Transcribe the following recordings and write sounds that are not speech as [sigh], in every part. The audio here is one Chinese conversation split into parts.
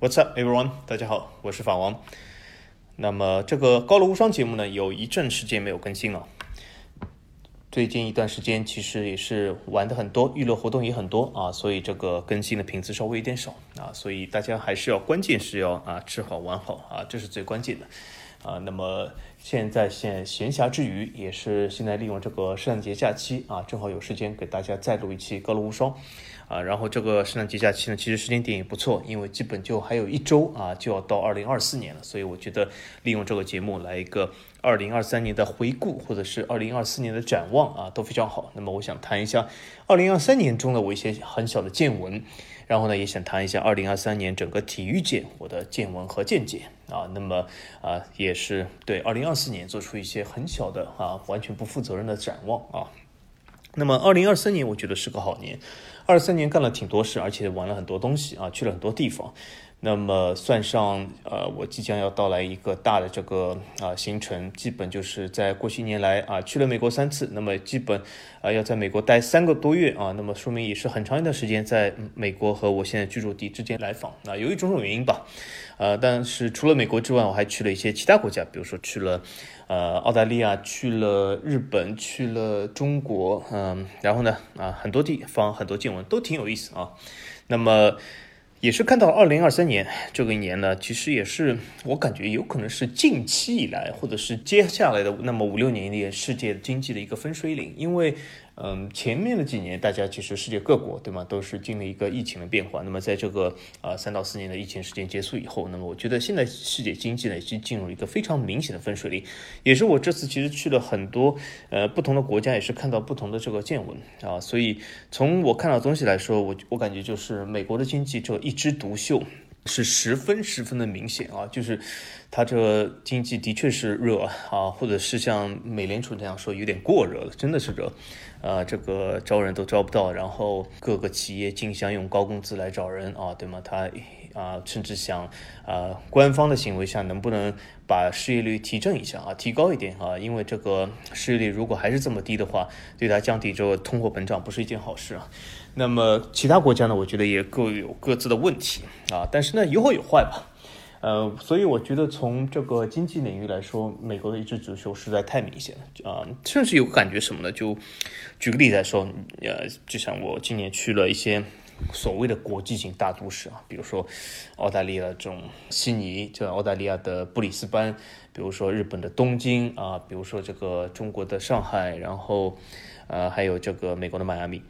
What's up, everyone？大家好，我是法王。那么这个高楼无双节目呢，有一阵时间没有更新了。最近一段时间其实也是玩的很多，娱乐活动也很多啊，所以这个更新的频次稍微有点少啊。所以大家还是要关键是要啊吃好玩好啊，这是最关键的啊。那么现在现闲暇之余，也是现在利用这个圣诞节假期啊，正好有时间给大家再录一期高楼无双。啊，然后这个圣诞节假期呢，其实时间点也不错，因为基本就还有一周啊，就要到二零二四年了，所以我觉得利用这个节目来一个二零二三年的回顾，或者是二零二四年的展望啊，都非常好。那么我想谈一下二零二三年中的我一些很小的见闻，然后呢，也想谈一下二零二三年整个体育界我的见闻和见解啊。那么啊，也是对二零二四年做出一些很小的啊，完全不负责任的展望啊。那么二零二三年我觉得是个好年。二三年干了挺多事，而且玩了很多东西啊，去了很多地方。那么算上呃，我即将要到来一个大的这个啊行程，基本就是在过去一年来啊去了美国三次，那么基本啊要在美国待三个多月啊，那么说明也是很长一段时间在美国和我现在居住地之间来访啊，由于种种原因吧，呃，但是除了美国之外，我还去了一些其他国家，比如说去了。呃，澳大利亚去了，日本去了，中国，嗯，然后呢，啊，很多地方很多见闻都挺有意思啊。那么也是看到二零二三年这个一年呢，其实也是我感觉有可能是近期以来，或者是接下来的那么五六年里世界经济的一个分水岭，因为。嗯，前面的几年，大家其实世界各国，对吗，都是经历一个疫情的变化。那么在这个啊三到四年的疫情时间结束以后，那么我觉得现在世界经济呢已经进入一个非常明显的分水岭，也是我这次其实去了很多呃不同的国家，也是看到不同的这个见闻啊。所以从我看到东西来说，我我感觉就是美国的经济这一枝独秀。是十分十分的明显啊，就是它这经济的确是热啊，或者是像美联储那样说有点过热了，真的是热，呃，这个招人都招不到，然后各个企业竞相用高工资来找人啊，对吗？他啊，甚至想啊，官方的行为下能不能把失业率提振一下啊，提高一点啊？因为这个失业率如果还是这么低的话，对它降低这个通货膨胀不是一件好事啊。那么其他国家呢？我觉得也各有各自的问题啊，但是呢有好有坏吧，呃，所以我觉得从这个经济领域来说，美国的一枝独秀实在太明显了啊，甚至有感觉什么呢？就举个例子来说，呃，就像我今年去了一些所谓的国际型大都市啊，比如说澳大利亚这种悉尼，就澳大利亚的布里斯班，比如说日本的东京啊，比如说这个中国的上海，然后。呃，还有这个美国的迈阿密，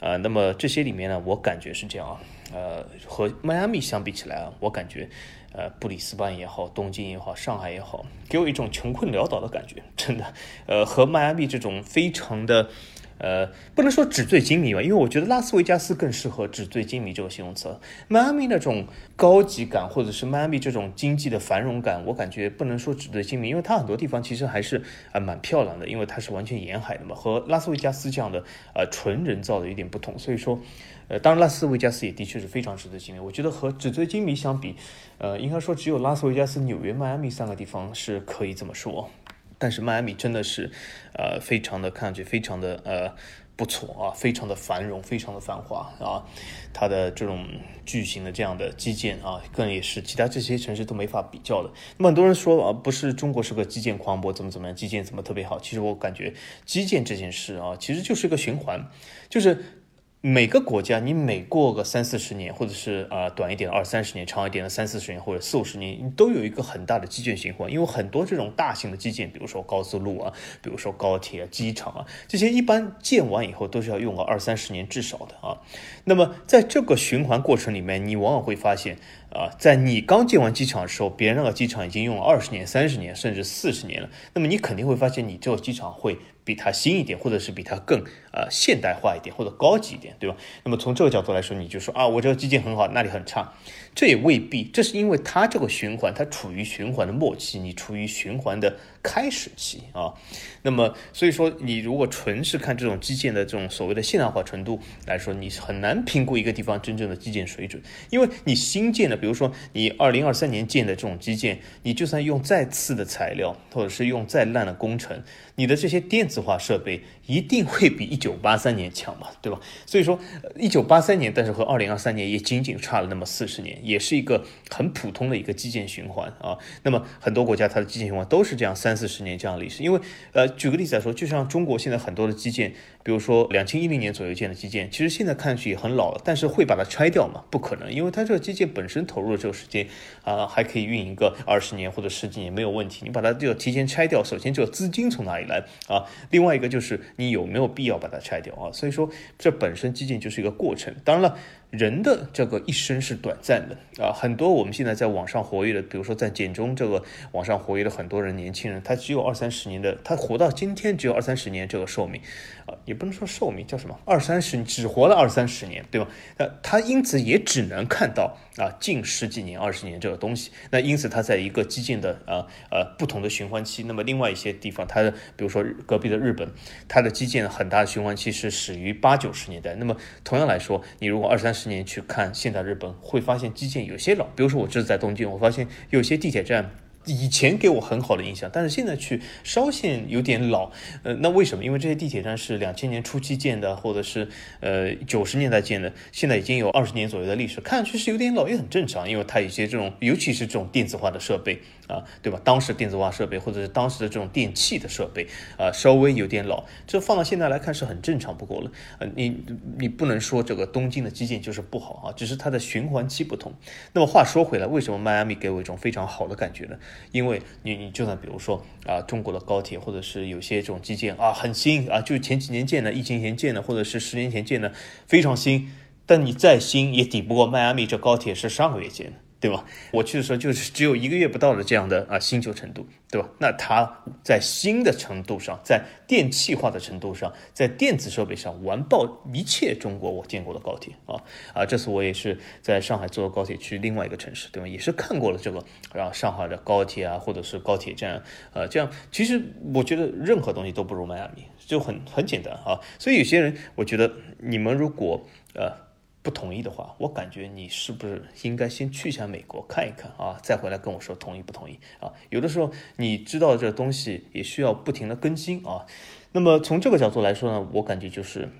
呃，那么这些里面呢，我感觉是这样啊，呃，和迈阿密相比起来啊，我感觉，呃，布里斯班也好，东京也好，上海也好，给我一种穷困潦倒的感觉，真的，呃，和迈阿密这种非常的。呃，不能说纸醉金迷吧，因为我觉得拉斯维加斯更适合纸醉金迷这个形容词。迈阿密那种高级感，或者是迈阿密这种经济的繁荣感，我感觉不能说纸醉金迷，因为它很多地方其实还是啊蛮漂亮的，因为它是完全沿海的嘛，和拉斯维加斯这样的呃纯人造的有点不同。所以说，呃，当然拉斯维加斯也的确是非常值得金迷。我觉得和纸醉金迷相比，呃，应该说只有拉斯维加斯、纽约、迈阿密三个地方是可以这么说。但是迈阿密真的是，呃，非常的看上去非常的呃不错啊，非常的繁荣，非常的繁华啊，它的这种巨型的这样的基建啊，更也是其他这些城市都没法比较的。那么很多人说啊，不是中国是个基建狂魔，怎么怎么样，基建怎么特别好？其实我感觉基建这件事啊，其实就是一个循环，就是。每个国家，你每过个三四十年，或者是啊短一点二三十年，长一点的三四十年或者四五十年，你都有一个很大的基建循环。因为很多这种大型的基建，比如说高速路啊，比如说高铁、机场啊，这些一般建完以后都是要用个二三十年至少的啊。那么在这个循环过程里面，你往往会发现啊，在你刚建完机场的时候，别人那个机场已经用了二十年、三十年，甚至四十年了。那么你肯定会发现，你这个机场会。比它新一点，或者是比它更呃现代化一点，或者高级一点，对吧？那么从这个角度来说，你就说啊，我这个基金很好，那里很差，这也未必，这是因为它这个循环，它处于循环的末期，你处于循环的开始期啊。那么所以说，你如果纯是看这种基建的这种所谓的现代化程度来说，你很难评估一个地方真正的基建水准，因为你新建的，比如说你二零二三年建的这种基建，你就算用再次的材料，或者是用再烂的工程，你的这些电子化设备一定会比一九八三年强嘛，对吧？所以说，一九八三年，但是和二零二三年也仅仅差了那么四十年，也是一个很普通的一个基建循环啊。那么很多国家它的基建循环都是这样三四十年这样的历史。因为呃，举个例子来说，就像中国现在很多的基建，比如说两千一零年左右建的基建，其实现在看上去也很老了，但是会把它拆掉吗？不可能，因为它这个基建本身投入的这个时间啊，还可以运营个二十年或者十几年没有问题。你把它就提前拆掉，首先这个资金从哪里来啊？另外一个就是你有没有必要把它拆掉啊？所以说这本身基建就是一个过程。当然了。人的这个一生是短暂的。啊，很多我们现在在网上活跃的，比如说在简中这个网上活跃的很多人，年轻人，他只有二三十年的，他活到今天只有二三十年这个寿命。啊，也不能说寿命叫什么，二三十只活了二三十年，对吧？那他因此也只能看到啊近十几年、二十年这个东西。那因此他在一个激进的啊呃不同的循环期。那么另外一些地方，它的比如说隔壁的日本，它的基建很大的循环期是始于八九十年代。那么同样来说，你如果二三十年去看现在日本，会发现基建有些老。比如说，我这次在东京，我发现有些地铁站。以前给我很好的印象，但是现在去稍显有点老，呃，那为什么？因为这些地铁站是两千年初期建的，或者是呃九十年代建的，现在已经有二十年左右的历史，看上去是有点老，也很正常，因为它有些这种，尤其是这种电子化的设备啊，对吧？当时电子化设备或者是当时的这种电器的设备啊，稍微有点老，这放到现在来看是很正常不过了。呃，你你不能说这个东京的基建就是不好啊，只是它的循环期不同。那么话说回来，为什么迈阿密给我一种非常好的感觉呢？因为你你就算比如说啊，中国的高铁或者是有些这种基建啊，很新啊，就是前几年建的，疫情前建的，或者是十年前建的，非常新，但你再新也抵不过迈阿密这高铁是上个月建的。对吧？我去的时候就是只有一个月不到的这样的啊新旧程度，对吧？那它在新的程度上，在电气化的程度上，在电子设备上完爆一切中国我见过的高铁啊啊！这次我也是在上海坐高铁去另外一个城市，对吧？也是看过了这个然后上海的高铁啊，或者是高铁站啊，这样其实我觉得任何东西都不如迈阿密，就很很简单啊。所以有些人，我觉得你们如果呃。不同意的话，我感觉你是不是应该先去一下美国看一看啊，再回来跟我说同意不同意啊？有的时候你知道这东西也需要不停的更新啊。那么从这个角度来说呢，我感觉就是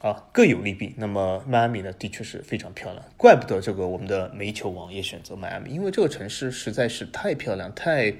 啊各有利弊。那么迈阿密呢，的确是非常漂亮，怪不得这个我们的煤球王也选择迈阿密，因为这个城市实在是太漂亮，太。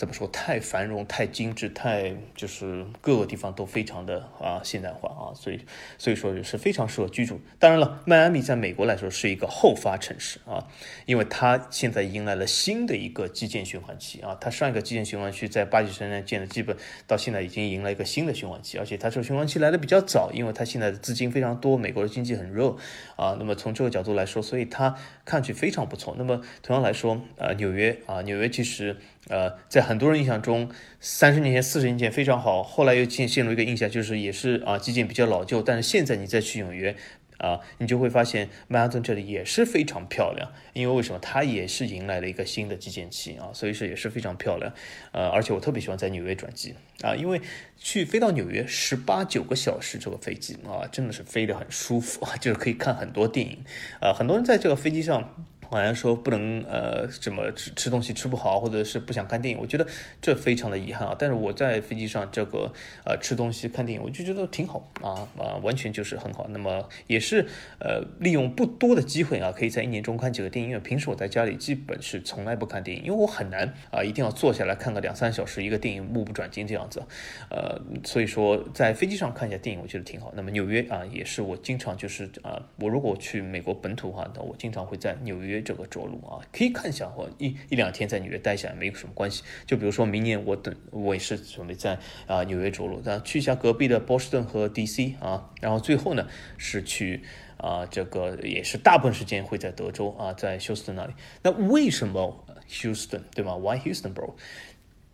怎么说？太繁荣、太精致、太就是各个地方都非常的啊现代化啊，所以所以说是非常适合居住。当然了，迈阿密在美国来说是一个后发城市啊，因为它现在迎来了新的一个基建循环期啊。它上一个基建循环期在八九十年建的，基本到现在已经迎来一个新的循环期，而且它这个循环期来的比较早，因为它现在的资金非常多，美国的经济很热啊。那么从这个角度来说，所以它看去非常不错。那么同样来说，呃，纽约啊，纽约其实。呃，在很多人印象中，三十年前、四十年前非常好，后来又进陷入一个印象，就是也是啊，基建比较老旧。但是现在你再去纽约，啊，你就会发现曼哈顿这里也是非常漂亮，因为为什么？它也是迎来了一个新的基建期啊，所以说也是非常漂亮。呃，而且我特别喜欢在纽约转机啊，因为去飞到纽约十八九个小时这个飞机啊，真的是飞得很舒服，[laughs] 就是可以看很多电影啊，很多人在这个飞机上。好像说不能呃什么吃吃东西吃不好，或者是不想看电影，我觉得这非常的遗憾啊。但是我在飞机上这个呃吃东西看电影，我就觉得挺好啊啊，完全就是很好。那么也是呃利用不多的机会啊，可以在一年中看几个电影。因为平时我在家里基本是从来不看电影，因为我很难啊，一定要坐下来看个两三小时一个电影，目不转睛这样子。呃，所以说在飞机上看一下电影，我觉得挺好。那么纽约啊，也是我经常就是啊，我如果去美国本土的话，那我经常会在纽约。这个着陆啊，可以看一下，或一一两天在纽约待下来没有什么关系。就比如说明年我等我也是准备在啊纽约着陆，然后去一下隔壁的波士顿和 DC 啊，然后最后呢是去啊这个也是大部分时间会在德州啊，在休斯顿那里。那为什么休斯顿对吗？Why Houston, bro？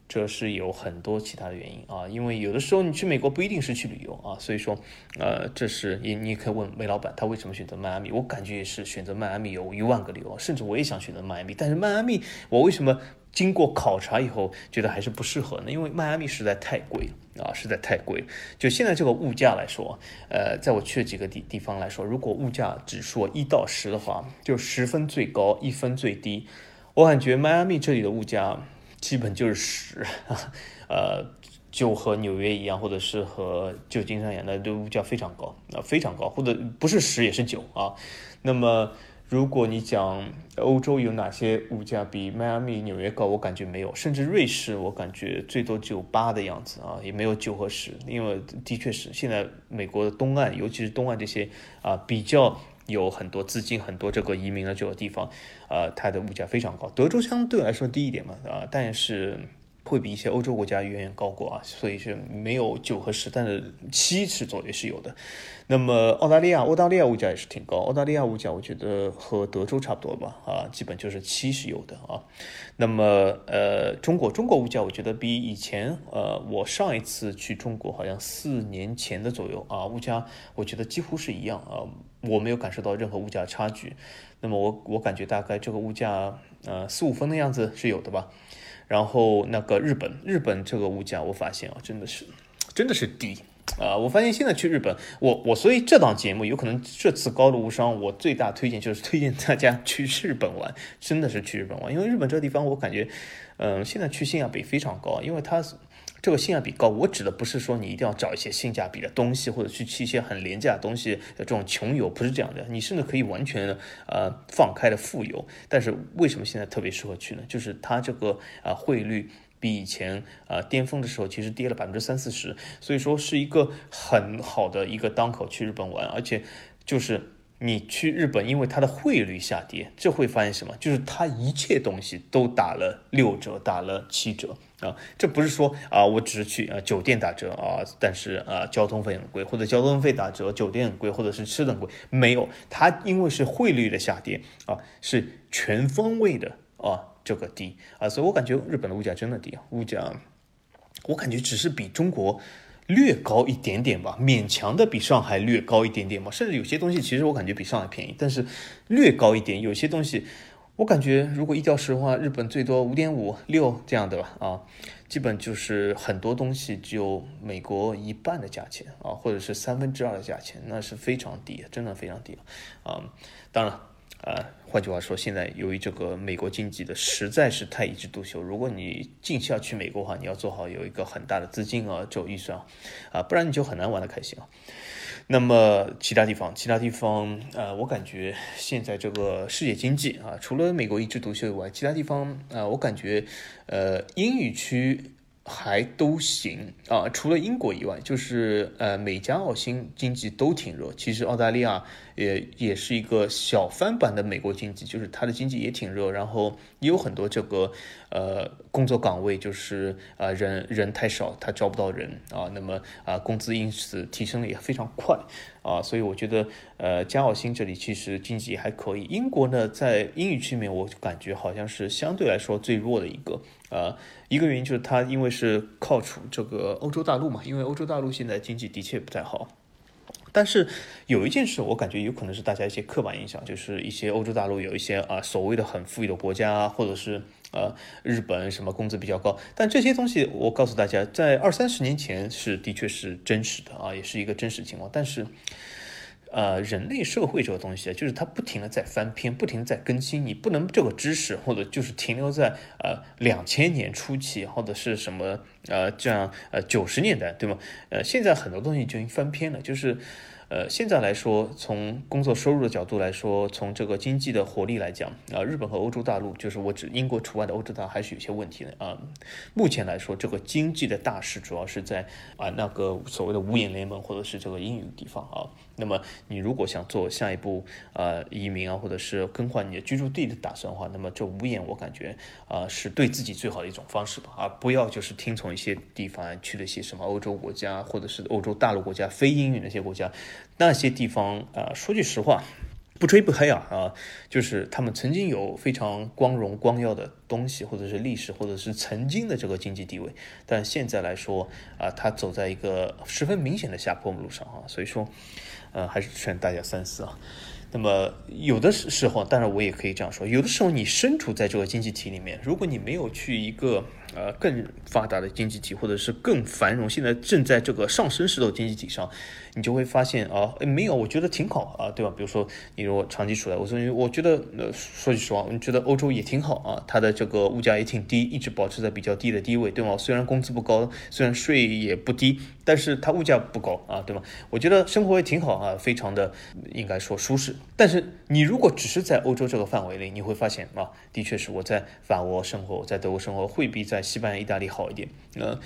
这是有很多其他的原因啊，因为有的时候你去美国不一定是去旅游啊，所以说，呃，这是你你可以问梅老板他为什么选择迈阿密，我感觉也是选择迈阿密有一万个理由，甚至我也想选择迈阿密，但是迈阿密我为什么经过考察以后觉得还是不适合呢？因为迈阿密实在太贵啊，实在太贵。就现在这个物价来说，呃，在我去的几个地地方来说，如果物价指数一到十的话，就十分最高，一分最低，我感觉迈阿密这里的物价。基本就是十，呃，就和纽约一样，或者是和旧金山一样，那都物价非常高，啊，非常高，或者不是十也是九啊。那么如果你讲欧洲有哪些物价比迈阿密、纽约高，我感觉没有，甚至瑞士我感觉最多只有八的样子啊，也没有九和十，因为的确是现在美国的东岸，尤其是东岸这些啊比较有很多资金、很多这个移民的这个地方，呃，它的物价非常高。德州相对来说低一点嘛，啊，但是。会比一些欧洲国家远远高过啊，所以是没有九和十，但是七是左右是有的。那么澳大利亚，澳大利亚物价也是挺高，澳大利亚物价我觉得和德州差不多吧，啊，基本就是七是有的啊。那么呃，中国中国物价我觉得比以前呃，我上一次去中国好像四年前的左右啊，物价我觉得几乎是一样啊，我没有感受到任何物价差距。那么我我感觉大概这个物价呃四五分的样子是有的吧。然后那个日本，日本这个物价我发现啊，真的是，真的是低啊！我发现现在去日本，我我所以这档节目有可能这次高路无伤，我最大推荐就是推荐大家去日本玩，真的是去日本玩，因为日本这个地方我感觉，嗯，现在去性价比非常高，因为它。这个性价比高，我指的不是说你一定要找一些性价比的东西，或者去去一些很廉价的东西的这种穷游，不是这样的。你甚至可以完全呃放开的富游。但是为什么现在特别适合去呢？就是它这个啊汇率比以前啊巅峰的时候其实跌了百分之三四十，所以说是一个很好的一个当口去日本玩，而且就是。你去日本，因为它的汇率下跌，这会发现什么？就是它一切东西都打了六折，打了七折啊！这不是说啊，我只是去啊酒店打折啊，但是啊交通费很贵，或者交通费打折，酒店很贵，或者是吃的很贵，没有，它因为是汇率的下跌啊，是全方位的啊这个低啊，所以我感觉日本的物价真的低啊，物价我感觉只是比中国。略高一点点吧，勉强的比上海略高一点点吧，甚至有些东西其实我感觉比上海便宜，但是略高一点。有些东西我感觉如果一调十的话，日本最多五点五六这样的吧，啊，基本就是很多东西只有美国一半的价钱啊，或者是三分之二的价钱，那是非常低，真的非常低啊。当然。呃，换句话说，现在由于这个美国经济的实在是太一枝独秀，如果你近期要去美国的话，你要做好有一个很大的资金啊，这预算啊，不然你就很难玩的开心啊。那么其他地方，其他地方，呃，我感觉现在这个世界经济啊，除了美国一枝独秀以外，其他地方啊，我感觉，呃，英语区。还都行啊，除了英国以外，就是呃美加澳新经济都挺热。其实澳大利亚也也是一个小翻版的美国经济，就是它的经济也挺热，然后也有很多这个呃工作岗位，就是啊人人太少，他招不到人啊，那么啊工资因此提升的也非常快啊，所以我觉得呃加澳新这里其实经济还可以。英国呢，在英语区面，我感觉好像是相对来说最弱的一个。呃，一个原因就是它因为是靠处这个欧洲大陆嘛，因为欧洲大陆现在经济的确不太好。但是有一件事，我感觉有可能是大家一些刻板印象，就是一些欧洲大陆有一些啊所谓的很富裕的国家，或者是呃日本什么工资比较高。但这些东西，我告诉大家，在二三十年前是的确是真实的啊，也是一个真实情况。但是。呃，人类社会这个东西，就是它不停的在翻篇，不停地在更新。你不能这个知识或者就是停留在呃两千年初期或者是什么呃这样呃九十年代，对吗？呃，现在很多东西已经翻篇了，就是。呃，现在来说，从工作收入的角度来说，从这个经济的活力来讲，啊，日本和欧洲大陆，就是我指英国除外的欧洲大陆还是有些问题的啊。目前来说，这个经济的大势主要是在啊那个所谓的五眼联盟或者是这个英语地方啊。那么你如果想做下一步啊移民啊，或者是更换你的居住地的打算的话，那么这五眼我感觉啊是对自己最好的一种方式吧。啊，不要就是听从一些地方去了一些什么欧洲国家或者是欧洲大陆国家非英语那些国家。那些地方啊，说句实话，不吹不黑啊啊，就是他们曾经有非常光荣光耀的东西，或者是历史，或者是曾经的这个经济地位，但现在来说啊，它走在一个十分明显的下坡路上啊，所以说，呃，还是劝大家三思啊。那么有的时候，当然我也可以这样说，有的时候你身处在这个经济体里面，如果你没有去一个。呃，更发达的经济体，或者是更繁荣，现在正在这个上升势头经济体上，你就会发现啊，没有，我觉得挺好啊，对吧？比如说，你如果长期处在，我说，我觉得，呃，说句实话，我觉得欧洲也挺好啊，它的这个物价也挺低，一直保持在比较低的低位，对吗？虽然工资不高，虽然税也不低，但是它物价不高啊，对吗？我觉得生活也挺好啊，非常的应该说舒适但是你如果只是在欧洲这个范围内，你会发现啊，的确是我在法国生活，我在德国生活会比在西班牙、意大利好一点。呃，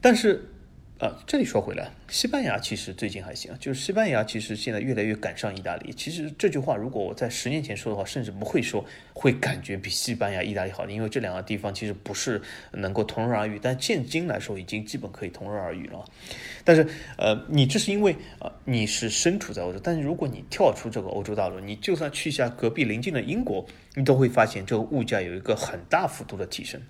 但是。啊，这里说回来，西班牙其实最近还行，就是西班牙其实现在越来越赶上意大利。其实这句话如果我在十年前说的话，甚至不会说会感觉比西班牙、意大利好，因为这两个地方其实不是能够同日而语。但现今来说，已经基本可以同日而语了。但是，呃，你这是因为啊，你是身处在欧洲，但是如果你跳出这个欧洲大陆，你就算去一下隔壁邻近的英国，你都会发现这个物价有一个很大幅度的提升。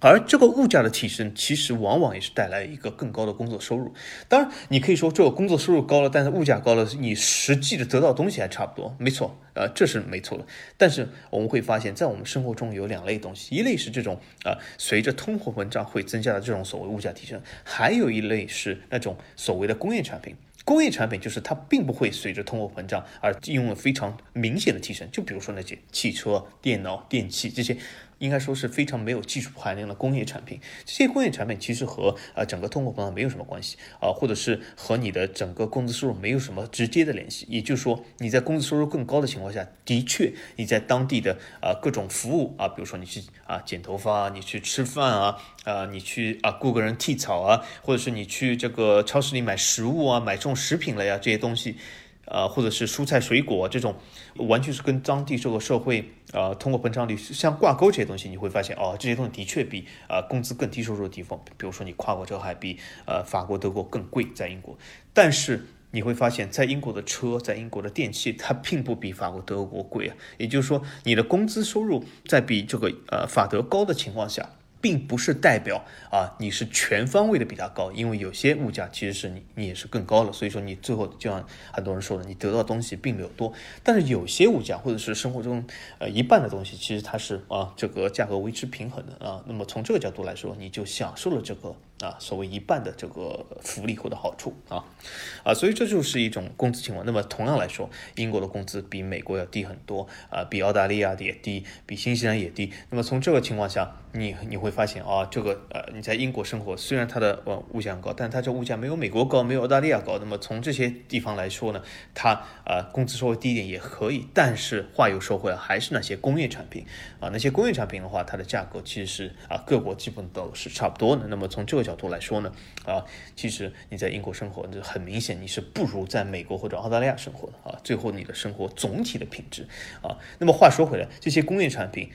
而这个物价的提升，其实往往也是带来一个更高的工作收入。当然，你可以说这个工作收入高了，但是物价高了，你实际的得到东西还差不多。没错，呃，这是没错的。但是我们会发现，在我们生活中有两类东西，一类是这种啊，随着通货膨胀会增加的这种所谓物价提升，还有一类是那种所谓的工业产品。工业产品就是它并不会随着通货膨胀而应用了非常明显的提升。就比如说那些汽车、电脑、电器这些。应该说是非常没有技术含量的工业产品，这些工业产品其实和啊整个通货膨胀没有什么关系啊，或者是和你的整个工资收入没有什么直接的联系。也就是说，你在工资收入更高的情况下，的确你在当地的啊各种服务啊，比如说你去啊剪头发啊，你去吃饭啊，啊你去啊雇个人剃草啊，或者是你去这个超市里买食物啊，买这种食品类啊这些东西。呃，或者是蔬菜水果这种，完全是跟当地这个社会呃通货膨胀率相挂钩这些东西，你会发现哦，这些东西的确比呃工资更低收入的地方，比如说你跨国车还比呃法国、德国更贵，在英国。但是你会发现在英国的车，在英国的电器，它并不比法国、德国贵啊。也就是说，你的工资收入在比这个呃法德高的情况下。并不是代表啊，你是全方位的比它高，因为有些物价其实是你你也是更高了，所以说你最后就像很多人说的，你得到东西并没有多。但是有些物价或者是生活中呃一半的东西，其实它是啊这个价格维持平衡的啊。那么从这个角度来说，你就享受了这个啊所谓一半的这个福利或者好处啊啊，所以这就是一种工资情况。那么同样来说，英国的工资比美国要低很多啊，比澳大利亚的也低，比新西兰也低。那么从这个情况下，你你会发现啊，这个呃，你在英国生活，虽然它的呃物价很高，但它这物价没有美国高，没有澳大利亚高。那么从这些地方来说呢，它啊工资稍微低一点也可以。但是话又说回来，还是那些工业产品啊，那些工业产品的话，它的价格其实是啊各国基本都是差不多的。那么从这个角度来说呢，啊，其实你在英国生活，这很明显你是不如在美国或者澳大利亚生活的啊。最后你的生活总体的品质啊，那么话说回来，这些工业产品。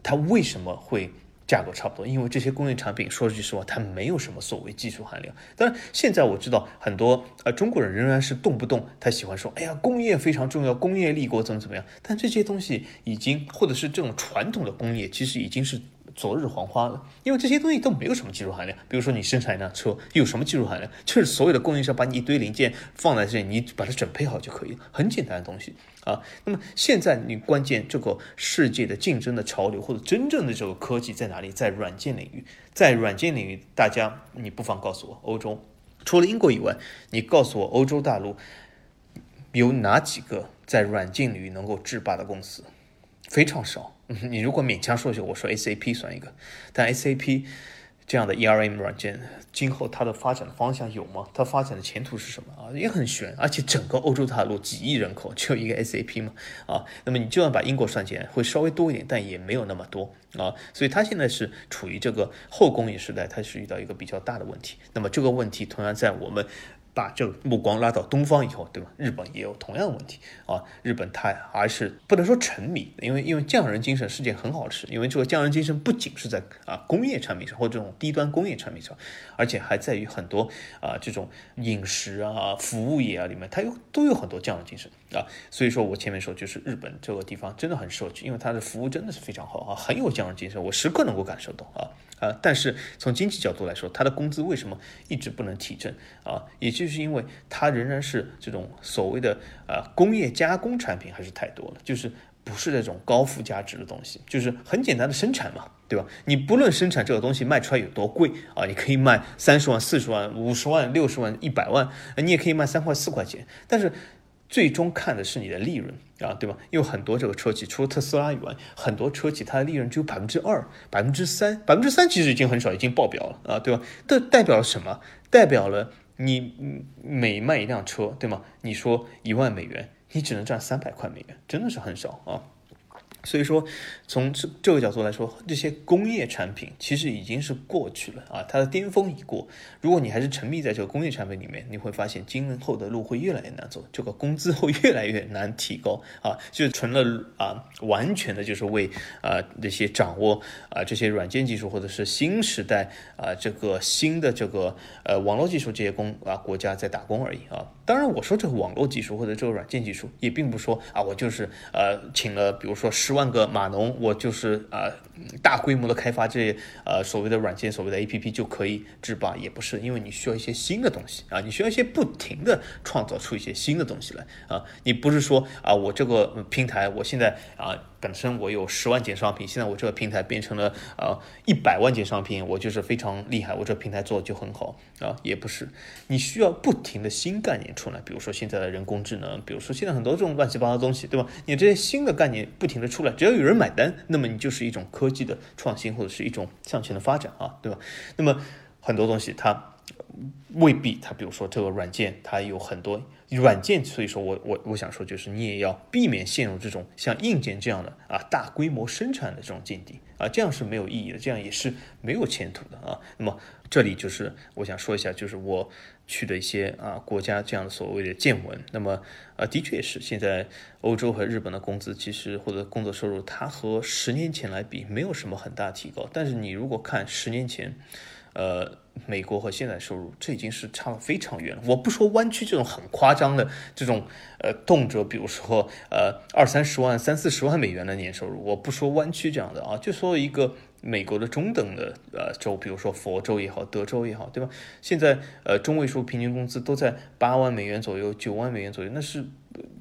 它为什么会价格差不多？因为这些工业产品，说句实话，它没有什么所谓技术含量。当然，现在我知道很多呃中国人仍然是动不动他喜欢说，哎呀，工业非常重要，工业立国怎么怎么样。但这些东西已经，或者是这种传统的工业，其实已经是。昨日黄花了，因为这些东西都没有什么技术含量。比如说你生产一辆车，有什么技术含量？就是所有的供应商把你一堆零件放在这里，你把它准配好就可以，很简单的东西啊。那么现在你关键这个世界的竞争的潮流或者真正的这个科技在哪里？在软件领域，在软件领域，大家你不妨告诉我，欧洲除了英国以外，你告诉我欧洲大陆有哪几个在软件领域能够制霸的公司？非常少。[laughs] 你如果勉强说一下，我说 SAP 算一个，但 SAP 这样的 ERM 软件，今后它的发展方向有吗？它发展的前途是什么啊？也很悬。而且整个欧洲大陆几亿人口，就一个 SAP 嘛，啊，那么你就算把英国算进来，会稍微多一点，但也没有那么多啊。所以它现在是处于这个后工业时代，它是遇到一个比较大的问题。那么这个问题同样在我们。把这个目光拉到东方以后，对吧？日本也有同样的问题啊。日本它还是不能说沉迷，因为因为匠人精神是件很好的事。因为这个匠人精神不仅是在啊工业产品上或这种低端工业产品上，而且还在于很多啊这种饮食啊服务业啊里面，它有都有很多匠人精神啊。所以说我前面说就是日本这个地方真的很适合去，因为它的服务真的是非常好啊，很有匠人精神，我时刻能够感受到啊。啊，但是从经济角度来说，他的工资为什么一直不能提振啊？也就是因为它仍然是这种所谓的呃工业加工产品还是太多了，就是不是那种高附加值的东西，就是很简单的生产嘛，对吧？你不论生产这个东西卖出来有多贵啊，你可以卖三十万、四十万、五十万、六十万、一百万，你也可以卖三块四块钱，但是。最终看的是你的利润啊，对吧？因为很多这个车企，除了特斯拉以外，很多车企它的利润只有百分之二、百分之三、百分之三，其实已经很少，已经爆表了啊，对吧？这代表了什么？代表了你每卖一辆车，对吗？你说一万美元，你只能赚三百块美元，真的是很少啊。所以说，从这这个角度来说，这些工业产品其实已经是过去了啊，它的巅峰已过。如果你还是沉迷在这个工业产品里面，你会发现今后的路会越来越难走，这个工资会越来越难提高 [laughs] 啊，就成了啊，完全的就是为啊那些掌握啊这些软件技术或者是新时代啊这个新的这个呃网络技术这些工啊国家在打工而已啊。当然，我说这个网络技术或者这个软件技术，也并不说啊，我就是呃请了比如说十万个码农，我就是啊大规模的开发这些呃所谓的软件，所谓的 A P P 就可以制霸，也不是，因为你需要一些新的东西啊，你需要一些不停的创造出一些新的东西来啊，你不是说啊我这个平台我现在啊。本身我有十万件商品，现在我这个平台变成了呃一百万件商品，我就是非常厉害，我这个平台做的就很好啊，也不是，你需要不停的新概念出来，比如说现在的人工智能，比如说现在很多这种乱七八糟东西，对吧？你这些新的概念不停的出来，只要有人买单，那么你就是一种科技的创新或者是一种向前的发展啊，对吧？那么很多东西它未必，它比如说这个软件，它有很多。软件，所以说我我我想说，就是你也要避免陷入这种像硬件这样的啊大规模生产的这种境地啊，这样是没有意义的，这样也是没有前途的啊。那么这里就是我想说一下，就是我去的一些啊国家这样的所谓的见闻。那么啊，的确是现在欧洲和日本的工资其实或者工作收入，它和十年前来比没有什么很大提高。但是你如果看十年前，呃。美国和现在收入，这已经是差了非常远了。我不说湾区这种很夸张的这种，呃，动辄比如说呃二三十万、三四十万美元的年收入，我不说湾区这样的啊，就说一个美国的中等的呃州，比如说佛州也好，德州也好，对吧？现在呃中位数平均工资都在八万美元左右、九万美元左右，那是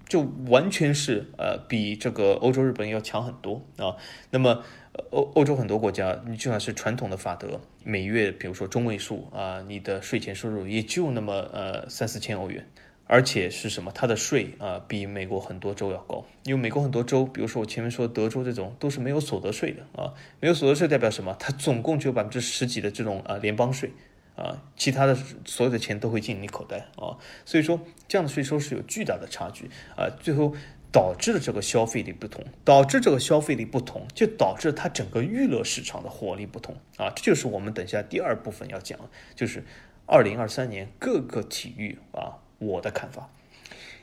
就完全是呃比这个欧洲、日本要强很多啊。那么。欧欧洲很多国家，你就算是传统的法德，每月比如说中位数啊，你的税前收入也就那么呃三四千欧元，而且是什么？它的税啊比美国很多州要高，因为美国很多州，比如说我前面说德州这种都是没有所得税的啊，没有所得税代表什么？它总共只有百分之十几的这种啊联邦税啊，其他的所有的钱都会进你口袋啊，所以说这样的税收是有巨大的差距啊，最后。导致了这个消费力不同，导致这个消费力不同，就导致它整个娱乐市场的活力不同啊！这就是我们等下第二部分要讲，就是二零二三年各个体育啊，我的看法。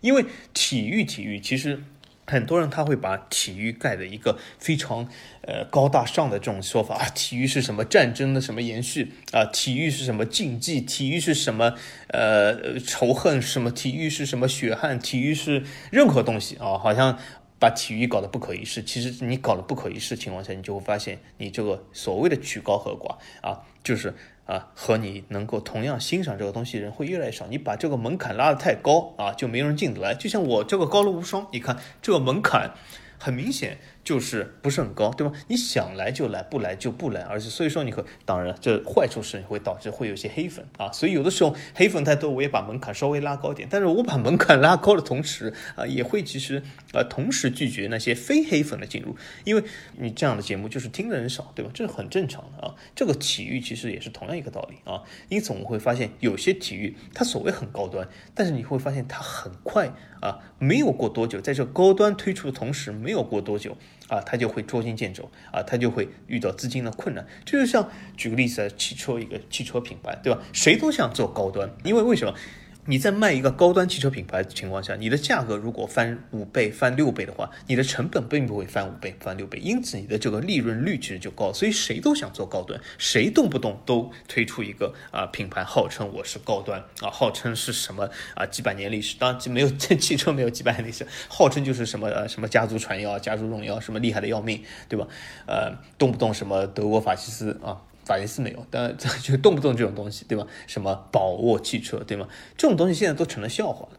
因为体育，体育其实。很多人他会把体育盖的一个非常呃高大上的这种说法啊，体育是什么战争的什么延续啊，体育是什么竞技，体育是什么呃仇恨，什么体育是什么血汗，体育是任何东西啊，好像把体育搞得不可一世。其实你搞得不可一世情况下，你就会发现你这个所谓的曲高和寡啊，就是。啊，和你能够同样欣赏这个东西的人会越来越少。你把这个门槛拉得太高啊，就没人进得来。就像我这个高楼无双，你看这个门槛，很明显。就是不是很高，对吧？你想来就来，不来就不来，而且所以说你会，当然这坏处是你会导致会有些黑粉啊，所以有的时候黑粉太多，我也把门槛稍微拉高一点。但是我把门槛拉高的同时啊，也会其实呃同时拒绝那些非黑粉的进入，因为你这样的节目就是听的人少，对吧？这是很正常的啊。这个体育其实也是同样一个道理啊，因此我们会发现有些体育它所谓很高端，但是你会发现它很快啊，没有过多久，在这高端推出的同时，没有过多久。啊，他就会捉襟见肘啊，他就会遇到资金的困难。就是像举个例子，汽车一个汽车品牌，对吧？谁都想做高端，因为为什么？你在卖一个高端汽车品牌的情况下，你的价格如果翻五倍、翻六倍的话，你的成本并不会翻五倍、翻六倍，因此你的这个利润率其实就高。所以谁都想做高端，谁动不动都推出一个啊品牌，号称我是高端啊，号称是什么啊几百年历史，当然没有这汽车没有几百年历史，号称就是什么什么家族传谣、家族荣耀，什么厉害的要命，对吧？呃，动不动什么德国法西斯啊。法西斯没有，但就动不动这种东西，对吧？什么宝沃汽车，对吗？这种东西现在都成了笑话了。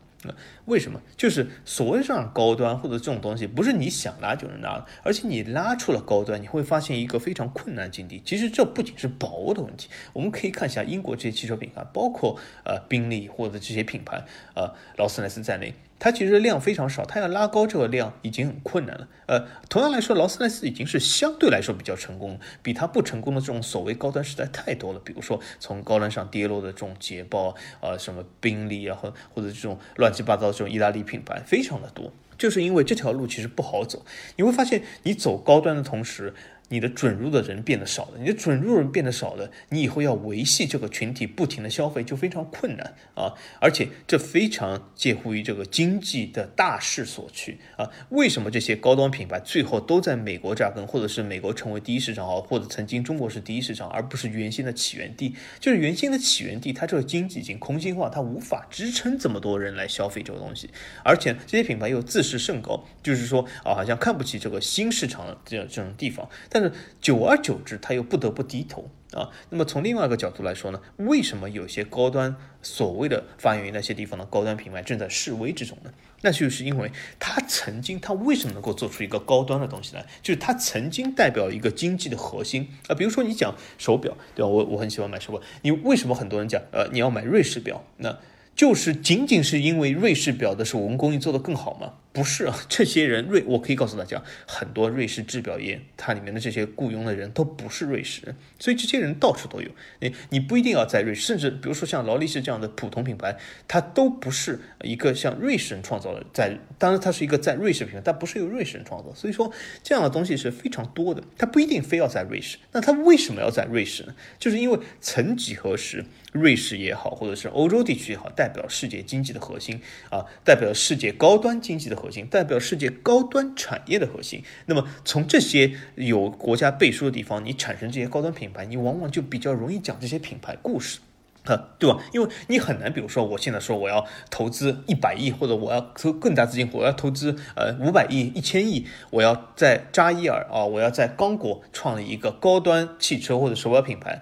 为什么？就是所谓上高端或者这种东西，不是你想拉就能拉的，而且你拉出了高端，你会发现一个非常困难境地。其实这不仅是宝沃的问题，我们可以看一下英国这些汽车品牌，包括呃宾利或者这些品牌，呃劳斯莱斯在内。它其实量非常少，它要拉高这个量已经很困难了。呃，同样来说，劳斯莱斯已经是相对来说比较成功，比它不成功的这种所谓高端实在太多了。比如说从高端上跌落的这种捷豹啊，什么宾利啊，或或者这种乱七八糟的这种意大利品牌非常的多，就是因为这条路其实不好走。你会发现，你走高端的同时。你的准入的人变得少了，你的准入人变得少了，你以后要维系这个群体不停的消费就非常困难啊！而且这非常介乎于这个经济的大势所趋啊！为什么这些高端品牌最后都在美国扎根，或者是美国成为第一市场啊，或者曾经中国是第一市场，而不是原先的起源地？就是原先的起源地，它这个经济已经空心化，它无法支撑这么多人来消费这个东西，而且这些品牌又自视甚高，就是说啊，好像看不起这个新市场的这这种地方。但是久而久之，他又不得不低头啊。那么从另外一个角度来说呢，为什么有些高端所谓的发源于那些地方的高端品牌正在示威之中呢？那就是因为他曾经，他为什么能够做出一个高端的东西来？就是他曾经代表一个经济的核心啊。比如说你讲手表，对吧？我我很喜欢买手表。你为什么很多人讲呃你要买瑞士表？那就是仅仅是因为瑞士表的手工工艺做得更好吗？不是啊，[laughs] 这些人瑞，我可以告诉大家，很多瑞士制表业，它里面的这些雇佣的人都不是瑞士人，所以这些人到处都有。你你不一定要在瑞士，甚至比如说像劳力士这样的普通品牌，它都不是一个像瑞士人创造的，在当然它是一个在瑞士品牌，但不是由瑞士人创造。所以说这样的东西是非常多的，它不一定非要在瑞士。那它为什么要在瑞士呢？就是因为曾几何时，瑞士也好，或者是欧洲地区也好，代表世界经济的核心啊，代表世界高端经济的。核核心代表世界高端产业的核心。那么从这些有国家背书的地方，你产生这些高端品牌，你往往就比较容易讲这些品牌故事，啊，对吧？因为你很难，比如说我现在说我要投资一百亿，或者我要投更大资金，我要投资呃五百亿、一千亿，我要在扎伊尔啊，我要在刚果创立一个高端汽车或者手表品牌，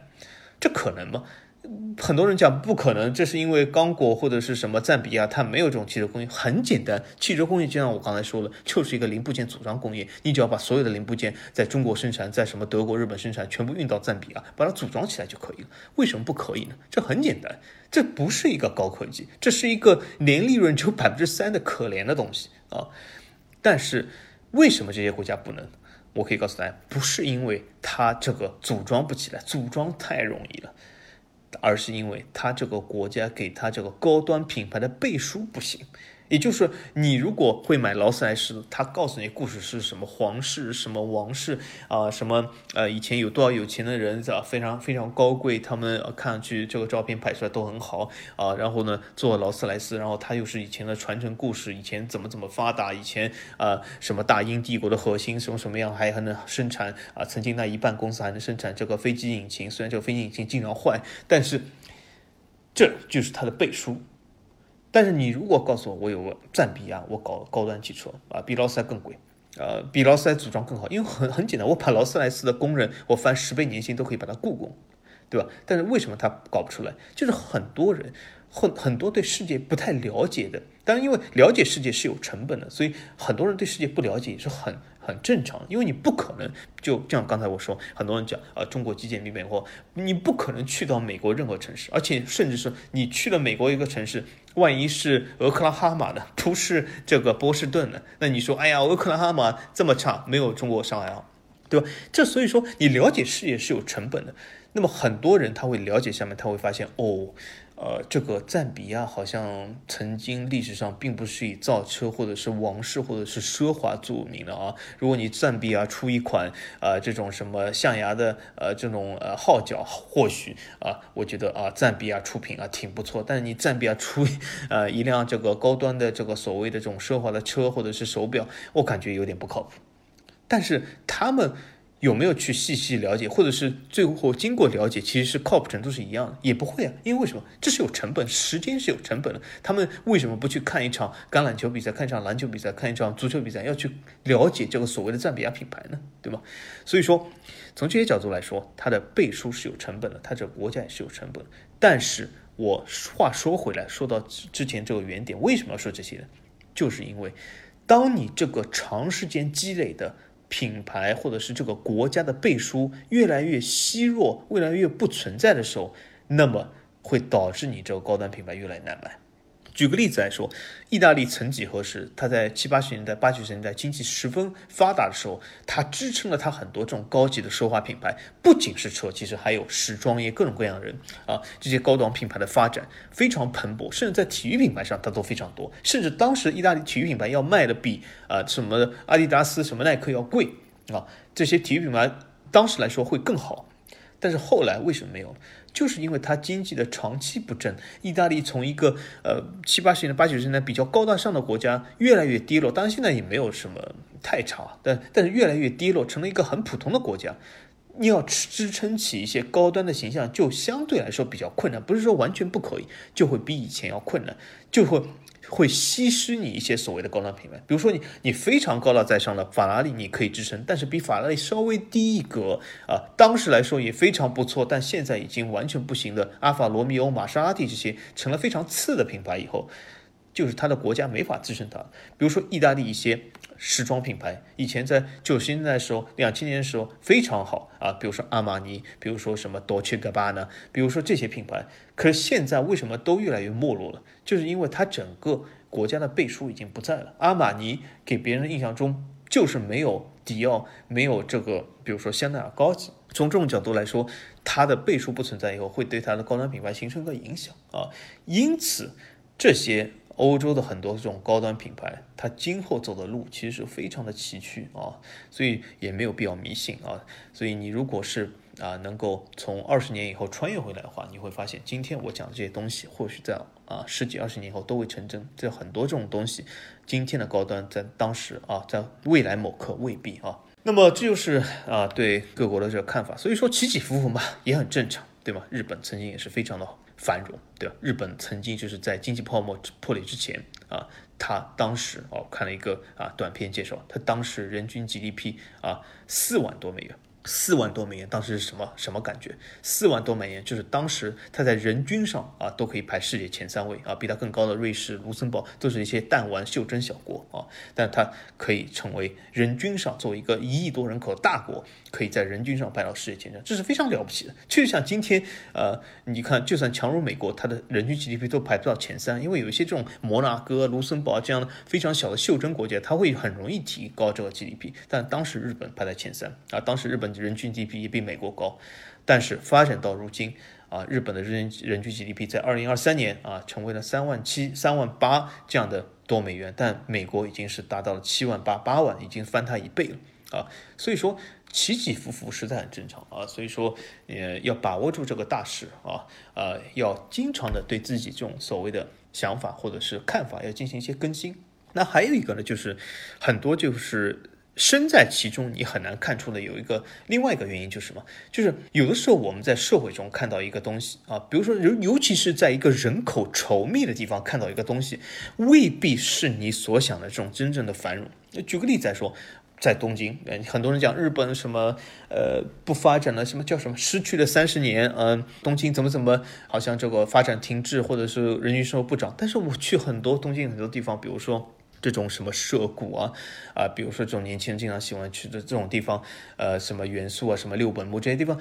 这可能吗？很多人讲不可能，这是因为刚果或者是什么赞比亚，它没有这种汽车工业。很简单，汽车工业就像我刚才说的，就是一个零部件组装工业。你只要把所有的零部件在中国生产，在什么德国、日本生产，全部运到赞比亚，把它组装起来就可以了。为什么不可以呢？这很简单，这不是一个高科技，这是一个年利润只有百分之三的可怜的东西啊！但是为什么这些国家不能？我可以告诉大家，不是因为它这个组装不起来，组装太容易了。而是因为他这个国家给他这个高端品牌的背书不行。也就是你如果会买劳斯莱斯，他告诉你故事是什么皇室、什么王室啊，什么呃以前有多少有钱的人啊，非常非常高贵，他们看上去这个照片拍出来都很好啊。然后呢，做劳斯莱斯，然后他又是以前的传承故事，以前怎么怎么发达，以前啊什么大英帝国的核心什么什么样，还还能生产啊，曾经那一半公司还能生产这个飞机引擎，虽然这个飞机引擎经常坏，但是这就是他的背书。但是你如果告诉我，我有个赞比亚，我搞高端汽车啊，比劳斯莱斯更贵，呃，比劳斯莱斯组装更好，因为很很简单，我把劳斯莱斯的工人，我翻十倍年薪都可以把他雇工，对吧？但是为什么他搞不出来？就是很多人，很很多对世界不太了解的，当然因为了解世界是有成本的，所以很多人对世界不了解也是很。很正常，因为你不可能就像刚才我说，很多人讲啊，中国基建比美国，你不可能去到美国任何城市，而且甚至是你去了美国一个城市，万一是俄克拉哈马的，不是这个波士顿的，那你说，哎呀，俄克拉哈马这么差，没有中国上海好，对吧？这所以说，你了解事业是有成本的。那么很多人他会了解下面，他会发现哦。呃，这个赞比亚好像曾经历史上并不是以造车或者是王室或者是奢华著名的啊。如果你赞比亚出一款呃这种什么象牙的呃这种呃号角，或许啊，我觉得啊赞比亚出品啊挺不错。但是你赞比亚出呃一辆这个高端的这个所谓的这种奢华的车或者是手表，我感觉有点不靠谱。但是他们。有没有去细细了解，或者是最后经过了解，其实是靠谱程度是一样的？也不会啊，因为为什么？这是有成本，时间是有成本的。他们为什么不去看一场橄榄球比赛，看一场篮球比赛，看一场足球比赛，要去了解这个所谓的赞比亚品牌呢？对吗？所以说，从这些角度来说，它的背书是有成本的，它这个国家也是有成本。但是我话说回来，说到之前这个原点，为什么要说这些呢？就是因为，当你这个长时间积累的。品牌或者是这个国家的背书越来越稀弱，越来越不存在的时候，那么会导致你这个高端品牌越来越难卖。举个例子来说，意大利曾几何时，它在七八十年代、八九十年代经济十分发达的时候，它支撑了它很多这种高级的奢华品牌，不仅是车，其实还有时装业各种各样的人啊，这些高档品牌的发展非常蓬勃，甚至在体育品牌上它都非常多，甚至当时意大利体育品牌要卖的比啊什么阿迪达斯、什么耐克要贵啊，这些体育品牌当时来说会更好，但是后来为什么没有？就是因为它经济的长期不振，意大利从一个呃七八十年代、八九十年代比较高大上的国家，越来越低落。当然现在也没有什么太差，但但是越来越低落，成了一个很普通的国家。你要支撑起一些高端的形象，就相对来说比较困难。不是说完全不可以，就会比以前要困难，就会。会稀释你一些所谓的高端品牌，比如说你你非常高大在上的法拉利，你可以支撑，但是比法拉利稍微低一格啊，当时来说也非常不错，但现在已经完全不行的阿法罗密欧、玛莎拉蒂这些成了非常次的品牌以后，就是它的国家没法支撑它。比如说意大利一些。时装品牌以前在九十年代的时候、两千年的时候非常好啊，比如说阿玛尼，比如说什么 Dolce Gabbana，比如说这些品牌。可是现在为什么都越来越没落了？就是因为它整个国家的背书已经不在了。阿玛尼给别人的印象中就是没有迪奥、没有这个，比如说香奈儿高级。从这种角度来说，它的背书不存在以后，会对它的高端品牌形成一个影响啊。因此这些。欧洲的很多这种高端品牌，它今后走的路其实是非常的崎岖啊，所以也没有必要迷信啊。所以你如果是啊能够从二十年以后穿越回来的话，你会发现今天我讲的这些东西，或许在啊十几二十年后都会成真。这很多这种东西，今天的高端在当时啊，在未来某刻未必啊。那么这就是啊对各国的这个看法。所以说起起伏伏嘛，也很正常，对吗？日本曾经也是非常的好。繁荣，对吧？日本曾经就是在经济泡沫破裂之前啊，他当时哦看了一个啊短片介绍，他当时人均 GDP 啊四万多美元。四万多美元，当时是什么什么感觉？四万多美元就是当时它在人均上啊都可以排世界前三位啊，比它更高的瑞士、卢森堡都是一些弹丸袖珍小国啊，但它可以成为人均上作为一个一亿多人口大国，可以在人均上排到世界前三，这是非常了不起的。就像今天呃，你看，就算强如美国，它的人均 GDP 都排不到前三，因为有一些这种摩纳哥、卢森堡这样的非常小的袖珍国家，它会很容易提高这个 GDP。但当时日本排在前三啊，当时日本的。人均 GDP 也比美国高，但是发展到如今啊，日本的人人均 GDP 在二零二三年啊，成为了三万七、三万八这样的多美元，但美国已经是达到了七万八、八万，已经翻它一倍了啊。所以说起起伏伏实在很正常啊。所以说呃，要把握住这个大势啊，呃，要经常的对自己这种所谓的想法或者是看法要进行一些更新。那还有一个呢，就是很多就是。身在其中，你很难看出的有一个另外一个原因就是什么？就是有的时候我们在社会中看到一个东西啊，比如说尤尤其是在一个人口稠密的地方看到一个东西，未必是你所想的这种真正的繁荣。举个例子来说，在东京，很多人讲日本什么呃不发展了，什么叫什么失去了三十年，嗯，东京怎么怎么好像这个发展停滞，或者是人均收入不涨。但是我去很多东京很多地方，比如说。这种什么涉谷啊，啊，比如说这种年轻人经常喜欢去的这种地方，呃，什么元素啊，什么六本木这些地方，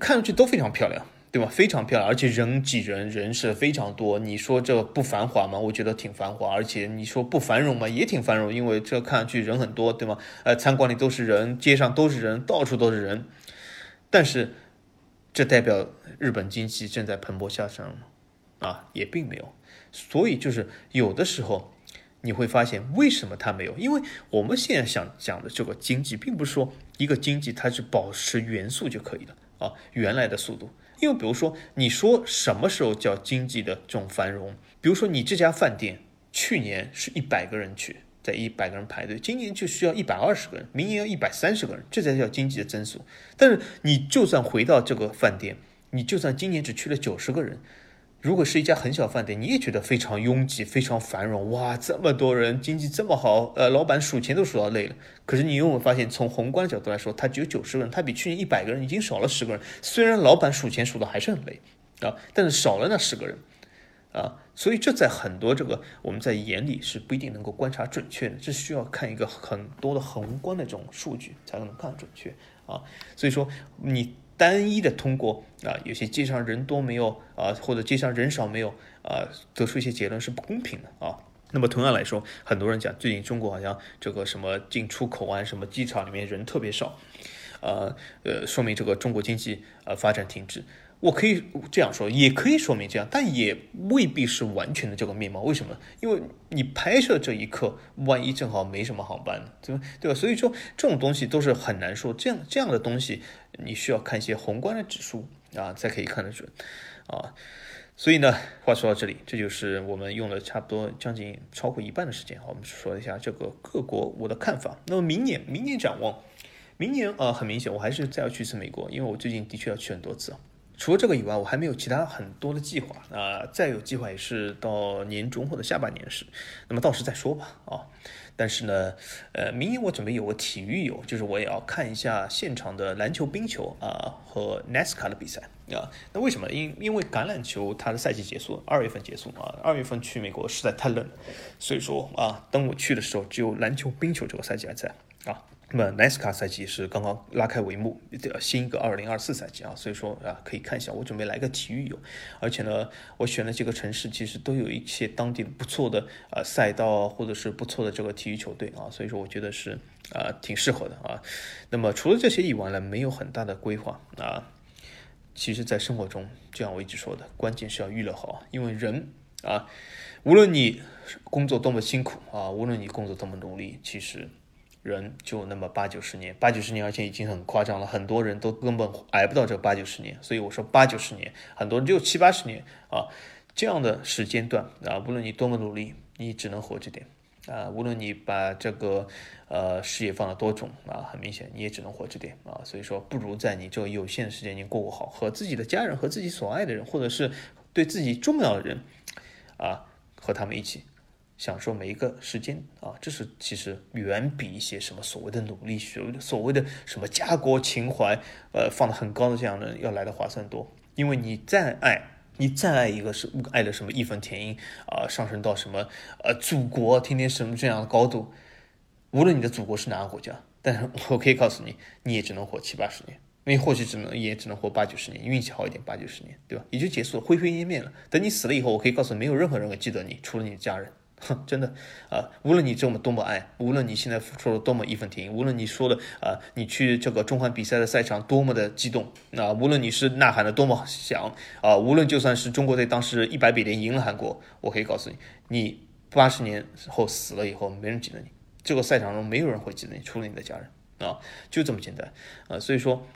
看上去都非常漂亮，对吧？非常漂亮，而且人挤人，人是非常多。你说这不繁华吗？我觉得挺繁华。而且你说不繁荣吗？也挺繁荣，因为这看上去人很多，对吗？呃，餐馆里都是人，街上都是人，到处都是人。但是，这代表日本经济正在蓬勃向上吗？啊，也并没有。所以就是有的时候。你会发现为什么它没有？因为我们现在想讲的这个经济，并不是说一个经济它是保持元素就可以了啊，原来的速度。因为比如说，你说什么时候叫经济的这种繁荣？比如说你这家饭店去年是一百个人去，在一百个人排队，今年就需要一百二十个人，明年要一百三十个人，这才叫经济的增速。但是你就算回到这个饭店，你就算今年只去了九十个人。如果是一家很小饭店，你也觉得非常拥挤、非常繁荣，哇，这么多人，经济这么好，呃，老板数钱都数到累了。可是你有没有发现，从宏观角度来说，他只有九十个人，他比去年一百个人已经少了十个人。虽然老板数钱数的还是很累啊，但是少了那十个人啊，所以这在很多这个我们在眼里是不一定能够观察准确的，这需要看一个很多的宏观的这种数据才能看准确啊。所以说你单一的通过啊，有些街上人多没有啊，或者街上人少没有啊，得出一些结论是不公平的啊。那么同样来说，很多人讲最近中国好像这个什么进出口啊，什么机场里面人特别少，呃呃，说明这个中国经济呃发展停滞。我可以这样说，也可以说明这样，但也未必是完全的这个面貌。为什么？因为你拍摄这一刻，万一正好没什么航班，对吧？对吧？所以说这种东西都是很难说。这样这样的东西，你需要看一些宏观的指数啊，才可以看得准啊。所以呢，话说到这里，这就是我们用了差不多将近超过一半的时间，我们说一下这个各国我的看法。那么明年，明年展望，明年呃，很明显，我还是再要去一次美国，因为我最近的确要去很多次。除了这个以外，我还没有其他很多的计划啊。再有计划也是到年中或者下半年时，那么到时再说吧啊。但是呢，呃，明年我准备有个体育游，就是我也要看一下现场的篮球、冰球啊和 NASCAR 的比赛啊。那为什么？因因为橄榄球它的赛季结束，二月份结束啊。二月份去美国实在太冷，所以说啊，等我去的时候，只有篮球、冰球这个赛季还在啊。那么 NASCAR 赛季是刚刚拉开帷幕，新一个二零二四赛季啊，所以说啊，可以看一下。我准备来个体育游，而且呢，我选的几个城市其实都有一些当地不错的呃赛道或者是不错的这个体育球队啊，所以说我觉得是啊挺适合的啊。那么除了这些以外呢，没有很大的规划啊。其实，在生活中，就像我一直说的，关键是要娱乐好，因为人啊，无论你工作多么辛苦啊，无论你工作多么努力，其实。人就那么八九十年，八九十年，而且已经很夸张了，很多人都根本挨不到这八九十年。所以我说八九十年，很多人就七八十年啊，这样的时间段啊，无论你多么努力，你只能活这点啊。无论你把这个呃事业放了多重啊，很明显你也只能活这点啊。所以说，不如在你这有限的时间里过过好，和自己的家人和自己所爱的人，或者是对自己重要的人啊，和他们一起。享受每一个时间啊，这是其实远比一些什么所谓的努力、所谓的所谓的什么家国情怀，呃，放的很高的这样的要来的划算多。因为你再爱，你再爱一个是爱的什么义愤填膺啊，上升到什么呃祖国，天天什么这样的高度，无论你的祖国是哪个国家，但是我可以告诉你，你也只能活七八十年，你或许只能也只能活八九十年，运气好一点八九十年，对吧？也就结束了，灰飞烟灭了。等你死了以后，我可以告诉你，没有任何人会记得你，除了你的家人。哼，[laughs] 真的啊，无论你这么多么爱，无论你现在付出了多么义愤填膺，无论你说的啊，你去这个中环比赛的赛场多么的激动，啊，无论你是呐喊的多么响啊，无论就算是中国队当时一百比零赢了韩国，我可以告诉你，你八十年后死了以后，没人记得你，这个赛场中没有人会记得你，除了你的家人啊，就这么简单啊，所以说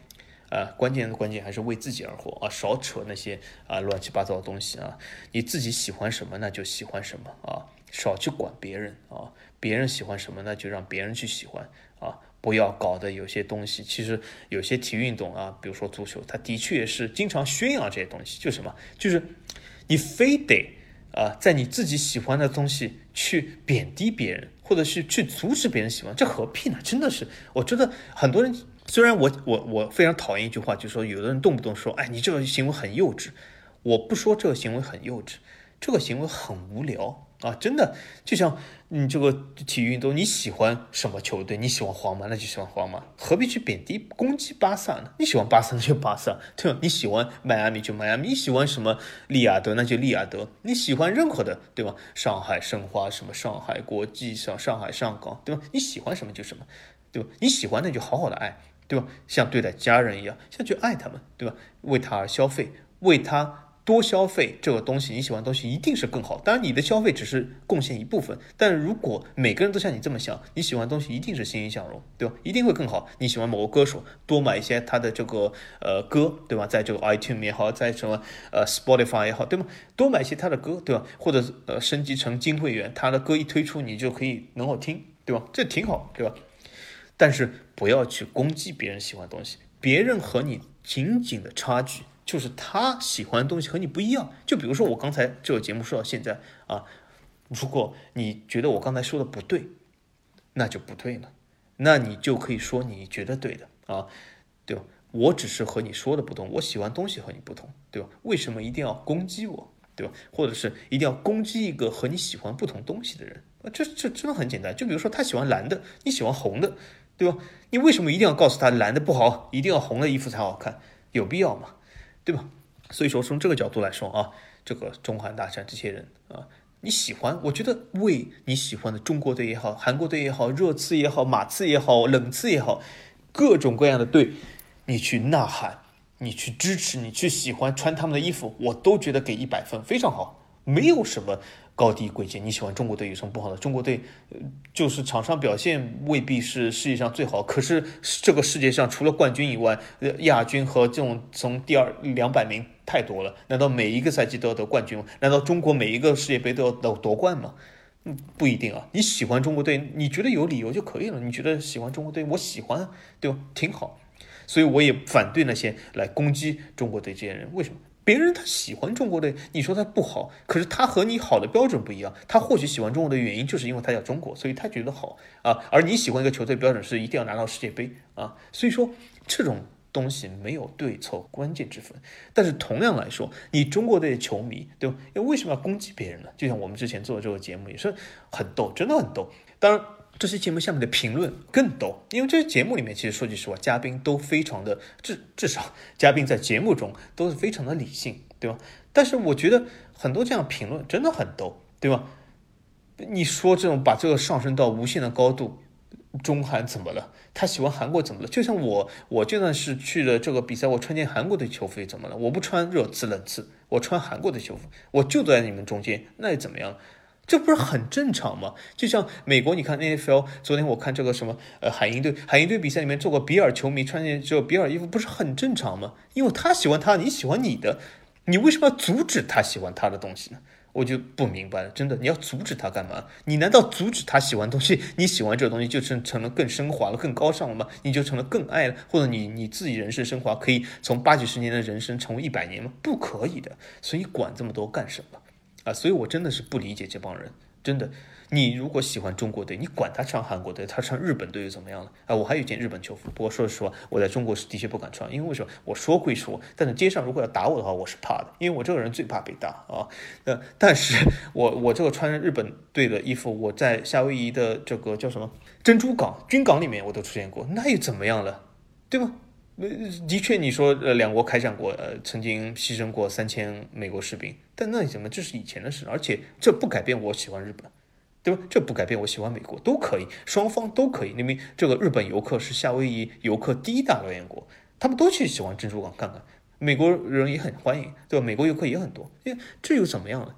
啊，关键的关键还是为自己而活啊，少扯那些啊乱七八糟的东西啊，你自己喜欢什么那就喜欢什么啊。少去管别人啊，别人喜欢什么，那就让别人去喜欢啊，不要搞得有些东西。其实有些体育运动啊，比如说足球，它的确是经常宣扬这些东西，就什么，就是你非得啊，在你自己喜欢的东西去贬低别人，或者是去阻止别人喜欢，这何必呢？真的是，我觉得很多人，虽然我我我非常讨厌一句话，就是说有的人动不动说，哎，你这个行为很幼稚。我不说这个行为很幼稚，这个行为很无聊。啊，真的就像你这个体育运动，你喜欢什么球队？你喜欢皇马，那就喜欢皇马，何必去贬低、攻击巴萨呢？你喜欢巴萨，那就巴萨，对吧？你喜欢迈阿密就迈阿密，你喜欢什么利雅得，那就利雅得。你喜欢任何的，对吧？上海申花，什么上海国际，上上海上港，对吧？你喜欢什么就什么，对吧？你喜欢那就好好的爱，对吧？像对待家人一样，像去爱他们，对吧？为他而消费，为他。多消费这个东西，你喜欢的东西一定是更好。当然，你的消费只是贡献一部分。但如果每个人都像你这么想，你喜欢的东西一定是欣欣向荣，对吧？一定会更好。你喜欢某个歌手，多买一些他的这个呃歌，对吧？在这个 iTunes 也好，在什么呃 Spotify 也好，对吗？多买一些他的歌，对吧？或者呃升级成金会员，他的歌一推出，你就可以能够听，对吧？这挺好，对吧？但是不要去攻击别人喜欢的东西，别人和你仅仅的差距。就是他喜欢的东西和你不一样，就比如说我刚才这个节目说到现在啊，如果你觉得我刚才说的不对，那就不对了，那你就可以说你觉得对的啊，对吧？我只是和你说的不同，我喜欢东西和你不同，对吧？为什么一定要攻击我，对吧？或者是一定要攻击一个和你喜欢不同东西的人？这这真的很简单，就比如说他喜欢蓝的，你喜欢红的。对吧？你为什么一定要告诉他蓝的不好，一定要红的衣服才好看？有必要吗？对吧？所以说从这个角度来说啊，这个中韩大战这些人啊，你喜欢，我觉得为你喜欢的中国队也好，韩国队也好，热刺也好，马刺也好，冷刺也好，各种各样的队，你去呐喊，你去支持，你去喜欢穿他们的衣服，我都觉得给一百分，非常好，没有什么。高低贵贱，你喜欢中国队有什么不好的？中国队，就是场上表现未必是世界上最好，可是这个世界上除了冠军以外，亚军和这种从第二两百名太多了。难道每一个赛季都要得冠军吗？难道中国每一个世界杯都要得夺冠吗？嗯，不一定啊。你喜欢中国队，你觉得有理由就可以了。你觉得喜欢中国队，我喜欢，对吧？挺好。所以我也反对那些来攻击中国队这些人。为什么？别人他喜欢中国队，你说他不好，可是他和你好的标准不一样。他或许喜欢中国的原因就是因为他叫中国，所以他觉得好啊。而你喜欢一个球队标准是一定要拿到世界杯啊。所以说这种东西没有对错关键之分。但是同样来说，你中国队的球迷对吧？为什么要攻击别人呢？就像我们之前做的这个节目也是很逗，真的很逗。当然。这些节目下面的评论更逗，因为这些节目里面其实说句实话，嘉宾都非常的至至少嘉宾在节目中都是非常的理性，对吧？但是我觉得很多这样评论真的很逗，对吧？你说这种把这个上升到无限的高度，中韩怎么了？他喜欢韩国怎么了？就像我，我就算是去了这个比赛，我穿件韩国的球服怎么了？我不穿热刺冷刺，我穿韩国的球服，我就在你们中间，那又怎么样？这不是很正常吗？就像美国，你看 N F L，昨天我看这个什么呃海鹰队，海鹰队比赛里面做过比尔球迷穿件这个比尔衣服，不是很正常吗？因为他喜欢他，你喜欢你的，你为什么要阻止他喜欢他的东西呢？我就不明白了，真的，你要阻止他干嘛？你难道阻止他喜欢东西？你喜欢这个东西就成成了更升华了、更高尚了吗？你就成了更爱了，或者你你自己人生升华可以从八九十年的人生成为一百年吗？不可以的，所以管这么多干什么？啊，所以我真的是不理解这帮人，真的。你如果喜欢中国队，你管他穿韩国队，他穿日本队又怎么样了？啊，我还有一件日本球服，不过说实话，我在中国是的确不敢穿，因为为什么？我说归说，但是街上如果要打我的话，我是怕的，因为我这个人最怕被打啊。那，但是我我这个穿日本队的衣服，我在夏威夷的这个叫什么珍珠港军港里面我都出现过，那又怎么样了？对吗？那，的确，你说呃，两国开战过，呃，曾经牺牲过三千美国士兵，但那怎么？这是以前的事，而且这不改变我喜欢日本，对吧？这不改变我喜欢美国，都可以，双方都可以。因为这个日本游客是夏威夷游客第一大来源国，他们都去喜欢珍珠港看看，美国人也很欢迎，对吧？美国游客也很多，因为，这又怎么样呢？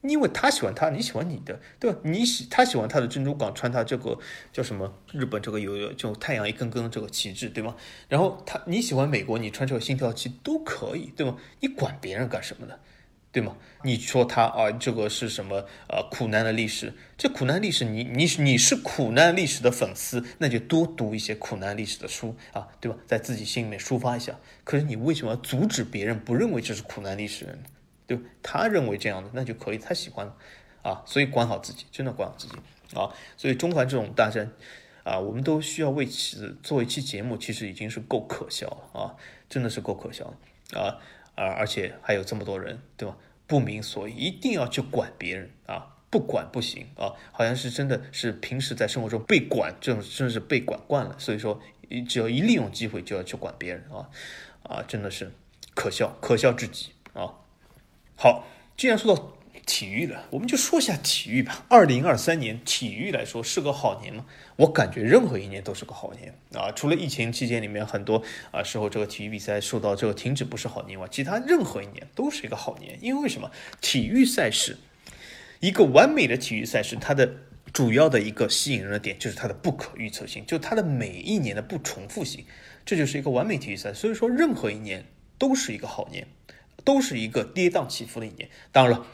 因为他喜欢他，你喜欢你的，对吧？你喜他喜欢他的珍珠港，穿他这个叫什么？日本这个有就太阳一根根这个旗帜，对吗？然后他你喜欢美国，你穿这个星条旗都可以，对吗？你管别人干什么呢？对吗？你说他啊，这个是什么？呃，苦难的历史，这苦难历史，你你你是苦难历史的粉丝，那就多读一些苦难历史的书啊，对吧？在自己心里面抒发一下。可是你为什么要阻止别人不认为这是苦难历史呢？对吧，他认为这样的那就可以，他喜欢，啊，所以管好自己，真的管好自己啊。所以中环这种大战，啊，我们都需要为此做一期节目，其实已经是够可笑了啊，真的是够可笑了啊啊！而且还有这么多人，对吧？不明所以，一定要去管别人啊，不管不行啊，好像是真的是平时在生活中被管，这种真的是被管惯了，所以说只要一利用机会就要去管别人啊啊，真的是可笑，可笑至极啊！好，既然说到体育了，我们就说一下体育吧。二零二三年体育来说是个好年吗？我感觉任何一年都是个好年啊，除了疫情期间里面很多啊时候这个体育比赛受到这个停止不是好年外，其他任何一年都是一个好年。因为为什么？体育赛事，一个完美的体育赛事，它的主要的一个吸引人的点就是它的不可预测性，就它的每一年的不重复性，这就是一个完美体育赛。所以说，任何一年都是一个好年。都是一个跌宕起伏的一年。当然了，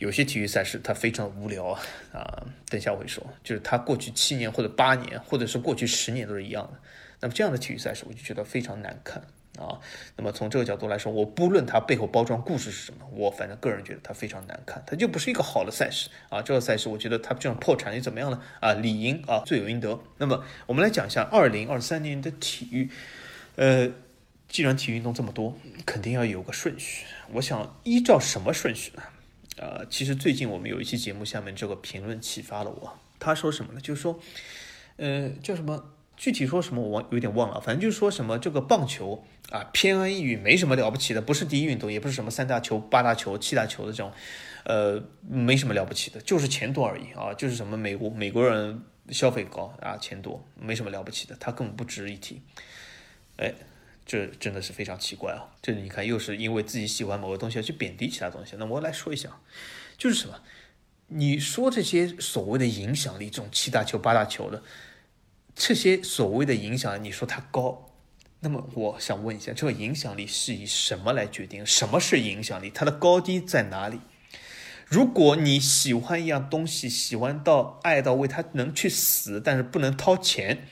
有些体育赛事它非常无聊啊啊！等一下我会说，就是它过去七年或者八年，或者是过去十年都是一样的。那么这样的体育赛事，我就觉得非常难看啊。那么从这个角度来说，我不论它背后包装故事是什么，我反正个人觉得它非常难看，它就不是一个好的赛事啊。这个赛事，我觉得它这样破产又怎么样呢？啊，理应啊罪有应得。那么我们来讲一下二零二三年的体育，呃。既然体育运动这么多，肯定要有个顺序。我想依照什么顺序呢？呃，其实最近我们有一期节目下面这个评论启发了我。他说什么呢？就是说，呃，叫什么？具体说什么我有点忘了，反正就是说什么这个棒球啊，偏安一隅，没什么了不起的，不是第一运动，也不是什么三大球、八大球、七大球的这种，呃，没什么了不起的，就是钱多而已啊，就是什么美国美国人消费高啊，钱多，没什么了不起的，他根本不值一提。哎，这真的是非常奇怪啊！这你看，又是因为自己喜欢某个东西要去贬低其他东西。那我来说一下，就是什么？你说这些所谓的影响力，这种七大球、八大球的。这些所谓的影响，你说它高，那么我想问一下，这个影响力是以什么来决定？什么是影响力？它的高低在哪里？如果你喜欢一样东西，喜欢到爱到为它能去死，但是不能掏钱，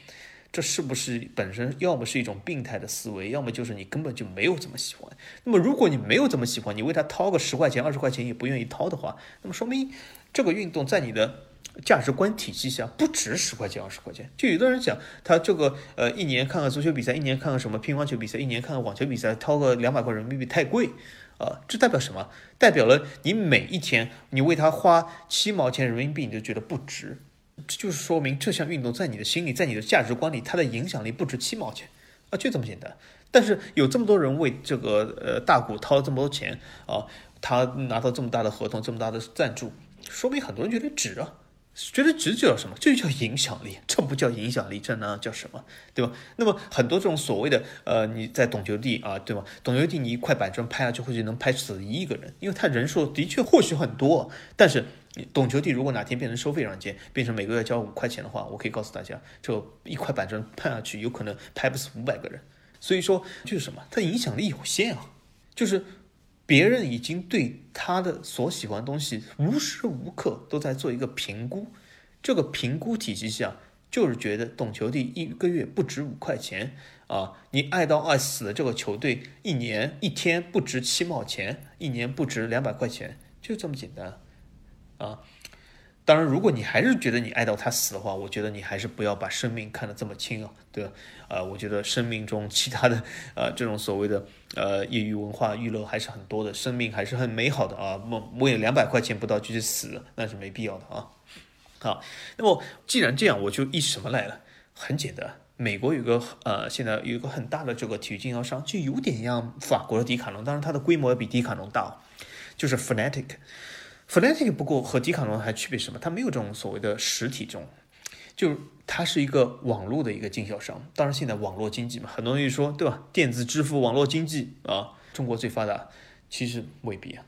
这是不是本身要么是一种病态的思维，要么就是你根本就没有这么喜欢？那么如果你没有这么喜欢，你为他掏个十块钱、二十块钱也不愿意掏的话，那么说明这个运动在你的。价值观体系下不值十块钱二十块钱，就有的人讲他这个呃一年看看足球比赛，一年看看什么乒乓球比赛，一年看看网球比赛，掏个两百块人民币太贵啊！这代表什么？代表了你每一天你为他花七毛钱人民币你就觉得不值，这就是说明这项运动在你的心里，在你的价值观里，它的影响力不值七毛钱啊，就这么简单。但是有这么多人为这个呃大股掏了这么多钱啊，他拿到这么大的合同，这么大的赞助，说明很多人觉得值啊。觉得值就叫什么？这就叫影响力，这不叫影响力，这呢叫什么？对吧？那么很多这种所谓的呃，你在懂球帝啊，对吧？懂球帝你一块板砖拍下去，或许能拍死一亿个人，因为他人数的确或许很多。但是懂球帝如果哪天变成收费软件，变成每个月交五块钱的话，我可以告诉大家，这一块板砖拍下去，有可能拍不死五百个人。所以说就是什么？它影响力有限啊，就是。别人已经对他的所喜欢东西无时无刻都在做一个评估，这个评估体系下就是觉得懂球帝一个月不值五块钱啊，你爱到爱死的这个球队一年一天不值七毛钱，一年不值两百块钱，就这么简单啊。当然，如果你还是觉得你爱到他死的话，我觉得你还是不要把生命看得这么轻啊，对吧？呃，我觉得生命中其他的 [laughs] 呃这种所谓的呃业余文化娱乐还是很多的，生命还是很美好的啊。为两百块钱不到就去死，那是没必要的啊。好，那么既然这样，我就一什么来了？很简单，美国有个呃现在有一个很大的这个体育经销商，就有点像法国的迪卡侬，当然它的规模要比迪卡侬大，就是 Fnatic。Fnatic 不过和迪卡侬还区别什么？它没有这种所谓的实体这种，就它是一个网络的一个经销商。当然现在网络经济嘛，很多人说对吧？电子支付、网络经济啊，中国最发达，其实未必啊。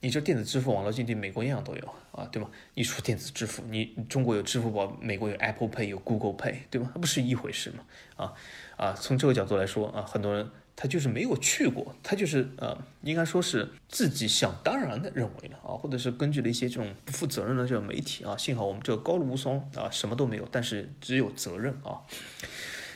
你说电子支付、网络经济，美国一样都有啊，对吗？你说电子支付，你中国有支付宝，美国有 Apple Pay，有 Google Pay，对吗？它不是一回事嘛？啊啊，从这个角度来说啊，很多人。他就是没有去过，他就是呃，应该说是自己想当然的认为的啊，或者是根据了一些这种不负责任的这种媒体啊。幸好我们这个高露无双啊，什么都没有，但是只有责任啊。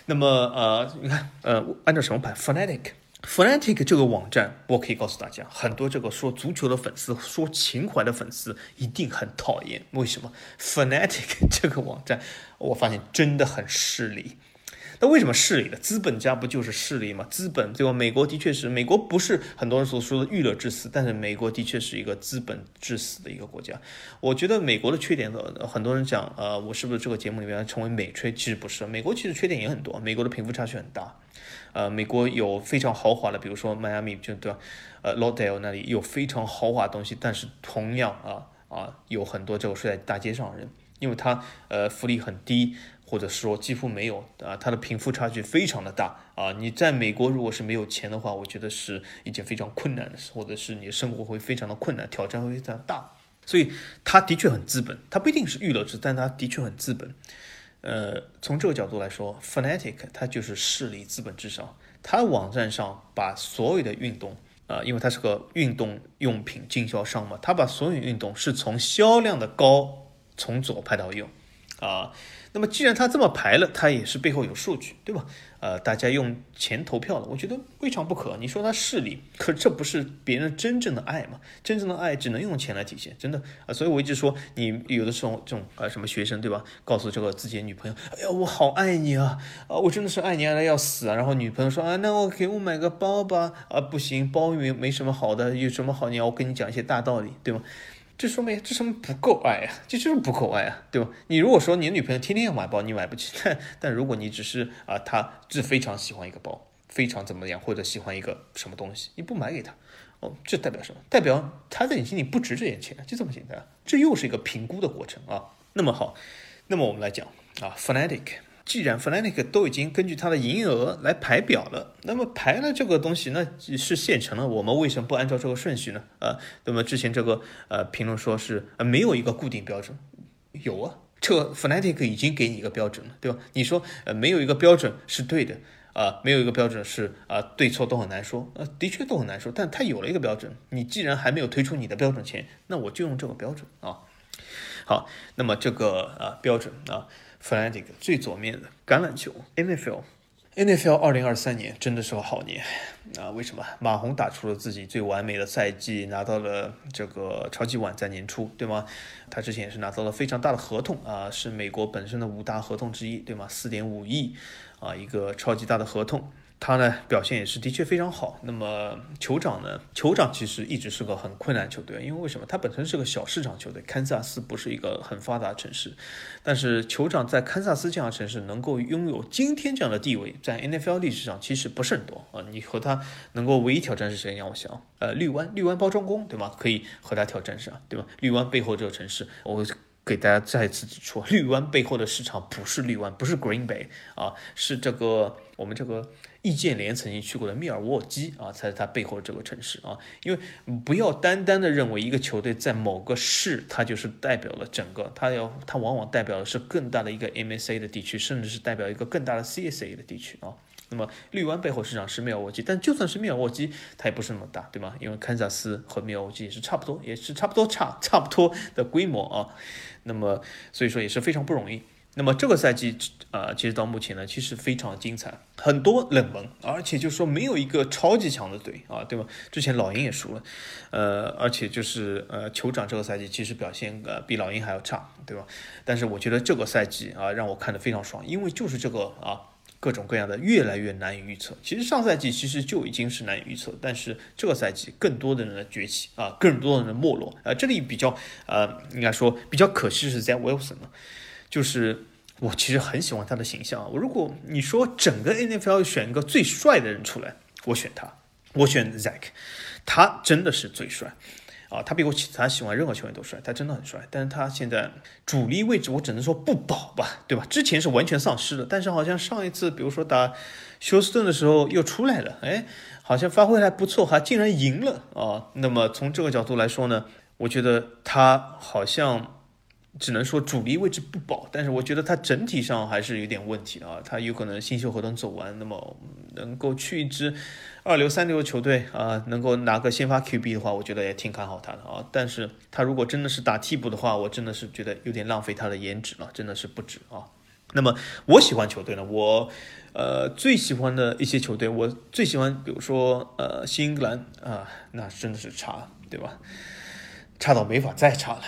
那么呃，你看呃，按照什么排？Fanatic，Fanatic 这个网站，我可以告诉大家，很多这个说足球的粉丝，说情怀的粉丝一定很讨厌。为什么？Fanatic 这个网站，我发现真的很势利。那为什么势力的资本家不就是势力吗？资本对吧？美国的确是，美国不是很多人所说的娱乐至死，但是美国的确是一个资本至死的一个国家。我觉得美国的缺点呢，很多人讲，呃，我是不是这个节目里面成为美吹？其实不是，美国其实缺点也很多。美国的贫富差距很大，呃，美国有非常豪华的，比如说迈阿密就对吧？呃，Lauderdale 那里有非常豪华的东西，但是同样啊啊，有很多这个睡在大街上的人，因为他呃福利很低。或者说几乎没有啊，它的贫富差距非常的大啊！你在美国如果是没有钱的话，我觉得是一件非常困难的事，或者是你的生活会非常的困难，挑战会非常大。所以它的确很资本，它不一定是娱乐制，但它的确很资本。呃，从这个角度来说，Fnatic 它就是势力资本至上，它网站上把所有的运动啊，因为它是个运动用品经销商嘛，它把所有运动是从销量的高从左排到右啊。那么既然他这么排了，他也是背后有数据，对吧？呃，大家用钱投票了，我觉得未尝不可。你说他势利，可这不是别人真正的爱吗？真正的爱只能用钱来体现，真的啊。所以我一直说，你有的时候这种啊什么学生，对吧？告诉这个自己的女朋友，哎呀，我好爱你啊，啊，我真的是爱你爱的要死啊。然后女朋友说啊，那我给我买个包吧，啊，不行，包没没什么好的，有什么好？你要我跟你讲一些大道理，对吗？这说明这说明不够爱呀，[laughs] 这就是不够爱啊，对吧？你如果说你女朋友天天要买包，你买不起，但 [laughs] 但如果你只是啊，她是非常喜欢一个包，非常怎么样，或者喜欢一个什么东西，你不买给她，哦，这代表什么？代表她在你心里不值这点钱，就这么简单。这又是一个评估的过程啊。那么好，那么我们来讲啊，Fnatic。既然 Fnatic 都已经根据它的营业额来排表了，那么排了这个东西，那是现成的。我们为什么不按照这个顺序呢？啊，那么之前这个呃评论说是呃没有一个固定标准，有啊，这个 Fnatic 已经给你一个标准了，对吧？你说呃没有一个标准是对的啊，没有一个标准是啊对错都很难说，呃的确都很难说，但它有了一个标准。你既然还没有推出你的标准前，那我就用这个标准啊。好，那么这个啊标准啊。Fnatic 最左面的橄榄球，NFL，NFL 二零二三年真的是个好年啊！为什么？马洪打出了自己最完美的赛季，拿到了这个超级碗在年初，对吗？他之前也是拿到了非常大的合同啊，是美国本身的五大合同之一，对吗？四点五亿啊，一个超级大的合同。他呢表现也是的确非常好。那么酋长呢？酋长其实一直是个很困难球队，因为为什么？他本身是个小市场球队，堪萨斯不是一个很发达城市。但是酋长在堪萨斯这样的城市能够拥有今天这样的地位，在 NFL 历史上其实不是很多啊。你和他能够唯一挑战是谁？让我想，呃，绿湾，绿湾包装工，对吗？可以和他挑战是吧？对吧？绿湾背后这个城市，我给大家再次指出，[laughs] 绿湾背后的市场不是绿湾，不是 Green Bay 啊，是这个我们这个。易建联曾经去过的密尔沃基啊，才是他背后的这个城市啊。因为不要单单的认为一个球队在某个市，它就是代表了整个，它要它往往代表的是更大的一个 MSA 的地区，甚至是代表一个更大的 CSA 的地区啊。那么绿湾背后市场是密尔沃基，但就算是密尔沃基，它也不是那么大，对吗？因为堪萨斯和密尔沃基也是差不多，也是差不多差差不多的规模啊。那么所以说也是非常不容易。那么这个赛季，呃，其实到目前呢，其实非常精彩，很多冷门，而且就是说没有一个超级强的队啊，对吧？之前老鹰也输了，呃，而且就是呃，酋长这个赛季其实表现呃比老鹰还要差，对吧？但是我觉得这个赛季啊，让我看得非常爽，因为就是这个啊，各种各样的越来越难以预测。其实上赛季其实就已经是难以预测，但是这个赛季更多的人的崛起啊，更多的人的没落啊，这里比较呃，应该说比较可惜是在 Wilson 呢。就是我其实很喜欢他的形象。我如果你说整个 NFL 选一个最帅的人出来，我选他，我选 Zack，他真的是最帅啊！他比我其他喜欢任何球员都帅，他真的很帅。但是他现在主力位置我只能说不保吧，对吧？之前是完全丧失了，但是好像上一次比如说打休斯顿的时候又出来了，哎，好像发挥还不错，还竟然赢了啊！那么从这个角度来说呢，我觉得他好像。只能说主力位置不保，但是我觉得他整体上还是有点问题啊。他有可能新秀合同走完，那么能够去一支二流、三流的球队啊，能够拿个先发 QB 的话，我觉得也挺看好他的啊。但是他如果真的是打替补的话，我真的是觉得有点浪费他的颜值了，真的是不值啊。那么我喜欢球队呢，我呃最喜欢的一些球队，我最喜欢，比如说呃新英格兰啊，那真的是差，对吧？差到没法再差了。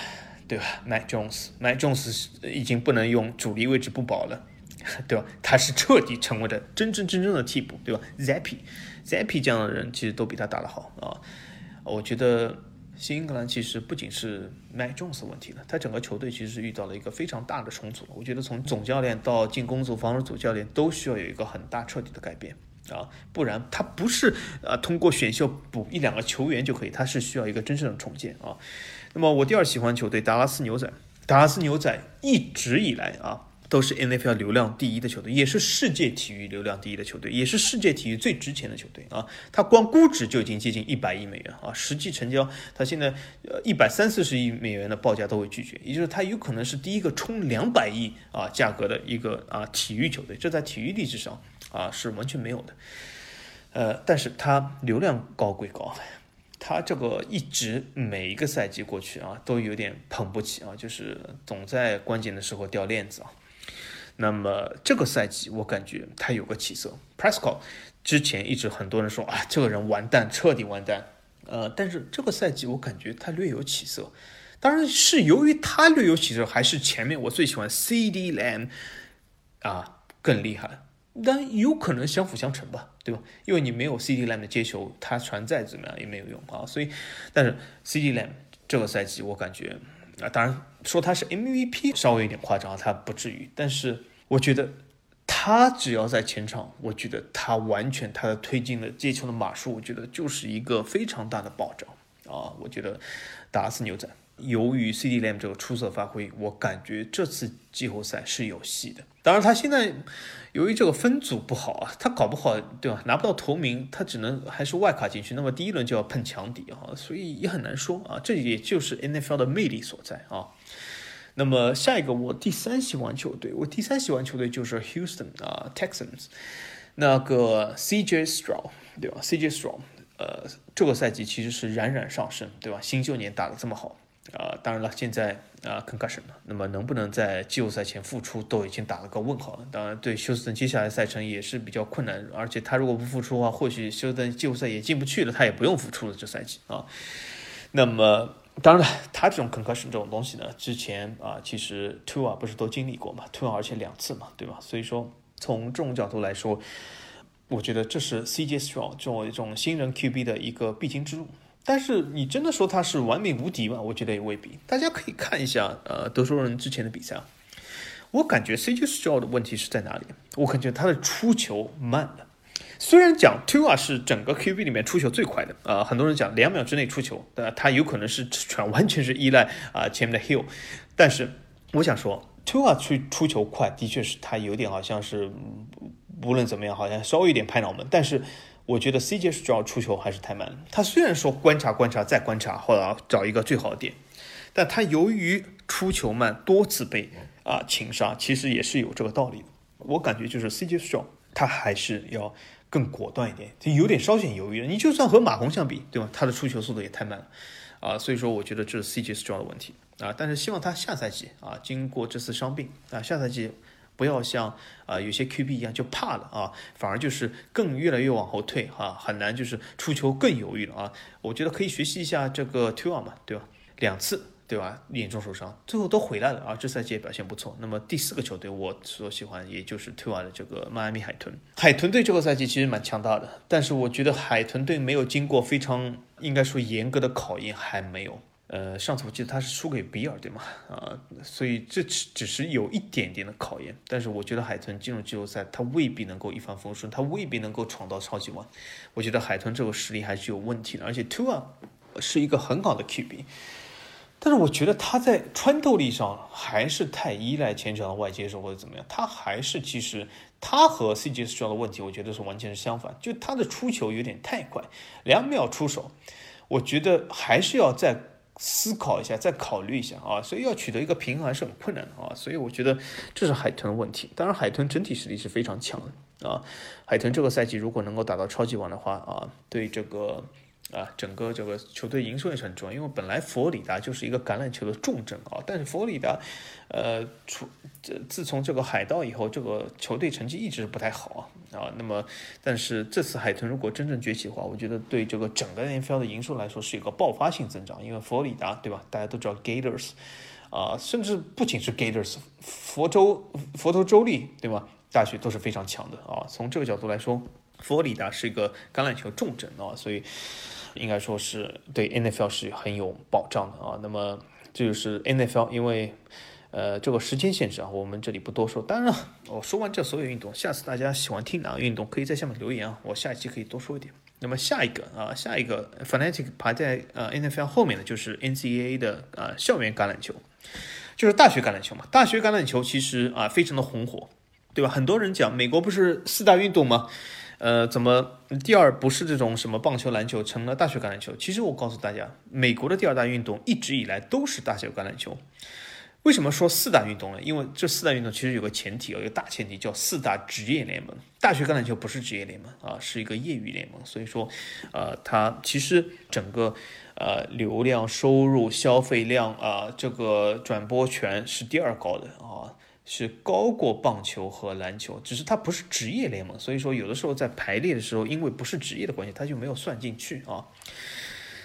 对吧？Mac Jones，Mac Jones 已经不能用主力位置不保了，[laughs] 对吧？他是彻底成为了真真正正的替补，对吧？Zappy，Zappy 这样的人其实都比他打得好啊。我觉得新英格兰其实不仅是 Mac Jones 问题了，他整个球队其实是遇到了一个非常大的重组。我觉得从总教练到进攻组、防守组教练都需要有一个很大彻底的改变啊，不然他不是啊通过选秀补一两个球员就可以，他是需要一个真正的重建啊。那么我第二喜欢球队达拉斯牛仔，达拉斯牛仔一直以来啊都是 NFL 流量第一的球队，也是世界体育流量第一的球队，也是世界体育最值钱的球队啊。它光估值就已经接近一百亿美元啊，实际成交它现在呃一百三四十亿美元的报价都会拒绝，也就是它有可能是第一个冲两百亿啊价格的一个啊体育球队，这在体育历史上啊是完全没有的。呃，但是它流量高归高。他这个一直每一个赛季过去啊，都有点捧不起啊，就是总在关键的时候掉链子啊。那么这个赛季我感觉他有个起色，Prescott 之前一直很多人说啊，这个人完蛋，彻底完蛋。呃，但是这个赛季我感觉他略有起色，当然是由于他略有起色，还是前面我最喜欢 CD Lamb 啊更厉害。但有可能相辅相成吧，对吧？因为你没有 CD Lamb 的接球，他传再怎么样也没有用啊。所以，但是 CD Lamb 这个赛季我感觉啊，当然说他是 MVP 稍微有点夸张，他不至于，但是我觉得他只要在前场，我觉得他完全他的推进的接球的码数，我觉得就是一个非常大的保障啊，我觉得达拉斯牛仔。由于 C D Lam 这个出色发挥，我感觉这次季后赛是有戏的。当然，他现在由于这个分组不好啊，他搞不好对吧？拿不到头名，他只能还是外卡进去。那么第一轮就要碰强敌啊，所以也很难说啊。这也就是 NFL 的魅力所在啊。那么下一个，我第三喜欢球队，我第三喜欢球队就是 Houston 啊，Texans 那个 CJ Stroud 对吧？CJ Stroud 呃，这个赛季其实是冉冉上升对吧？新秀年打得这么好。啊，当然了，现在啊，concussion，那么能不能在季后赛前复出，都已经打了个问号了。当然，对休斯顿接下来赛程也是比较困难，而且他如果不复出的话，或许休斯顿季后赛也进不去了，他也不用复出了这赛季啊。那么，当然了，他这种 concussion 这种东西呢，之前啊，其实 two 啊不是都经历过嘛，two 而且两次嘛，对吧？所以说，从这种角度来说，我觉得这是 CJ Stroud 作为这种新人 QB 的一个必经之路。但是你真的说他是完美无敌吗？我觉得也未必。大家可以看一下，呃，德州人之前的比赛啊，我感觉 CJ Stroud 的问题是在哪里？我感觉他的出球慢了。虽然讲 Tua 是整个 QB 里面出球最快的，啊，很多人讲两秒之内出球，呃，他有可能是全完全是依赖啊前面的 Hill。但是我想说，Tua 去出球快，的确是他有点好像是，无论怎么样，好像稍微有点拍脑门，但是。我觉得 CJ 是主要出球还是太慢了。他虽然说观察观察再观察，或者找一个最好的点，但他由于出球慢，多次被啊擒杀，其实也是有这个道理的。我感觉就是 CJ Stroud 他还是要更果断一点，他有点稍显犹豫了。你就算和马洪相比，对吧？他的出球速度也太慢了啊，所以说我觉得这是 CJ Stroud 的问题啊。但是希望他下赛季啊，经过这次伤病啊，下赛季。不要像啊有些 QB 一样就怕了啊，反而就是更越来越往后退哈，很难就是出球更犹豫了啊。我觉得可以学习一下这个 Tua 嘛，对吧？两次对吧？严重受伤，最后都回来了啊。这赛季表现不错。那么第四个球队我所喜欢也就是 Tua 的这个迈阿密海豚。海豚队这个赛季其实蛮强大的，但是我觉得海豚队没有经过非常应该说严格的考验，还没有。呃，上次我记得他是输给比尔，对吗？啊，所以这只只是有一点点的考验，但是我觉得海豚进入季后赛，他未必能够一帆风顺，他未必能够闯到超级碗。我觉得海豚这个实力还是有问题的，而且 Tua 是一个很好的 QB，但是我觉得他在穿透力上还是太依赖前场的外接手或者怎么样，他还是其实他和 CJ 需要的问题，我觉得是完全是相反，就他的出球有点太快，两秒出手，我觉得还是要在。思考一下，再考虑一下啊，所以要取得一个平衡还是很困难的啊，所以我觉得这是海豚的问题。当然，海豚整体实力是非常强的啊。海豚这个赛季如果能够打到超级碗的话啊，对这个。啊，整个这个球队营收也是很重要，因为本来佛罗里达就是一个橄榄球的重镇啊，但是佛罗里达，呃，出这自从这个海盗以后，这个球队成绩一直不太好啊啊。那么，但是这次海豚如果真正崛起的话，我觉得对这个整个 NFL 的营收来说是一个爆发性增长，因为佛罗里达对吧？大家都知道 Gators，啊，甚至不仅是 Gators，佛州佛州州立对吧？大学都是非常强的啊。从这个角度来说，佛罗里达是一个橄榄球重镇啊，所以。应该说是对 NFL 是很有保障的啊。那么这就是 NFL，因为呃这个时间限制啊，我们这里不多说。当然了，我说完这所有运动，下次大家喜欢听哪个运动，可以在下面留言啊，我下一期可以多说一点。那么下一个啊，下一个 Fanatic 排在呃 NFL 后面的就是 NCAA 的呃校园橄榄球，就是大学橄榄球嘛。大学橄榄球其实啊非常的红火，对吧？很多人讲美国不是四大运动吗？呃，怎么第二不是这种什么棒球、篮球成了大学橄榄球？其实我告诉大家，美国的第二大运动一直以来都是大学橄榄球。为什么说四大运动呢？因为这四大运动其实有个前提，有一个大前提叫四大职业联盟。大学橄榄球不是职业联盟啊，是一个业余联盟。所以说，呃，它其实整个呃流量、收入、消费量啊，这个转播权是第二高的啊。是高过棒球和篮球，只是它不是职业联盟，所以说有的时候在排列的时候，因为不是职业的关系，它就没有算进去啊。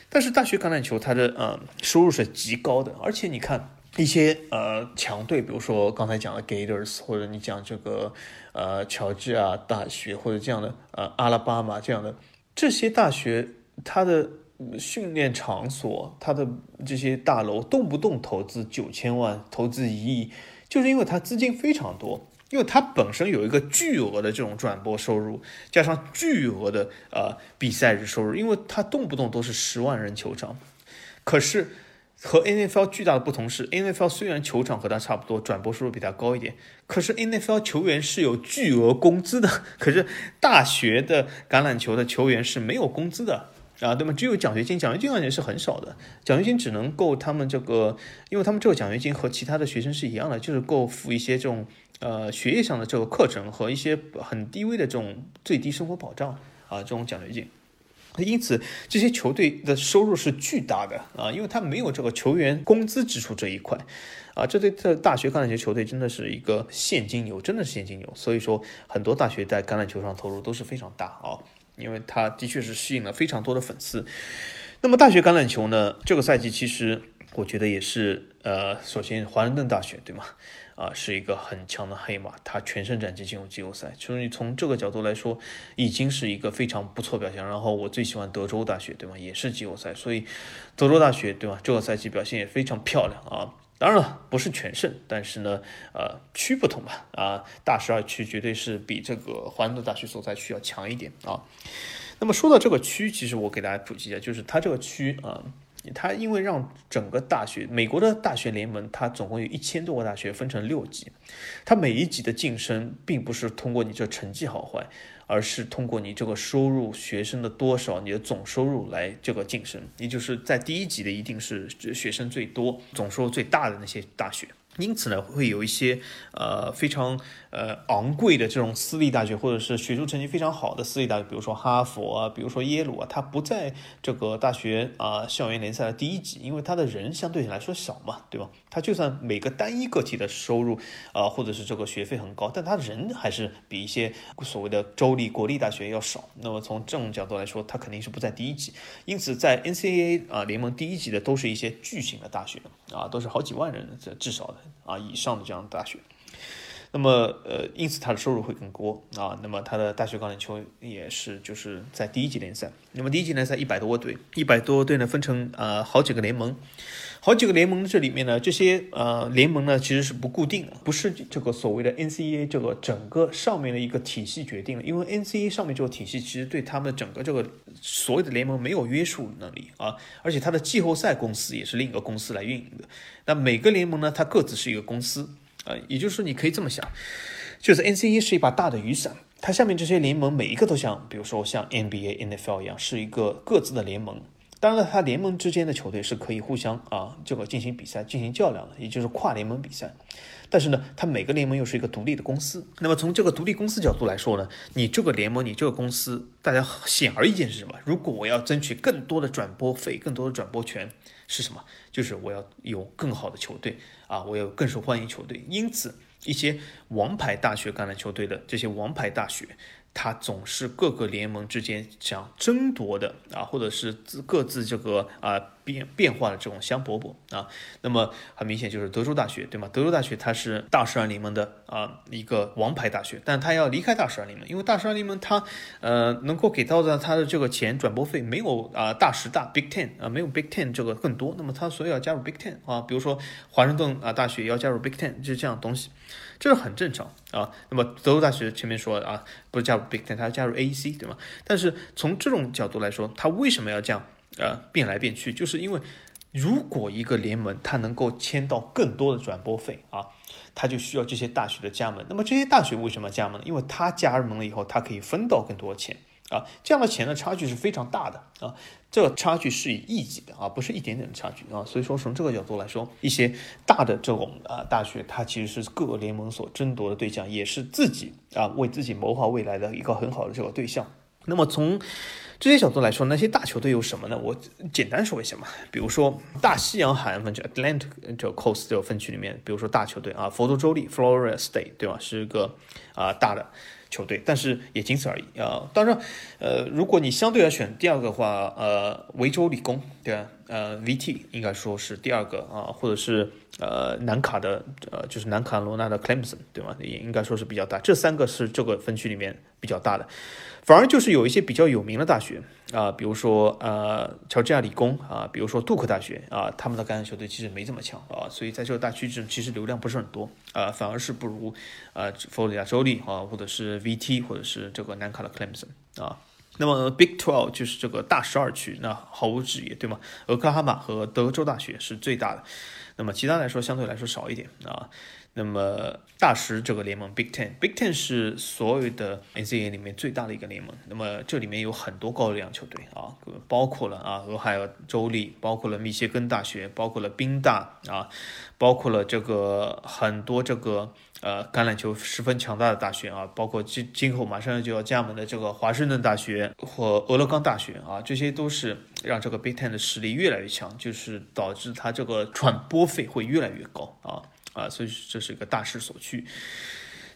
但是大学橄榄球它的呃收入是极高的，而且你看一些呃强队，比如说刚才讲的 Gators，或者你讲这个呃乔治亚大学或者这样的呃阿拉巴马这样的这些大学，它的训练场所，它的这些大楼动不动投资九千万、投资一亿，就是因为它资金非常多，因为它本身有一个巨额的这种转播收入，加上巨额的呃比赛日收入，因为它动不动都是十万人球场，可是。和 NFL 巨大的不同是，NFL 虽然球场和它差不多，转播收入比它高一点，可是 NFL 球员是有巨额工资的，可是大学的橄榄球的球员是没有工资的啊，对吗？只有奖学金，奖学金而言是很少的，奖学金只能够他们这个，因为他们这个奖学金和其他的学生是一样的，就是够付一些这种呃学业上的这个课程和一些很低微的这种最低生活保障啊，这种奖学金。因此，这些球队的收入是巨大的啊，因为他没有这个球员工资支出这一块，啊，这对这大学橄榄球球队真的是一个现金流，真的是现金流。所以说，很多大学在橄榄球上投入都是非常大啊，因为他的确是吸引了非常多的粉丝。那么，大学橄榄球呢，这个赛季其实我觉得也是，呃，首先华盛顿大学对吗？啊，是一个很强的黑马，他全胜战绩进入季后赛，所以从这个角度来说，已经是一个非常不错表现。然后我最喜欢德州大学，对吗？也是季后赛，所以德州大学，对吧？这个赛季表现也非常漂亮啊。当然了，不是全胜，但是呢，呃，区不同吧？啊，大十二区绝对是比这个华盛顿大学所在区要强一点啊。那么说到这个区，其实我给大家普及一下，就是它这个区啊。它因为让整个大学，美国的大学联盟，它总共有一千多个大学，分成六级。它每一级的晋升，并不是通过你这成绩好坏，而是通过你这个收入、学生的多少、你的总收入来这个晋升。也就是在第一级的，一定是学生最多、总收入最大的那些大学。因此呢，会有一些呃非常呃昂贵的这种私立大学，或者是学术成绩非常好的私立大学，比如说哈佛啊，比如说耶鲁啊，它不在这个大学啊校园联赛的第一级，因为它的人相对来说小嘛，对吧？它就算每个单一个体的收入啊，或者是这个学费很高，但它人还是比一些所谓的州立国立大学要少。那么从这种角度来说，它肯定是不在第一级。因此，在 NCAA 啊联盟第一级的都是一些巨型的大学啊，都是好几万人这至少的。啊，以上的这样的大学，那么呃，因此他的收入会更多啊。那么他的大学橄榄球也是就是在第一级联赛。那么第一级联赛一百多队，一百多队呢分成呃好几个联盟，好几个联盟这里面呢，这些呃联盟呢其实是不固定的，不是这个所谓的 NCAA 这个整个上面的一个体系决定的，因为 NCAA 上面这个体系其实对他们整个这个所有的联盟没有约束能力啊，而且它的季后赛公司也是另一个公司来运营的。那每个联盟呢，它各自是一个公司，啊，也就是说，你可以这么想，就是 NCAA 是一把大的雨伞，它下面这些联盟每一个都像，比如说像 NBA、NFL 一样，是一个各自的联盟。当然了，它联盟之间的球队是可以互相啊，这个进行比赛、进行较量的，也就是跨联盟比赛。但是呢，它每个联盟又是一个独立的公司。那么从这个独立公司角度来说呢，你这个联盟、你这个公司，大家显而易见是什么？如果我要争取更多的转播费、更多的转播权，是什么？就是我要有更好的球队啊，我要更受欢迎球队。因此，一些王牌大学橄榄球队的这些王牌大学。它总是各个联盟之间想争夺的啊，或者是自各自这个啊变变化的这种香饽饽啊。那么很明显就是德州大学，对吗？德州大学它是大十二联盟的啊一个王牌大学，但它要离开大十二联盟，因为大十二联盟它呃能够给到的它的这个钱转播费没有啊大十大 Big Ten 啊没有 Big Ten 这个更多。那么它所以要加入 Big Ten 啊，比如说华盛顿啊大学要加入 Big Ten，就是这样东西。这是很正常啊。那么德州大学前面说啊，不是加入 Big Ten，它加入 AEC，对吗？但是从这种角度来说，它为什么要这样呃变来变去？就是因为如果一个联盟它能够签到更多的转播费啊，它就需要这些大学的加盟。那么这些大学为什么要加盟呢？因为它加盟了以后，它可以分到更多的钱。啊，这样的钱的差距是非常大的啊，这个差距是以亿计的啊，不是一点点的差距啊，所以说从这个角度来说，一些大的这种啊大学，它其实是各个联盟所争夺的对象，也是自己啊为自己谋划未来的一个很好的这个对象。那么从这些角度来说，那些大球队有什么呢？我简单说一下嘛，比如说大西洋海岸分区 （Atlantic 这个 Coast 这个分区里面），比如说大球队啊，佛州州立 （Florida State） 对吧，是一个啊大的。球队，但是也仅此而已啊。当然，呃，如果你相对来选第二个的话，呃，维州理工，对吧？呃，VT 应该说是第二个啊，或者是呃南卡的，呃，就是南卡罗纳的 Clemson，对吗？也应该说是比较大。这三个是这个分区里面比较大的。反而就是有一些比较有名的大学啊，比如说呃乔治亚理工啊，比如说杜克大学啊，他们的橄榄球队其实没这么强啊，所以在这个大区中其实流量不是很多啊，反而是不如呃佛罗里达州立啊，或者是 VT 或者是这个南卡的 Clemson 啊。那么 Big Twelve 就是这个大十二区，那毫无质疑，对吗？俄克拉荷马和德州大学是最大的，那么其他来说相对来说少一点啊。那么大十这个联盟 Big Ten，Big Ten 是所有的 NCAA 里面最大的一个联盟。那么这里面有很多高流量球队啊，包括了啊俄亥俄州立，包括了密歇根大学，包括了宾大啊，包括了这个很多这个呃橄榄球十分强大的大学啊，包括今今后马上就要加盟的这个华盛顿大学或俄勒冈大学啊，这些都是让这个 Big Ten 的实力越来越强，就是导致它这个传播费会越来越高啊。啊，所以这是一个大势所趋。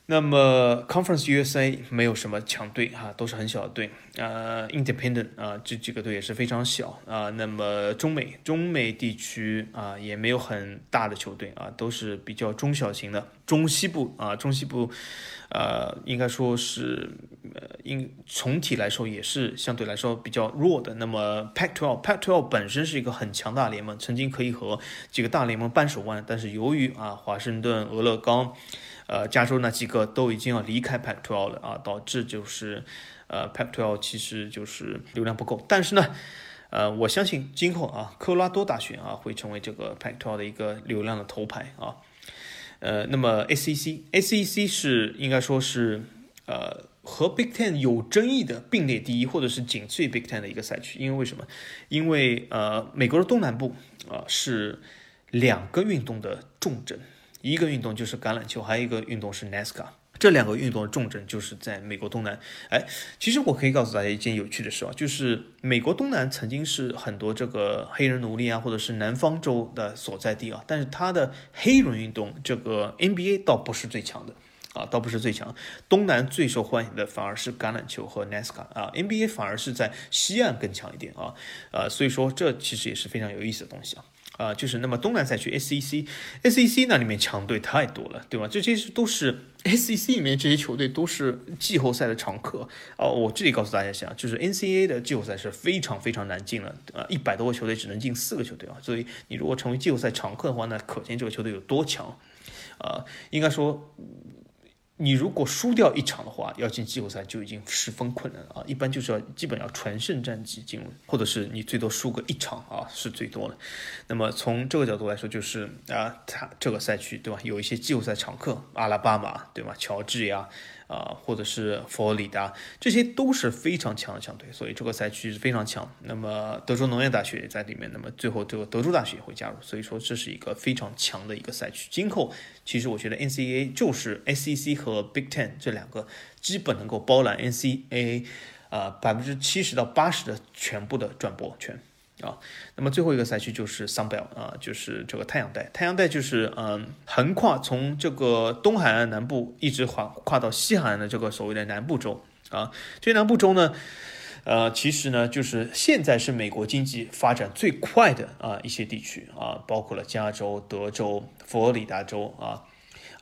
那么 Conference USA 没有什么强队哈，都是很小的队。呃，Independent 啊，这几个队也是非常小啊。那么中美中美地区啊，也没有很大的球队啊，都是比较中小型的。中西部啊，中西部，呃，应该说是呃，应总体来说也是相对来说比较弱的。那么 Pac-12，Pac-12 本身是一个很强大联盟，曾经可以和几个大联盟扳手腕，但是由于啊，华盛顿、俄勒冈。呃，加州那几个都已经要离开 Pac-12 了啊，导致就是呃 Pac-12 其实就是流量不够。但是呢，呃，我相信今后啊，科罗拉多大学啊会成为这个 Pac-12 的一个流量的头牌啊。呃，那么 SEC，SEC 是应该说是呃和 Big Ten 有争议的并列第一，或者是仅次于 Big Ten 的一个赛区。因为为什么？因为呃，美国的东南部啊是两个运动的重镇。一个运动就是橄榄球，还有一个运动是 NASCAR，这两个运动的重镇就是在美国东南。哎，其实我可以告诉大家一件有趣的事啊，就是美国东南曾经是很多这个黑人奴隶啊，或者是南方州的所在地啊，但是它的黑人运动这个 NBA 倒不是最强的啊，倒不是最强。东南最受欢迎的反而是橄榄球和 NASCAR 啊，NBA 反而是在西岸更强一点啊，呃，所以说这其实也是非常有意思的东西啊。啊，就是那么东南赛区 SEC，SEC 那里面强队太多了，对吧？这些都是 SEC 里面这些球队都是季后赛的常客。哦，我这里告诉大家一下，就是 NCAA 的季后赛是非常非常难进了，啊，一百多个球队只能进四个球队啊。所以你如果成为季后赛常客的话，那可见这个球队有多强。啊，应该说。你如果输掉一场的话，要进季后赛就已经十分困难了啊！一般就是要基本要全胜战绩进入，或者是你最多输个一场啊，是最多的。那么从这个角度来说，就是啊，他这个赛区对吧，有一些季后赛常客，阿拉巴马对吧，乔治呀。啊或者是佛罗里达，这些都是非常强的强队，所以这个赛区是非常强。那么德州农业大学也在里面，那么最后这个德州大学也会加入，所以说这是一个非常强的一个赛区。今后其实我觉得 NCAA 就是 SEC 和 Big Ten 这两个基本能够包揽 NCAA 啊百分之七十到八十的全部的转播权。啊，那么最后一个赛区就是 Sunbelt 啊，就是这个太阳带。太阳带就是嗯，横跨从这个东海岸南部一直跨跨到西海岸的这个所谓的南部州啊。这南部州呢，呃，其实呢就是现在是美国经济发展最快的啊一些地区啊，包括了加州、德州、佛罗里达州啊。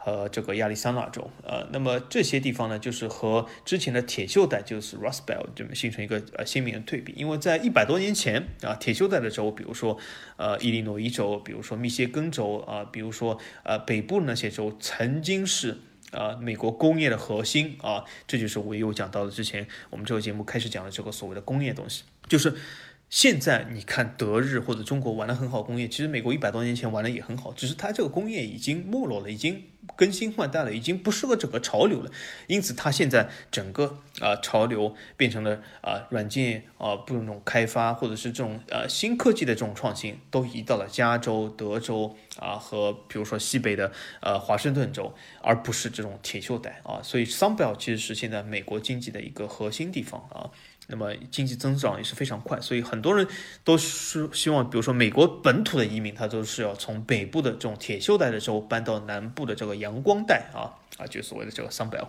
呃，这个亚利桑那州，呃，那么这些地方呢，就是和之前的铁锈带，就是 Rust Belt，这么形成一个呃鲜明的对比。因为在一百多年前啊，铁锈带的州，比如说呃伊利诺伊州，比如说密歇根州啊，比如说呃北部那些州，曾经是啊美国工业的核心啊。这就是我有讲到的之前我们这个节目开始讲的这个所谓的工业东西，就是。现在你看德日或者中国玩的很好工业，其实美国一百多年前玩的也很好，只是它这个工业已经没落了，已经更新换代了，已经不适合整个潮流了。因此，它现在整个啊潮流变成了啊软件啊不那种开发或者是这种呃新科技的这种创新，都移到了加州、德州啊和比如说西北的呃华盛顿州，而不是这种铁锈带啊。所以，Sunbelt 其实是现在美国经济的一个核心地方啊。那么经济增长也是非常快，所以很多人都是希望，比如说美国本土的移民，他都是要从北部的这种铁锈带的州搬到南部的这个阳光带啊啊，就所谓的这个 Sun Belt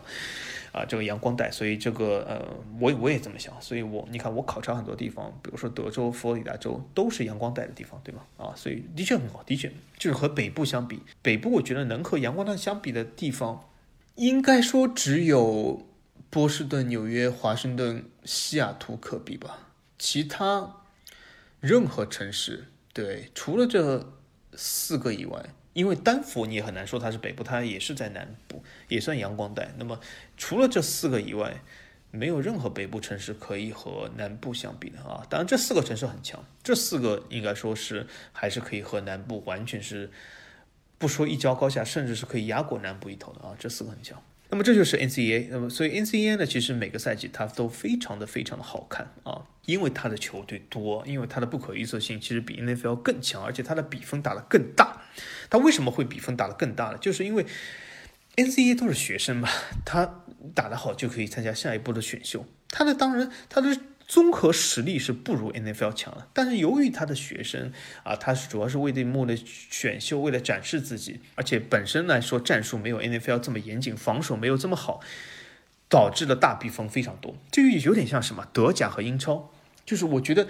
啊，这个阳光带。所以这个呃，我我也这么想。所以我你看，我考察很多地方，比如说德州、佛罗里达州都是阳光带的地方，对吗？啊，所以的确很好，的确就是和北部相比，北部我觉得能和阳光带相比的地方，应该说只有。波士顿、纽约、华盛顿、西雅图可比吧，其他任何城市，对，除了这四个以外，因为丹佛你也很难说它是北部，它也是在南部，也算阳光带。那么除了这四个以外，没有任何北部城市可以和南部相比的啊。当然，这四个城市很强，这四个应该说是还是可以和南部完全是不说一较高下，甚至是可以压过南部一头的啊。这四个很强。那么这就是 NCAA，那么所以 NCAA 呢，其实每个赛季它都非常的非常的好看啊，因为它的球队多，因为它的不可预测性其实比 NFL 更强，而且它的比分打得更大。他为什么会比分打得更大呢？就是因为 N C A 都是学生嘛，他打得好就可以参加下一步的选秀。他的当然他的。综合实力是不如 NFL 强的，但是由于他的学生啊，他是主要是为这幕的选秀，为了展示自己，而且本身来说战术没有 NFL 这么严谨，防守没有这么好，导致了大比分非常多。这个有点像什么德甲和英超，就是我觉得，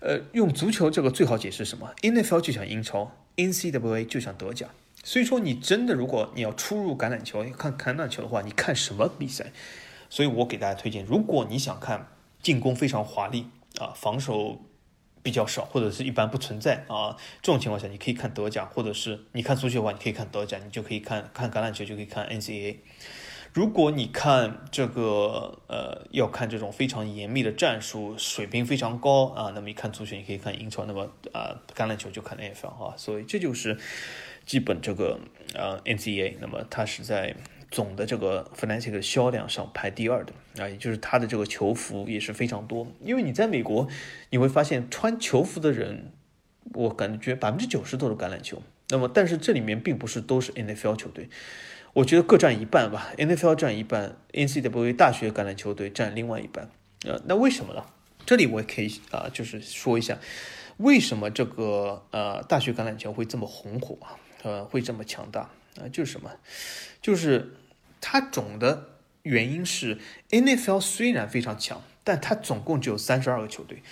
呃，用足球这个最好解释什么？NFL 就像英超，NCAA 就想德甲。所以说，你真的如果你要出入橄榄球看橄榄球的话，你看什么比赛？所以我给大家推荐，如果你想看。进攻非常华丽啊，防守比较少，或者是一般不存在啊。这种情况下，你可以看德甲，或者是你看足球的话，你可以看德甲，你就可以看看橄榄球，就可以看 NCAA。如果你看这个呃，要看这种非常严密的战术，水平非常高啊，那么一看足球，你可以看英超，那么啊，橄榄球就看 NFL 啊。所以这就是基本这个呃 NCAA，那么它是在。总的这个 Fnatic 的销量上排第二的啊，也就是它的这个球服也是非常多。因为你在美国，你会发现穿球服的人，我感觉百分之九十都是橄榄球。那么，但是这里面并不是都是 NFL 球队，我觉得各占一半吧。NFL 占一半，NCAA 大学橄榄球队占另外一半。呃，那为什么呢？这里我也可以啊，就是说一下，为什么这个呃大学橄榄球会这么红火啊？呃，会这么强大啊？就是什么？就是。它总的原因是，NFL 虽然非常强，但它总共只有三十二个球队。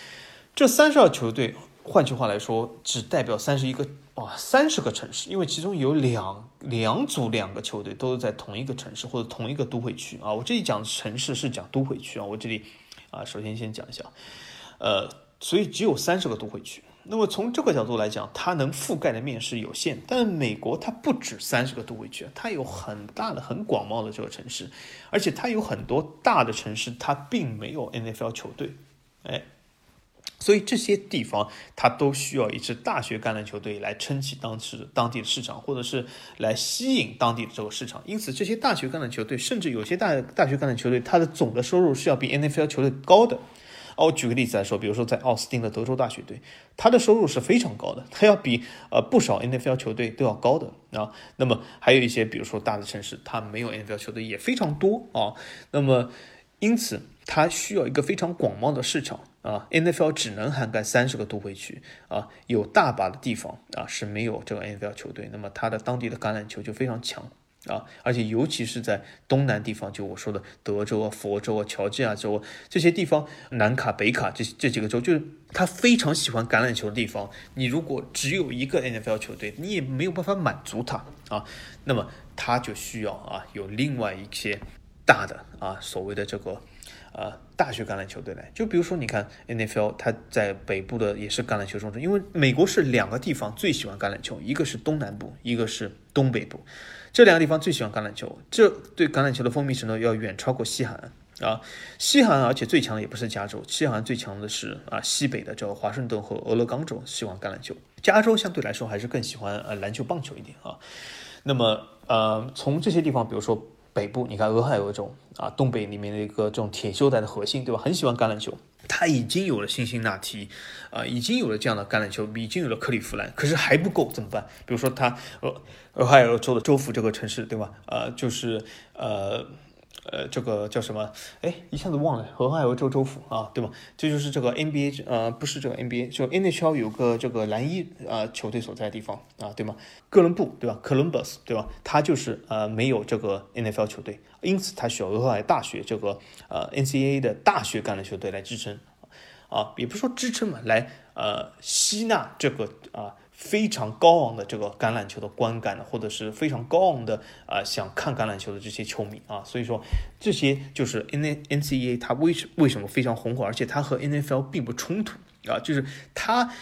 这三十二球队，换句话来说，只代表三十一个哇，三十个城市。因为其中有两两组两个球队都在同一个城市或者同一个都会区啊。我这里讲城市是讲都会区啊。我这里啊，首先先讲一下，呃，所以只有三十个都会区。那么从这个角度来讲，它能覆盖的面是有限。但美国它不止三十个都会区，它有很大的、很广袤的这个城市，而且它有很多大的城市，它并没有 NFL 球队，哎，所以这些地方它都需要一支大学橄榄球队来撑起当时当地的市场，或者是来吸引当地的这个市场。因此，这些大学橄榄球队，甚至有些大大学橄榄球队，它的总的收入是要比 NFL 球队高的。我举个例子来说，比如说在奥斯汀的德州大学队，他的收入是非常高的，他要比呃不少 NFL 球队都要高的啊。那么还有一些，比如说大的城市，它没有 NFL 球队也非常多啊。那么因此，它需要一个非常广袤的市场啊。NFL 只能涵盖三十个都会区啊，有大把的地方啊是没有这个 NFL 球队，那么它的当地的橄榄球就非常强。啊，而且尤其是在东南地方，就我说的德州啊、佛州啊、乔治亚州啊这些地方，南卡、北卡这这几个州，就是他非常喜欢橄榄球的地方。你如果只有一个 NFL 球队，你也没有办法满足他啊。那么他就需要啊有另外一些大的啊所谓的这个呃大学橄榄球队来。就比如说，你看 NFL，它在北部的也是橄榄球重镇，因为美国是两个地方最喜欢橄榄球，一个是东南部，一个是东北部。这两个地方最喜欢橄榄球，这对橄榄球的风靡程度要远超过西海岸啊！西海岸而且最强的也不是加州，西海岸最强的是啊西北的这个华盛顿和俄勒冈州喜欢橄榄球，加州相对来说还是更喜欢呃篮球、棒球一点啊。那么呃从这些地方，比如说北部，你看俄亥俄州啊，东北里面的一个这种铁锈带的核心，对吧？很喜欢橄榄球。他已经有了辛辛那提，啊，已经有了这样的橄榄球，已经有了克利夫兰，可是还不够，怎么办？比如说他俄俄亥俄州的州府这个城市，对吧？呃，就是呃。呃，这个叫什么？哎，一下子忘了，俄亥俄州州府啊，对吧？这就是这个 NBA，呃，不是这个 NBA，就 NHL 有个这个蓝衣啊球队所在的地方啊，对吗？哥伦布，对吧？Columbus，对吧？它就是呃没有这个 NFL 球队，因此它需要俄亥俄大学这个呃 NCAA 的大学橄榄球队来支撑，啊，也不是说支撑嘛，来呃吸纳这个啊非常高昂的这个橄榄球的观感的，或者是非常高昂的啊想看橄榄球的这些球迷啊，所以说这些就是 N N C A 它为什为什么非常红火，而且它和 N F L 并不冲突啊，就是它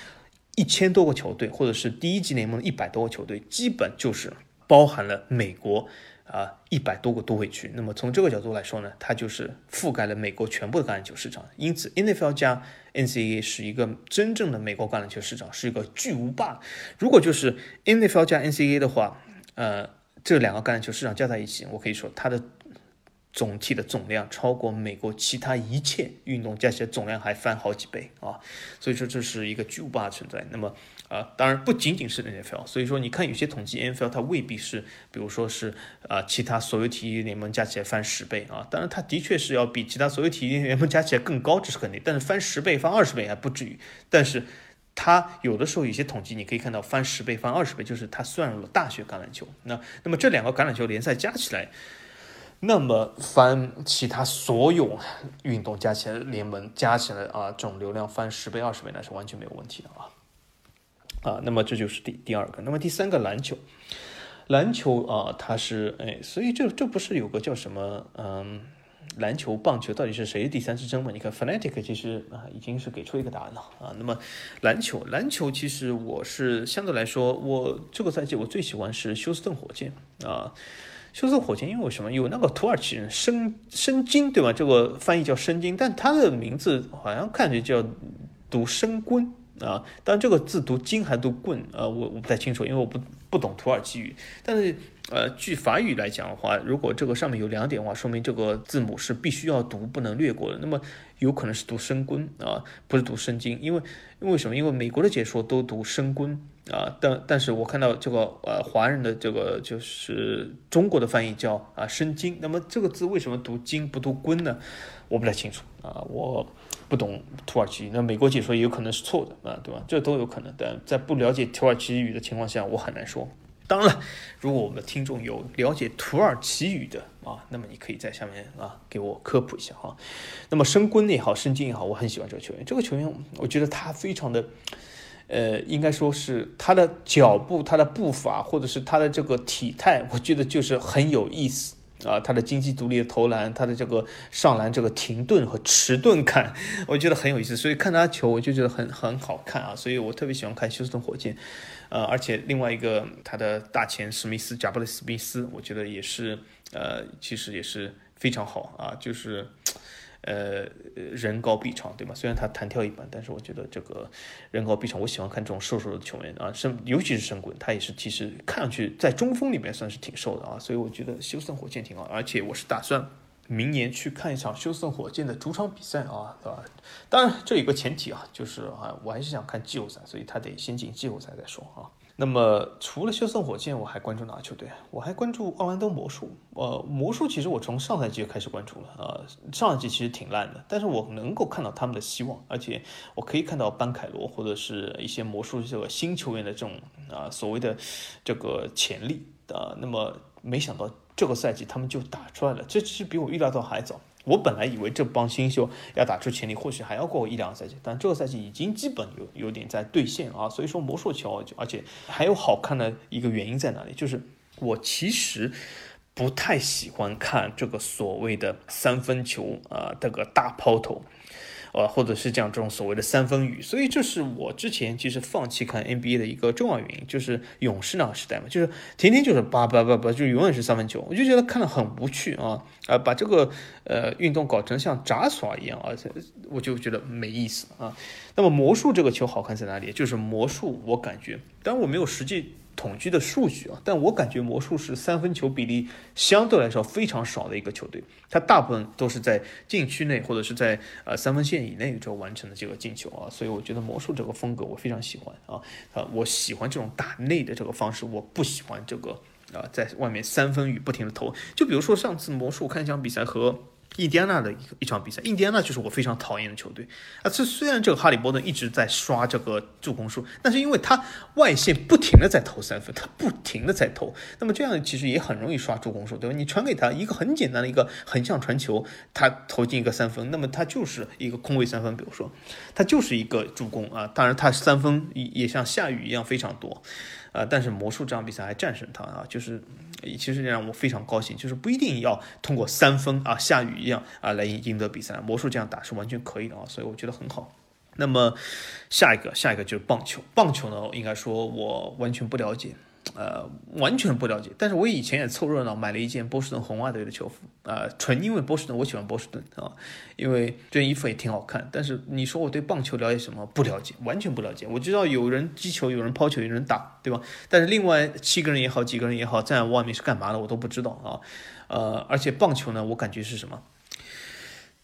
一千多个球队，或者是第一级联盟一百多个球队，基本就是包含了美国。啊，一百多个都会区。那么从这个角度来说呢，它就是覆盖了美国全部的橄榄球市场。因此，NFL 加 NCAA 是一个真正的美国橄榄球市场，是一个巨无霸。如果就是 NFL 加 NCAA 的话，呃，这两个橄榄球市场加在一起，我可以说它的。总体的总量超过美国其他一切运动加起来总量还翻好几倍啊，所以说这是一个巨无霸的存在。那么啊，当然不仅仅是 NFL，所以说你看有些统计 NFL 它未必是，比如说是啊其他所有体育联盟加起来翻十倍啊，当然它的确是要比其他所有体育联盟加起来更高，这是肯定。但是翻十倍、翻二十倍还不至于。但是它有的时候有些统计你可以看到翻十倍、翻二十倍，就是它算入了大学橄榄球。那那么这两个橄榄球联赛加起来。那么翻其他所有运动加起来联盟加起来啊，这种流量翻十倍二十倍那是完全没有问题的啊啊，那么这就是第第二个，那么第三个篮球，篮球啊它是哎，所以这这不是有个叫什么嗯，篮球棒球到底是谁第三之争嘛？你看 Fnatic 其实啊已经是给出一个答案了啊，那么篮球篮球其实我是相对来说我这个赛季我最喜欢是休斯顿火箭啊。休斯顿火箭因为什么？有那个土耳其人申申金，对吧？这个翻译叫申金，但他的名字好像看着叫读申棍啊。但这个字读金还读棍啊？我我不太清楚，因为我不不懂土耳其语。但是呃，据法语来讲的话，如果这个上面有两点的话，说明这个字母是必须要读，不能略过的。那么有可能是读申棍啊，不是读申金，因为因为什么？因为美国的解说都读申棍。啊，但但是我看到这个呃华人的这个就是中国的翻译叫啊生金，那么这个字为什么读金不读棍呢？我不太清楚啊，我不懂土耳其，那美国解说也有可能是错的啊，对吧？这都有可能，但在不了解土耳其语的情况下，我很难说。当然了，如果我们听众有了解土耳其语的啊，那么你可以在下面啊给我科普一下哈。那么申棍也好，申金也好，我很喜欢这个球员，这个球员我觉得他非常的。呃，应该说是他的脚步、他的步伐，或者是他的这个体态，我觉得就是很有意思啊。他的经济独立的投篮，他的这个上篮这个停顿和迟钝感，我觉得很有意思。所以看他球，我就觉得很很好看啊。所以我特别喜欢看休斯顿火箭，呃，而且另外一个他的大前史密斯，贾布雷史密斯，我觉得也是，呃，其实也是非常好啊，就是。呃，人高臂长，对吗？虽然他弹跳一般，但是我觉得这个人高臂长，我喜欢看这种瘦瘦的球员啊，身尤其是神棍，他也是其实看上去在中锋里面算是挺瘦的啊，所以我觉得休斯顿火箭挺好，而且我是打算明年去看一场休斯顿火箭的主场比赛啊，对吧？当然这有个前提啊，就是啊，我还是想看季后赛，所以他得先进季后赛再说啊。那么除了休斯顿火箭，我还关注哪个球队？我还关注奥兰多魔术。呃，魔术其实我从上赛季就开始关注了。呃，上赛季其实挺烂的，但是我能够看到他们的希望，而且我可以看到班凯罗或者是一些魔术这个新球员的这种啊所谓的这个潜力啊。那么没想到这个赛季他们就打出来了，这其实比我预料到还早。我本来以为这帮新秀要打出潜力，或许还要过一两个赛季，但这个赛季已经基本有有点在兑现啊。所以说魔术球，而且还有好看的一个原因在哪里？就是我其实不太喜欢看这个所谓的三分球啊，这个大抛投。呃，或者是讲这种所谓的三分雨，所以这是我之前其实放弃看 NBA 的一个重要原因，就是勇士那个时代嘛，就是天天就是叭叭叭叭，就永远是三分球，我就觉得看了很无趣啊，啊，把这个呃运动搞成像杂耍一样，而且我就觉得没意思啊。那么魔术这个球好看在哪里？就是魔术，我感觉，当然我没有实际。统计的数据啊，但我感觉魔术是三分球比例相对来说非常少的一个球队，它大部分都是在禁区内或者是在呃三分线以内就完成的这个进球啊，所以我觉得魔术这个风格我非常喜欢啊。啊，我喜欢这种打内的这个方式，我不喜欢这个啊在外面三分雨不停的投，就比如说上次魔术看一场比赛和印第安纳的一一场比赛，印第安纳就是我非常讨厌的球队啊。这虽然这个哈利波特一直在刷这个助攻数，但是因为他外线不停的在投三分，他不停的在投，那么这样其实也很容易刷助攻数，对吧？你传给他一个很简单的一个横向传球，他投进一个三分，那么他就是一个空位三分，比如说他就是一个助攻啊。当然他三分也也像下雨一样非常多。啊！但是魔术这场比赛还战胜他啊，就是其实让我非常高兴，就是不一定要通过三分啊下雨一样啊来赢得比赛，魔术这样打是完全可以的啊，所以我觉得很好。那么下一个，下一个就是棒球，棒球呢，应该说我完全不了解。呃，完全不了解，但是我以前也凑热闹买了一件波士顿红袜队的球服，啊，纯因为波士顿，我喜欢波士顿啊，因为这件衣服也挺好看。但是你说我对棒球了解什么？不了解，完全不了解。我知道有人击球，有人抛球，有人打，对吧？但是另外七个人也好，几个人也好，在外面是干嘛的，我都不知道啊。呃，而且棒球呢，我感觉是什么？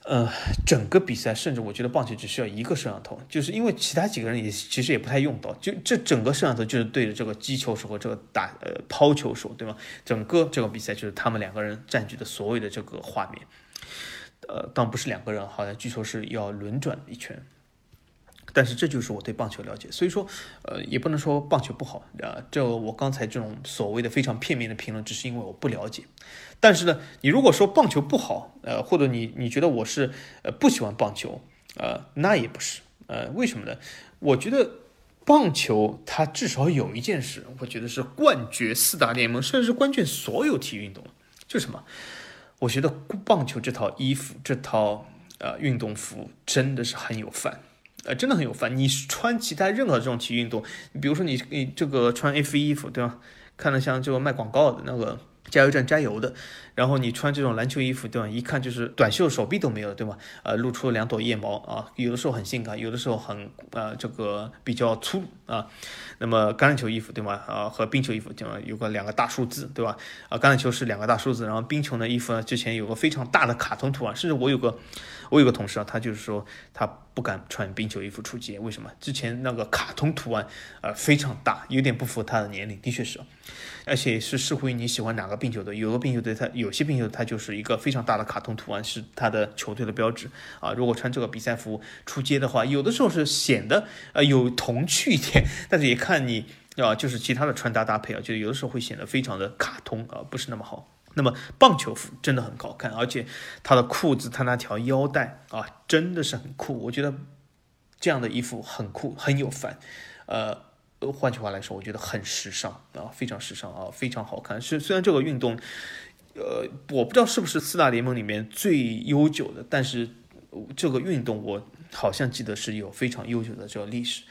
呃，整个比赛，甚至我觉得棒球只需要一个摄像头，就是因为其他几个人也其实也不太用到，就这整个摄像头就是对着这个击球手和这个打呃抛球手，对吗？整个这个比赛就是他们两个人占据的所有的这个画面，呃，当不是两个人，好像据说是要轮转一圈。但是这就是我对棒球了解，所以说，呃，也不能说棒球不好啊。这我刚才这种所谓的非常片面的评论，只是因为我不了解。但是呢，你如果说棒球不好，呃，或者你你觉得我是呃不喜欢棒球，呃，那也不是。呃，为什么呢？我觉得棒球它至少有一件事，我觉得是冠绝四大联盟，甚至是冠绝所有体育运动，就什么？我觉得棒球这套衣服，这套呃运动服真的是很有范。呃，真的很有范。你穿其他任何这种体育运动，比如说你你这个穿 F 一衣服，对吧？看着像就卖广告的那个加油站加油的。然后你穿这种篮球衣服，对吧？一看就是短袖，手臂都没有，对吧？呃，露出了两朵腋毛啊，有的时候很性感，有的时候很呃这个比较粗啊。那么橄榄球衣服，对吗？啊，和冰球衣服，对吧？有个两个大数字，对吧？啊，橄榄球是两个大数字，然后冰球的衣服呢，之前有个非常大的卡通图案，甚至我有个我有个同事啊，他就是说他不敢穿冰球衣服出街，为什么？之前那个卡通图案呃非常大，有点不符合他的年龄，的确是，而且是视乎于你喜欢哪个冰球队，有个冰球队它。有些冰球它就是一个非常大的卡通图案，是它的球队的标志啊。如果穿这个比赛服出街的话，有的时候是显得呃有童趣一点，但是也看你啊，就是其他的穿搭搭配啊，就有的时候会显得非常的卡通啊，不是那么好。那么棒球服真的很好看，而且它的裤子，它那条腰带啊，真的是很酷。我觉得这样的衣服很酷，很有范。呃，换句话来说，我觉得很时尚啊，非常时尚啊，非常好看。是虽然这个运动。呃，我不知道是不是四大联盟里面最悠久的，但是这个运动我好像记得是有非常悠久的这个历史。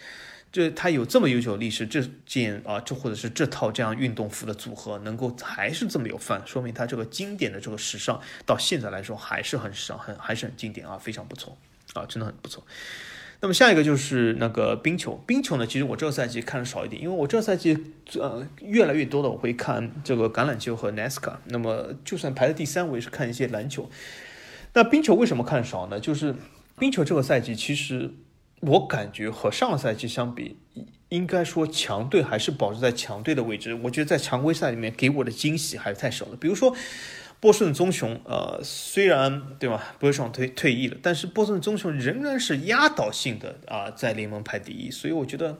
这它有这么悠久历史，这件啊，这或者是这套这样运动服的组合能够还是这么有范，说明它这个经典的这个时尚到现在来说还是很时尚，很还是很经典啊，非常不错啊，真的很不错。那么下一个就是那个冰球，冰球呢，其实我这个赛季看的少一点，因为我这个赛季呃越来越多的我会看这个橄榄球和 NASCAR，那么就算排在第三，我也是看一些篮球。那冰球为什么看少呢？就是冰球这个赛季其实我感觉和上个赛季相比，应该说强队还是保持在强队的位置。我觉得在常规赛里面给我的惊喜还是太少了，比如说。波士顿棕熊，呃，虽然对吧，波士顿退退役了，但是波士顿棕熊仍然是压倒性的啊，在联盟排第一，所以我觉得，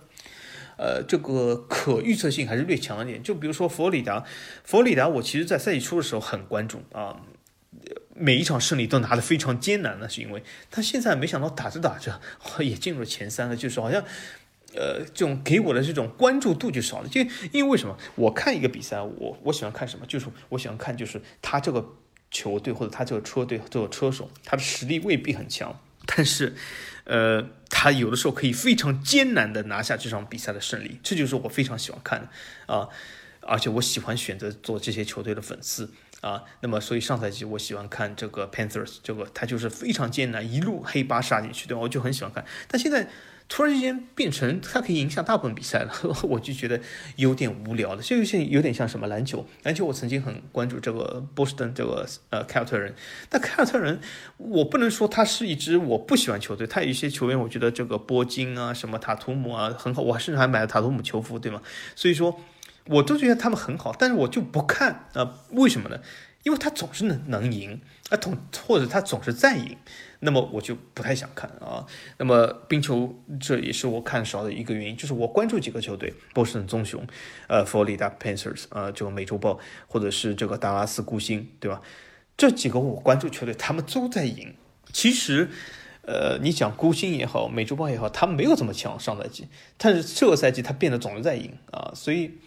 呃，这个可预测性还是略强一点。就比如说佛罗里达，佛罗里达，我其实在赛季初的时候很关注啊，每一场胜利都拿得非常艰难，那是因为他现在没想到打着打着也进入了前三了，就是好像。呃，这种给我的这种关注度就少了，就因为为什么？我看一个比赛，我我喜欢看什么？就是我喜欢看，就是他这个球队或者他这个车队这个车手，他的实力未必很强，但是，呃，他有的时候可以非常艰难的拿下这场比赛的胜利，这就是我非常喜欢看的啊！而且我喜欢选择做这些球队的粉丝啊。那么，所以上赛季我喜欢看这个 Panthers，这个他就是非常艰难，一路黑八杀进去，对？我就很喜欢看，但现在。突然之间变成他可以影响大部分比赛了，[laughs] 我就觉得有点无聊了。这就像有点像什么篮球，篮球我曾经很关注这个波士顿这个呃凯尔特人，但凯尔特人我不能说他是一支我不喜欢球队，他有一些球员我觉得这个波金啊什么塔图姆啊很好，我甚至还买了塔图姆球服，对吗？所以说我都觉得他们很好，但是我就不看啊，为什么呢？因为他总是能能赢，啊，总或者他总是在赢，那么我就不太想看啊。那么冰球这也是我看少的一个原因，就是我关注几个球队，波士顿棕熊，呃，佛罗里达 Panthers，呃，这个美洲豹，或者是这个达拉斯孤星，对吧？这几个我关注球队，他们都在赢。其实，呃，你讲孤星也好，美洲豹也好，他们没有这么强上赛季，但是这个赛季他变得总是在赢啊，所以。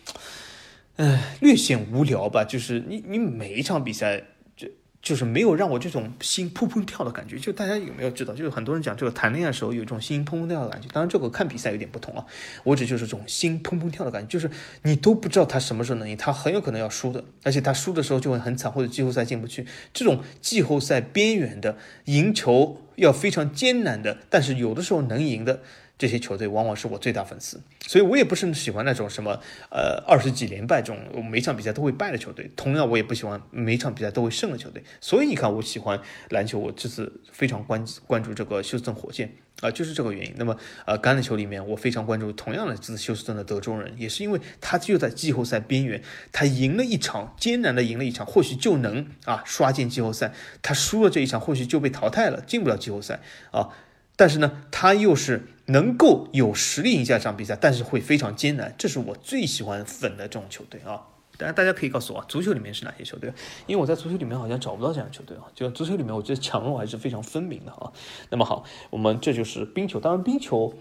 唉，略显无聊吧？就是你，你每一场比赛，就就是没有让我这种心砰砰跳的感觉。就大家有没有知道？就是很多人讲这个谈恋爱的时候有一种心砰砰跳的感觉。当然，这个看比赛有点不同啊。我指就是这种心砰砰跳的感觉，就是你都不知道他什么时候能赢，他很有可能要输的，而且他输的时候就会很惨，或者季后赛进不去。这种季后赛边缘的赢球要非常艰难的，但是有的时候能赢的。这些球队往往是我最大粉丝，所以我也不是喜欢那种什么呃二十几连败这种每场比赛都会败的球队。同样，我也不喜欢每场比赛都会胜的球队。所以你看，我喜欢篮球，我这次非常关关注这个休斯顿火箭啊，就是这个原因。那么呃，橄榄球里面我非常关注同样的这次休斯顿的德州人，也是因为他就在季后赛边缘，他赢了一场艰难的赢了一场，或许就能啊刷进季后赛。他输了这一场，或许就被淘汰了，进不了季后赛啊。但是呢，他又是能够有实力赢下这场比赛，但是会非常艰难。这是我最喜欢粉的这种球队啊！当然，大家可以告诉我，足球里面是哪些球队？因为我在足球里面好像找不到这样球队啊。就足球里面，我觉得强弱还是非常分明的啊。那么好，我们这就是冰球。当然，冰球，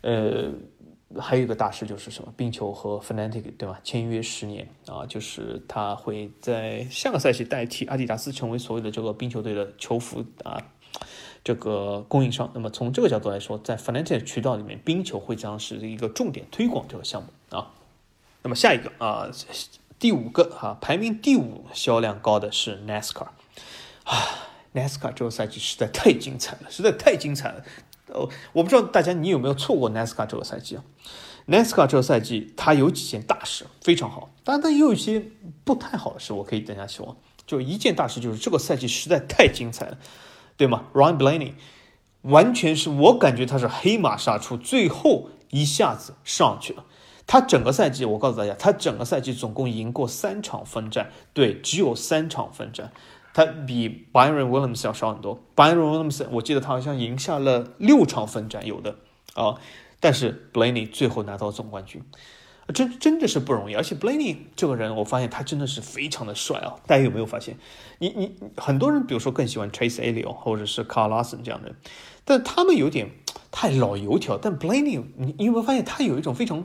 呃，还有一个大事就是什么？冰球和 Fnatic 对吧？签约十年啊，就是他会在下个赛季代替阿迪达斯成为所有的这个冰球队的球服啊。这个供应商，那么从这个角度来说，在 Fnatic 渠道里面，冰球会将是一个重点推广这个项目啊。那么下一个啊，第五个哈，排名第五销量高的是 NASCAR 啊，NASCAR 这个赛季实在太精彩了，实在太精彩了。哦，我不知道大家你有没有错过 NASCAR 这个赛季啊？NASCAR 这个赛季它有几件大事非常好，当然它也有一些不太好的事，我可以等下说。就一件大事就是这个赛季实在太精彩了。对吗？Ryan Blaney 完全是我感觉他是黑马杀出，最后一下子上去了。他整个赛季，我告诉大家，他整个赛季总共赢过三场分站，对，只有三场分站。他比 Byron Williams 要少很多。Byron Williams 我记得他好像赢下了六场分站，有的啊。但是 Blaney 最后拿到总冠军。真真的是不容易，而且 Blaney 这个人，我发现他真的是非常的帅啊！大家有没有发现？你你很多人，比如说更喜欢 Chase Elio 或者是 Carl Lawson 这样的人，但他们有点太老油条。但 Blaney，你你有没有发现他有一种非常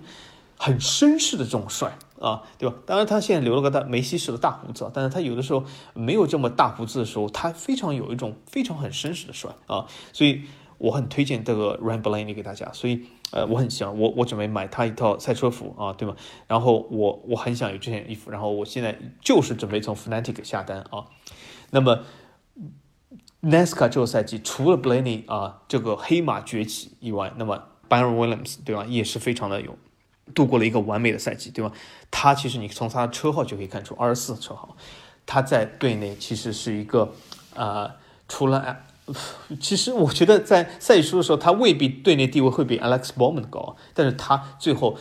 很绅士的这种帅啊？对吧？当然他现在留了个大梅西式的大胡子，但是他有的时候没有这么大胡子的时候，他非常有一种非常很绅士的帅啊！所以我很推荐这个 Ryan Blaney 给大家，所以。呃，我很想我我准备买他一套赛车服啊，对吗？然后我我很想有这件衣服，然后我现在就是准备从 Fnatic 下单啊。那么 NASCAR 这个赛季除了 Blaney 啊这个黑马崛起以外，那么 Byron Williams 对吧，也是非常的有度过了一个完美的赛季，对吧？他其实你从他的车号就可以看出二十四车号，他在队内其实是一个啊，除了。[laughs] 其实我觉得在赛季初的时候，他未必队内地位会比 Alex Bowman 高，但是他最后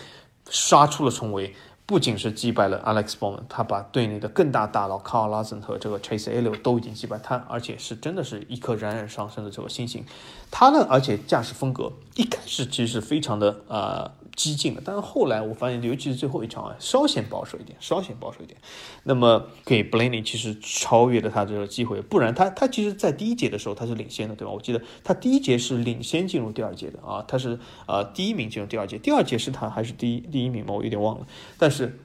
杀出了重围，不仅是击败了 Alex Bowman，他把队内的更大大佬 Carlsson 和这个 Chase Elio 都已经击败他，而且是真的是一颗冉冉上升的这个星星。他呢，而且驾驶风格一开始其实是非常的呃。激进的，但是后来我发现，尤其是最后一场啊，稍显保守一点，稍显保守一点。那么给 Blaney 其实超越了他这个机会，不然他他其实在第一节的时候他是领先的，对吧？我记得他第一节是领先进入第二节的啊，他是呃第一名进入第二节，第二节是他还是第一第一名吗？我有点忘了。但是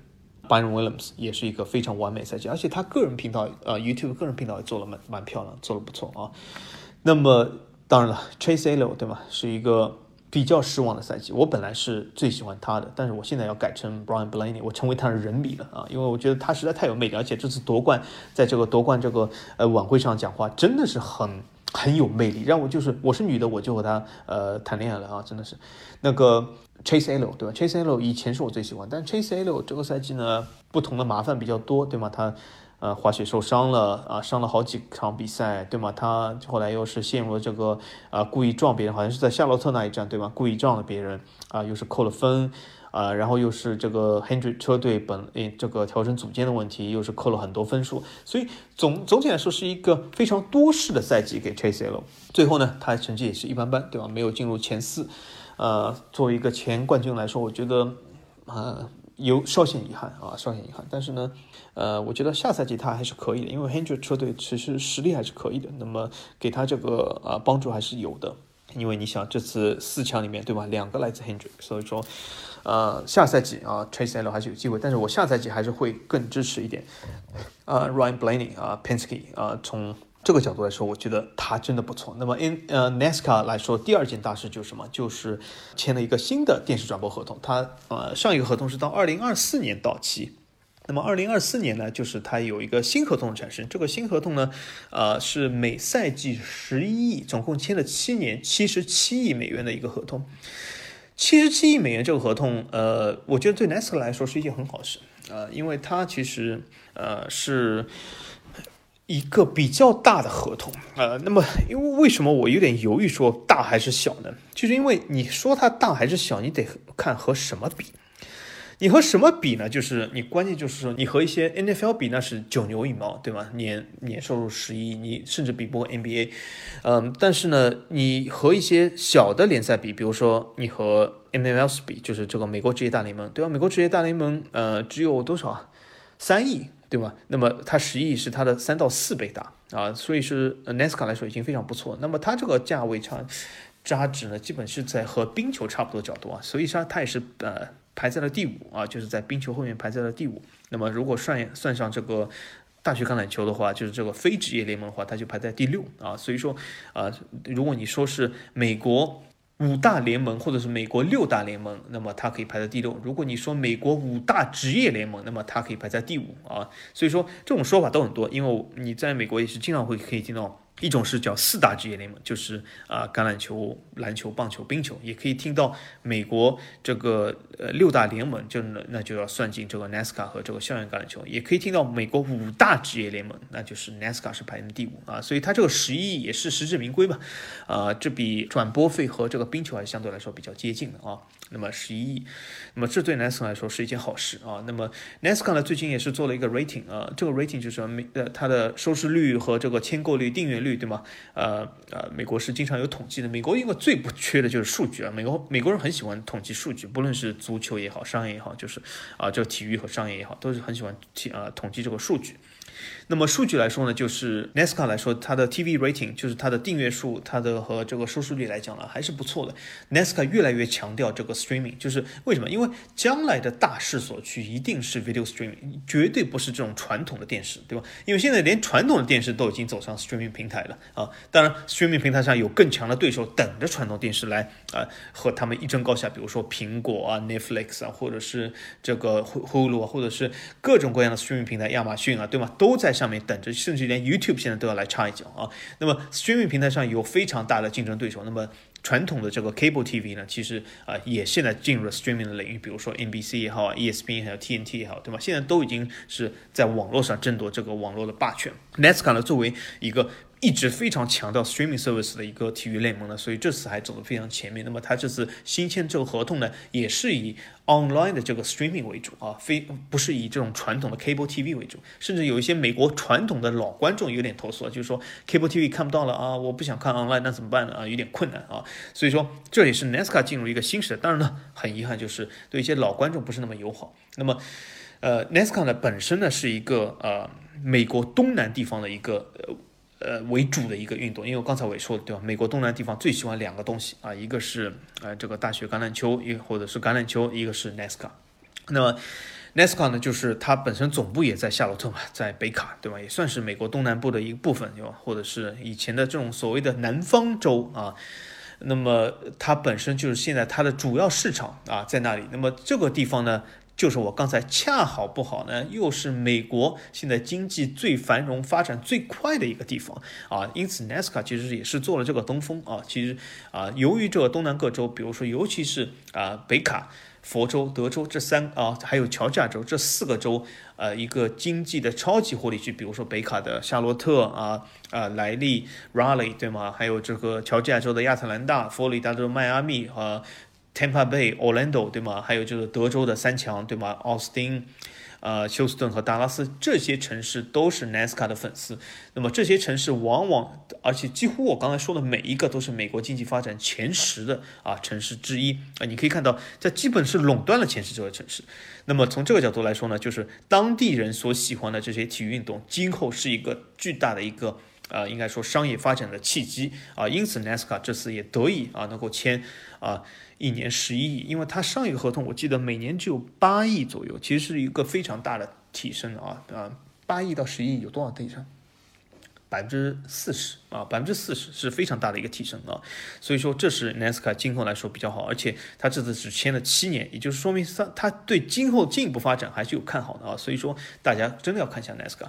Byron Williams 也是一个非常完美赛季，而且他个人频道呃 YouTube 个人频道也做了蛮蛮漂亮，做的不错啊。那么当然了，Chase Elio 对吗？是一个。比较失望的赛季，我本来是最喜欢他的，但是我现在要改成 Brian Blaney，我成为他的人迷了啊！因为我觉得他实在太有魅力，而且这次夺冠，在这个夺冠这个呃晚会上讲话真的是很很有魅力，让我就是我是女的我就和他呃谈恋爱了啊！真的是那个 Chase Elio 对吧？Chase Elio 以前是我最喜欢，但 Chase Elio 这个赛季呢，不同的麻烦比较多对吗？他呃滑雪受伤了啊，伤了好几场比赛，对吗？他后来又是陷入了这个啊故意撞别人，好像是在夏洛特那一站，对吗？故意撞了别人啊，又是扣了分。啊，然后又是这个 Hendrick 车队本诶这个调整组件的问题，又是扣了很多分数，所以总总体来说是一个非常多事的赛季给 Chase L。最后呢，他的成绩也是一般般，对吧？没有进入前四。呃，作为一个前冠军来说，我觉得啊有稍显遗憾啊，稍显遗憾。但是呢，呃，我觉得下赛季他还是可以的，因为 Hendrick 车队其实实力还是可以的，那么给他这个啊帮助还是有的。因为你想这次四强里面，对吧？两个来自 Hendrick，所以说。呃，下赛季啊，Chase L 还是有机会，但是我下赛季还是会更支持一点。呃，Ryan Blaney 啊，Penske 啊，从这个角度来说，我觉得他真的不错。那么 in 呃 NASCAR 来说，第二件大事就是什么？就是签了一个新的电视转播合同。他呃上一个合同是到二零二四年到期，那么二零二四年呢，就是他有一个新合同的产生。这个新合同呢，呃是每赛季十一亿，总共签了七年，七十七亿美元的一个合同。七十七亿美元这个合同，呃，我觉得对 NASCAR 来说是一件很好事，呃，因为它其实呃是一个比较大的合同，呃，那么因为为什么我有点犹豫说大还是小呢？就是因为你说它大还是小，你得看和什么比。你和什么比呢？就是你关键就是说，你和一些 NFL 比，那是九牛一毛，对吗？年年收入十亿，你甚至比不过 NBA。嗯，但是呢，你和一些小的联赛比，比如说你和 MLS 比，就是这个美国职业大联盟，对吧？美国职业大联盟，呃，只有多少啊？三亿，对吧？那么它十亿是它的三到四倍大啊，所以是 NASCAR 来说已经非常不错。那么它这个价位差差值呢，基本是在和冰球差不多角度啊，所以说它也是呃。排在了第五啊，就是在冰球后面排在了第五。那么如果算算上这个大学橄榄球的话，就是这个非职业联盟的话，它就排在第六啊。所以说啊，如果你说是美国五大联盟或者是美国六大联盟，那么它可以排在第六。如果你说美国五大职业联盟，那么它可以排在第五啊。所以说这种说法都很多，因为你在美国也是经常会可以听到。一种是叫四大职业联盟，就是啊橄榄球、篮球、棒球、冰球，也可以听到美国这个呃六大联盟，就那那就要算进这个 NASCAR 和这个校园橄榄球，也可以听到美国五大职业联盟，那就是 NASCAR 是排名第五啊，所以它这个十一亿也是实至名归吧，啊这比转播费和这个冰球还是相对来说比较接近的啊，那么十一亿，那么这对 NASCAR 来说是一件好事啊，那么 NASCAR 呢最近也是做了一个 rating 啊，这个 rating 就是美呃它的收视率和这个签购率、订阅。率对吗？呃呃，美国是经常有统计的。美国一个最不缺的就是数据啊。美国美国人很喜欢统计数据，不论是足球也好，商业也好，就是啊，这个体育和商业也好，都是很喜欢体啊统计这个数据。那么数据来说呢，就是 NASCAR 来说，它的 TV rating 就是它的订阅数，它的和这个收视率来讲呢，还是不错的。NASCAR 越来越强调这个 streaming，就是为什么？因为将来的大势所趋一定是 video streaming，绝对不是这种传统的电视，对吧？因为现在连传统的电视都已经走上 streaming 平台了啊。当然，streaming 平台上有更强的对手等着传统电视来啊和他们一争高下，比如说苹果啊、Netflix 啊，或者是这个 Hulu 啊，或者是各种各样的 streaming 平台，亚马逊啊，对吗？都在上面等着，甚至连 YouTube 现在都要来插一脚啊。那么 Streaming 平台上有非常大的竞争对手。那么传统的这个 Cable TV 呢，其实啊也现在进入了 Streaming 的领域，比如说 NBC 也好，ESPN 还有 TNT 也好，对吧？现在都已经是在网络上争夺这个网络的霸权。NASCAR 呢，作为一个一直非常强调 streaming service 的一个体育联盟呢，所以这次还走得非常前面。那么他这次新签这个合同呢，也是以 online 的这个 streaming 为主啊，非不是以这种传统的 cable TV 为主。甚至有一些美国传统的老观众有点投诉了，就是说 cable TV 看不到了啊，我不想看 online，那怎么办呢？啊，有点困难啊。所以说这也是 NASCAR 进入一个新时代。当然呢，很遗憾就是对一些老观众不是那么友好。那么，呃，NASCAR 呢本身呢是一个呃美国东南地方的一个呃。呃，为主的一个运动，因为刚才我也说了，对吧？美国东南地方最喜欢两个东西啊，一个是呃这个大学橄榄球，一或者是橄榄球，一个是 NASCAR。那么 NASCAR 呢，就是它本身总部也在夏洛特嘛，在北卡，对吧？也算是美国东南部的一部分，对吧？或者是以前的这种所谓的南方州啊。那么它本身就是现在它的主要市场啊，在那里。那么这个地方呢？就是我刚才恰好不好呢，又是美国现在经济最繁荣、发展最快的一个地方啊，因此 nas 卡其实也是做了这个东风啊。其实啊，由于这个东南各州，比如说尤其是啊北卡、佛州、德州这三啊，还有乔治亚州这四个州，呃，一个经济的超级活力区，比如说北卡的夏洛特啊啊莱利 Raleigh 对吗？还有这个乔治亚州的亚特兰大、佛罗里达州迈阿密和。Tampa Bay、Orlando，对吗？还有就是德州的三强，对吗？奥斯汀、呃，休斯顿和达拉斯这些城市都是 NASCAR 的粉丝。那么这些城市往往，而且几乎我刚才说的每一个都是美国经济发展前十的啊城市之一啊。你可以看到，这基本是垄断了前十这个城市。那么从这个角度来说呢，就是当地人所喜欢的这些体育运动，今后是一个巨大的一个。啊，应该说商业发展的契机啊，因此 NASCAR 这次也得以啊能够签啊一年十一亿，因为它上一个合同我记得每年只有八亿左右，其实是一个非常大的提升啊啊，八亿到十亿有多少提升？百分之四十啊，百分之四十是非常大的一个提升啊，所以说这是 Nasca 今后来说比较好，而且他这次只签了七年，也就是说明它它对今后进一步发展还是有看好的啊，所以说大家真的要看一下 Nasca。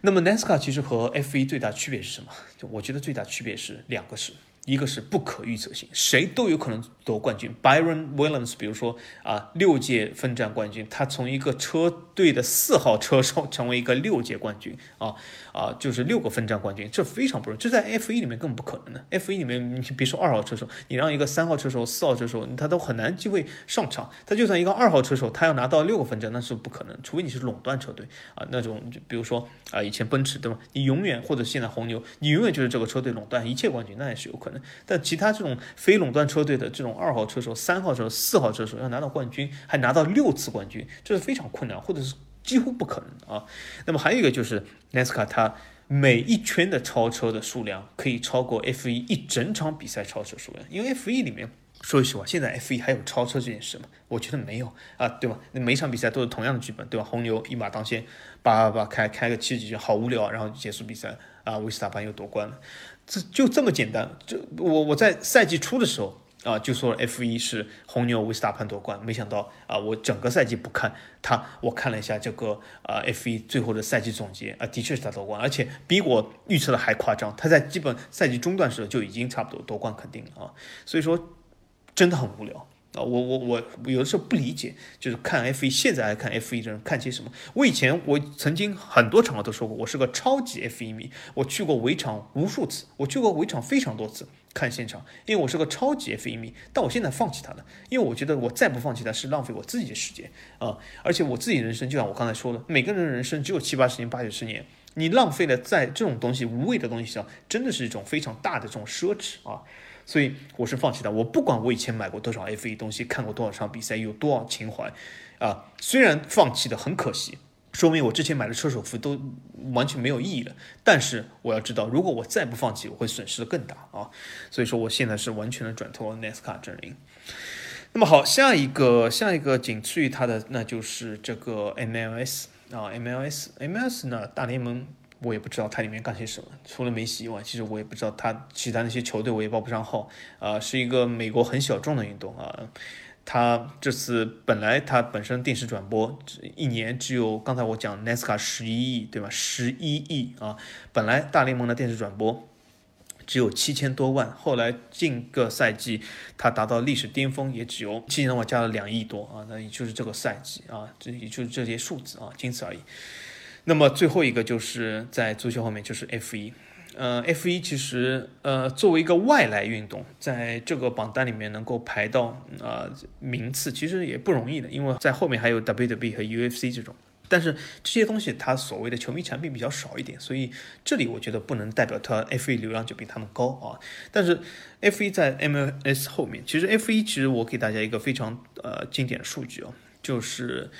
那么 Nasca 其实和 F1 最大区别是什么？就我觉得最大区别是两个是。一个是不可预测性，谁都有可能夺冠军。Byron Williams，比如说啊，六届分站冠军，他从一个车队的四号车手成为一个六届冠军啊啊，就是六个分站冠军，这非常不容易。这在 F1 里面根本不可能的。F1 里面，你别说二号车手，你让一个三号车手、四号车手，他都很难机会上场。他就算一个二号车手，他要拿到六个分站，那是不可能。除非你是垄断车队啊，那种就比如说啊，以前奔驰对吗？你永远或者现在红牛，你永远就是这个车队垄断一切冠军，那也是有可能。但其他这种非垄断车队的这种二号车手、三号车手、四号车手要拿到冠军，还拿到六次冠军，这是非常困难，或者是几乎不可能啊。那么还有一个就是 NASCAR，它每一圈的超车的数量可以超过 F1 一整场比赛超车数量，因为 F1 里面说实话，现在 F1 还有超车这件事吗？我觉得没有啊，对吧？那每场比赛都是同样的剧本，对吧？红牛一马当先，叭叭叭开开个七十几圈，好无聊，然后结束比赛啊，维斯塔潘又夺冠了。这就这么简单，就我我在赛季初的时候啊，就说 F 一是红牛维斯塔潘夺冠，没想到啊，我整个赛季不看他，我看了一下这个啊 F 一最后的赛季总结啊，的确是他夺冠，而且比我预测的还夸张，他在基本赛季中段时候就已经差不多夺冠肯定了啊，所以说真的很无聊。啊，我我我有的时候不理解，就是看 F 一，现在还看 F 一的人看些什么？我以前我曾经很多场合都说过，我是个超级 F 一迷，我去过围场无数次，我去过围场非常多次看现场，因为我是个超级 F 一迷。但我现在放弃它了，因为我觉得我再不放弃它是浪费我自己的时间啊！而且我自己人生就像我刚才说的，每个人的人生只有七八十年、八九十年，你浪费了在这种东西无谓的东西上，真的是一种非常大的这种奢侈啊！所以我是放弃的。我不管我以前买过多少 F 一东西，看过多少场比赛，有多少情怀，啊，虽然放弃的很可惜，说明我之前买的车手服都完全没有意义了。但是我要知道，如果我再不放弃，我会损失的更大啊。所以说，我现在是完全的转投 NASCAR 阵营。那么好，下一个下一个仅次于它的，那就是这个 MLS 啊，MLS，MLS 呢，大联盟。我也不知道它里面干些什么，除了梅西以外，其实我也不知道他其他那些球队我也报不上号。啊，是一个美国很小众的运动啊。它这次本来它本身电视转播一年只有刚才我讲 NASCAR 十一亿对吧？十一亿啊，本来大联盟的电视转播只有七千多万，后来近个赛季它达到历史巅峰也只有七千多万加了两亿多啊，那也就是这个赛季啊，这也就是这些数字啊，仅此而已。那么最后一个就是在足球后面就是 F 一，呃，F 一其实呃作为一个外来运动，在这个榜单里面能够排到呃名次，其实也不容易的，因为在后面还有 WWE 和 UFC 这种，但是这些东西它所谓的球迷产品比较少一点，所以这里我觉得不能代表它 F 一流量就比他们高啊。但是 F 一在 MLS 后面，其实 F 一其实我给大家一个非常呃经典的数据啊，就是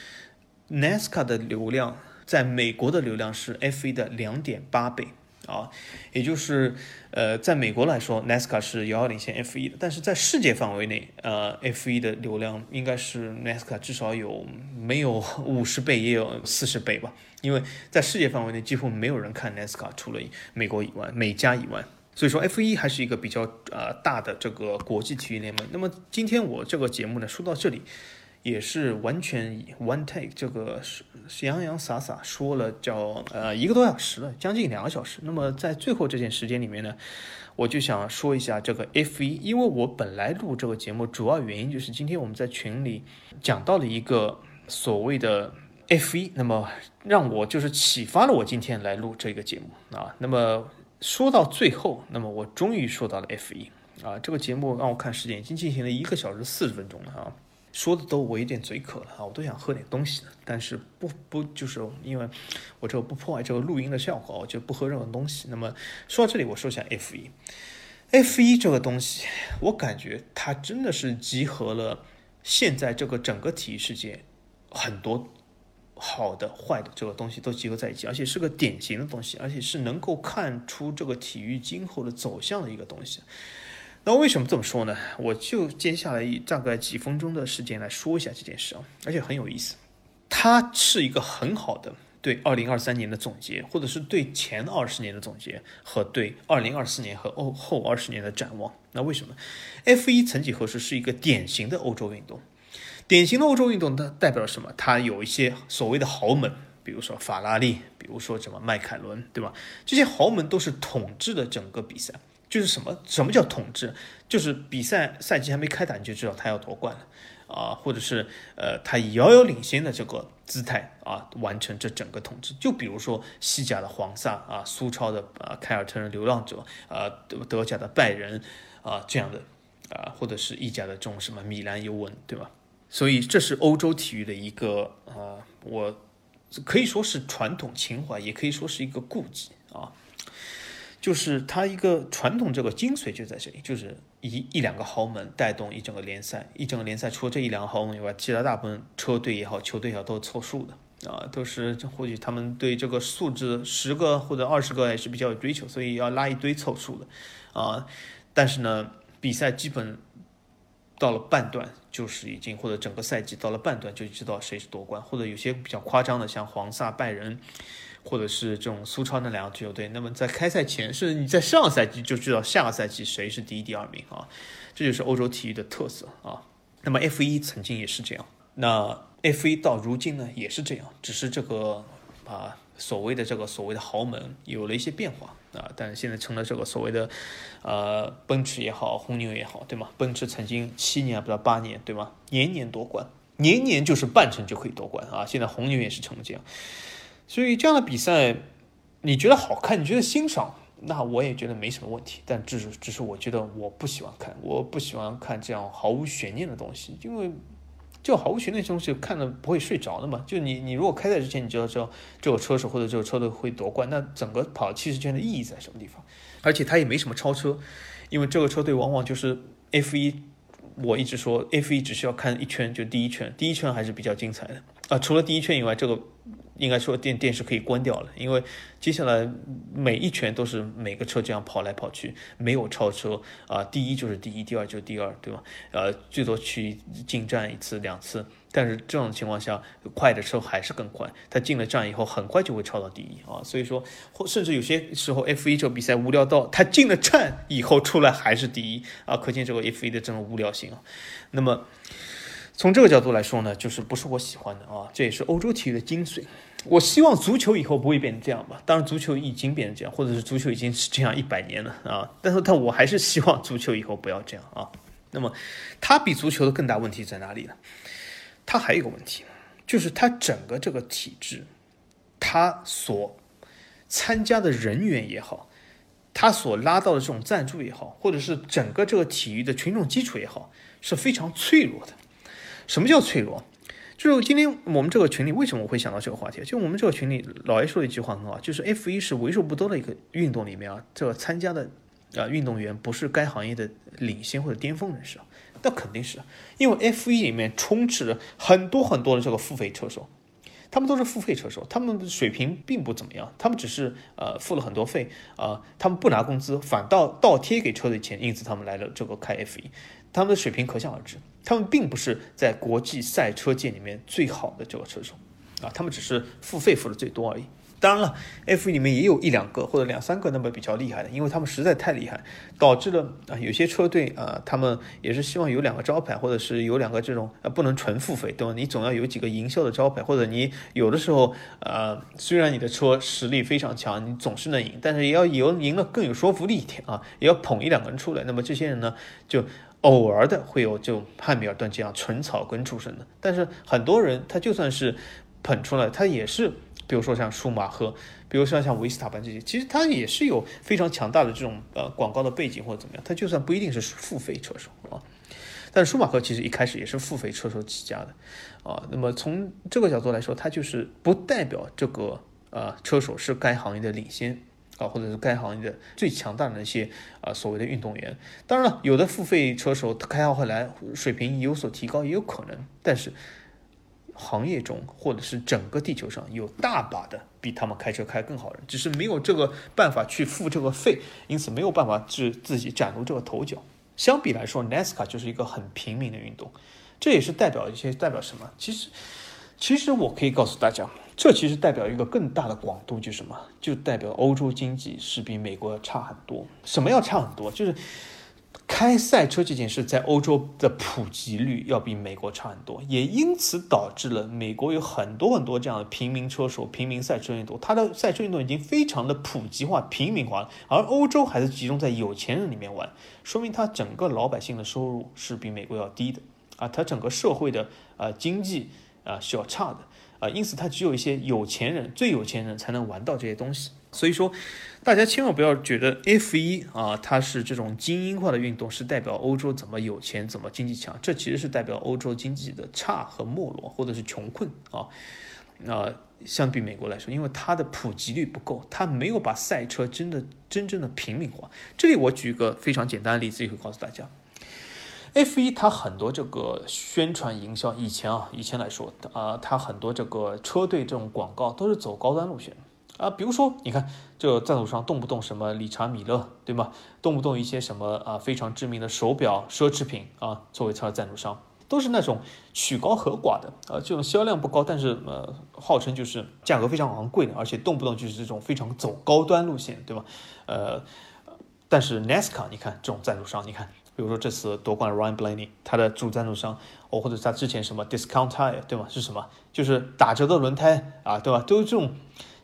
NASCAR 的流量。在美国的流量是 F1 的两点八倍啊，也就是，呃，在美国来说，NASCAR 是遥遥领先 F1 的，但是在世界范围内，呃，F1 的流量应该是 NASCAR 至少有没有五十倍也有四十倍吧，因为在世界范围内几乎没有人看 NASCAR，除了美国以外，美加以外，所以说 F1 还是一个比较呃大的这个国际体育联盟。那么今天我这个节目呢说到这里。也是完全 one take 这个是洋洋洒洒说了叫呃一个多小时了，将近两个小时。那么在最后这件时间里面呢，我就想说一下这个 F 一，因为我本来录这个节目主要原因就是今天我们在群里讲到了一个所谓的 F 一，那么让我就是启发了我今天来录这个节目啊。那么说到最后，那么我终于说到了 F 一啊，这个节目让我看时间已经进行了一个小时四十分钟了啊。说的都我有点嘴渴了啊，我都想喝点东西了，但是不不就是因为我这个不破坏这个录音的效果，我就不喝任何东西。那么说到这里，我说一下 F 一，F 一这个东西，我感觉它真的是集合了现在这个整个体育世界很多好的、坏的这个东西都集合在一起，而且是个典型的东西，而且是能够看出这个体育今后的走向的一个东西。那为什么这么说呢？我就接下来大概几分钟的时间来说一下这件事啊，而且很有意思。它是一个很好的对二零二三年的总结，或者是对前二十年的总结和对二零二四年和后后二十年的展望。那为什么？F 一曾几何时是一个典型的欧洲运动，典型的欧洲运动它代表了什么？它有一些所谓的豪门，比如说法拉利，比如说什么迈凯伦，对吧？这些豪门都是统治的整个比赛。就是什么？什么叫统治？就是比赛赛季还没开打，你就知道他要夺冠了啊，或者是呃，他以遥遥领先的这个姿态啊，完成这整个统治。就比如说西甲的黄萨啊，苏超的啊凯尔特人、流浪者啊，德德甲的拜仁啊这样的啊，或者是意甲的这种什么米兰尤文，对吧？所以这是欧洲体育的一个啊，我可以说是传统情怀，也可以说是一个顾忌啊。就是它一个传统，这个精髓就在这里，就是一一两个豪门带动一整个联赛，一整个联赛除了这一两个豪门以外，其他大部分车队也好，球队也好，都是凑数的啊，都是或许他们对这个素质十个或者二十个也是比较有追求，所以要拉一堆凑数的啊。但是呢，比赛基本到了半段，就是已经或者整个赛季到了半段就知道谁是夺冠，或者有些比较夸张的，像黄萨、拜仁。或者是这种苏超那两个球队，那么在开赛前，是你在上个赛季就知道下个赛季谁是第一、第二名啊，这就是欧洲体育的特色啊。那么 F 一曾经也是这样，那 F 一到如今呢也是这样，只是这个啊所谓的这个所谓的豪门有了一些变化啊，但是现在成了这个所谓的呃奔驰也好，红牛也好，对吗？奔驰曾经七年不到八年，对吗？年年夺冠，年年就是半程就可以夺冠啊。现在红牛也是成了这样。所以这样的比赛，你觉得好看，你觉得欣赏，那我也觉得没什么问题。但只是，只是我觉得我不喜欢看，我不喜欢看这样毫无悬念的东西，因为就毫无悬念的东西看了不会睡着的嘛。就你，你如果开赛之前你就要知道这个车手或者这个车队会夺冠，那整个跑七十圈的意义在什么地方？而且他也没什么超车，因为这个车队往往就是 F 一，我一直说 F 一只需要看一圈，就第一圈，第一圈还是比较精彩的啊。除了第一圈以外，这个。应该说电电视可以关掉了，因为接下来每一圈都是每个车这样跑来跑去，没有超车啊，第一就是第一，第二就是第二，对吧？呃，最多去进站一次两次，但是这种情况下，快的车还是更快，他进了站以后很快就会超到第一啊，所以说或甚至有些时候 F 一这个比赛无聊到他进了站以后出来还是第一啊，可见这个 F 一的这种无聊性啊。那么从这个角度来说呢，就是不是我喜欢的啊，这也是欧洲体育的精髓。我希望足球以后不会变成这样吧？当然，足球已经变成这样，或者是足球已经是这样一百年了啊！但是，但我还是希望足球以后不要这样啊。那么，它比足球的更大问题在哪里呢？它还有一个问题，就是它整个这个体制，它所参加的人员也好，它所拉到的这种赞助也好，或者是整个这个体育的群众基础也好，是非常脆弱的。什么叫脆弱？就是今天我们这个群里为什么我会想到这个话题？就我们这个群里老爷说了一句话很好，就是 F 一是为数不多的一个运动里面啊，这个参加的啊运动员不是该行业的领先或者巅峰人士啊，那肯定是，因为 F 一里面充斥着很多很多的这个付费车手，他们都是付费车手，他们的水平并不怎么样，他们只是呃付了很多费啊，他们不拿工资，反倒倒贴给车队钱，因此他们来了这个开 F 一。他们的水平可想而知，他们并不是在国际赛车界里面最好的这个车手，啊，他们只是付费付的最多而已。当然了，F 一里面也有一两个或者两三个那么比较厉害的，因为他们实在太厉害，导致了啊有些车队啊，他们也是希望有两个招牌，或者是有两个这种呃不能纯付费，对吧？你总要有几个营销的招牌，或者你有的时候呃虽然你的车实力非常强，你总是能赢，但是也要有赢了更有说服力一点啊，也要捧一两个人出来。那么这些人呢，就偶尔的会有就汉密尔顿这样纯草根出身的，但是很多人他就算是捧出来，他也是。比如说像舒马赫，比如说像维斯塔潘这些，其实他也是有非常强大的这种呃广告的背景或者怎么样，他就算不一定是付费车手啊，但舒马赫其实一开始也是付费车手起家的啊。那么从这个角度来说，他就是不代表这个呃车手是该行业的领先啊，或者是该行业的最强大的那些啊所谓的运动员。当然了，有的付费车手开到后来水平有所提高也有可能，但是。行业中，或者是整个地球上有大把的比他们开车开更好的人，只是没有这个办法去付这个费，因此没有办法自自己崭露这个头角。相比来说，NASCAR 就是一个很平民的运动，这也是代表一些代表什么？其实，其实我可以告诉大家，这其实代表一个更大的广度，就是什么？就代表欧洲经济是比美国要差很多。什么要差很多？就是。开赛车这件事在欧洲的普及率要比美国差很多，也因此导致了美国有很多很多这样的平民车手、平民赛车运动，它的赛车运动已经非常的普及化、平民化了。而欧洲还是集中在有钱人里面玩，说明它整个老百姓的收入是比美国要低的啊，它整个社会的呃经济啊是要差的啊，因此它只有一些有钱人、最有钱人才能玩到这些东西。所以说，大家千万不要觉得 F 一啊，它是这种精英化的运动，是代表欧洲怎么有钱、怎么经济强。这其实是代表欧洲经济的差和没落，或者是穷困啊。那相比美国来说，因为它的普及率不够，它没有把赛车真的真正的平民化。这里我举一个非常简单的例子，也会告诉大家，F 一它很多这个宣传营销，以前啊，以前来说啊，它很多这个车队这种广告都是走高端路线。啊，比如说，你看这赞助商动不动什么理查米勒，对吗？动不动一些什么啊非常知名的手表、奢侈品啊，作为它的赞助商，都是那种曲高和寡的啊，这种销量不高，但是呃，号称就是价格非常昂贵的，而且动不动就是这种非常走高端路线，对吧？呃，但是 NASCAR，你看这种赞助商，你看，比如说这次夺冠 Ryan Blaney，他的主赞助商，哦，或者他之前什么 Discount Tire，对吗？是什么？就是打折的轮胎啊，对吧？都是这种。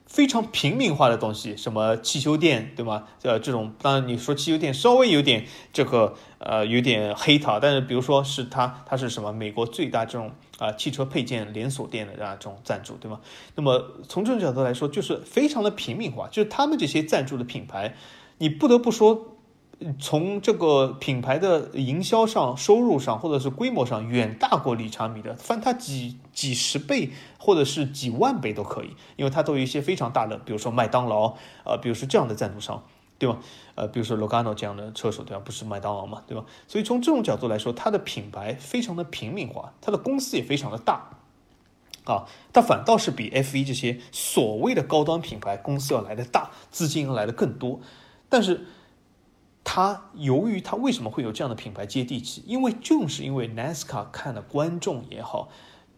非常平民化的东西，什么汽修店，对吗？呃，这种当然你说汽修店稍微有点这个呃有点黑塔，但是比如说是它它是什么美国最大这种啊汽车配件连锁店的啊这种赞助，对吗？那么从这种角度来说，就是非常的平民化，就是他们这些赞助的品牌，你不得不说。从这个品牌的营销上、收入上，或者是规模上，远大过理查米的，翻它几几十倍，或者是几万倍都可以，因为它都有一些非常大的，比如说麦当劳，呃，比如说这样的赞助商，对吧？呃，比如说 Logano 这样的车手，对吧？不是麦当劳嘛，对吧？所以从这种角度来说，它的品牌非常的平民化，它的公司也非常的大，啊，它反倒是比 F1 这些所谓的高端品牌公司要来的大，资金来的更多，但是。他由于他为什么会有这样的品牌接地气？因为正是因为 NASCAR 看的观众也好，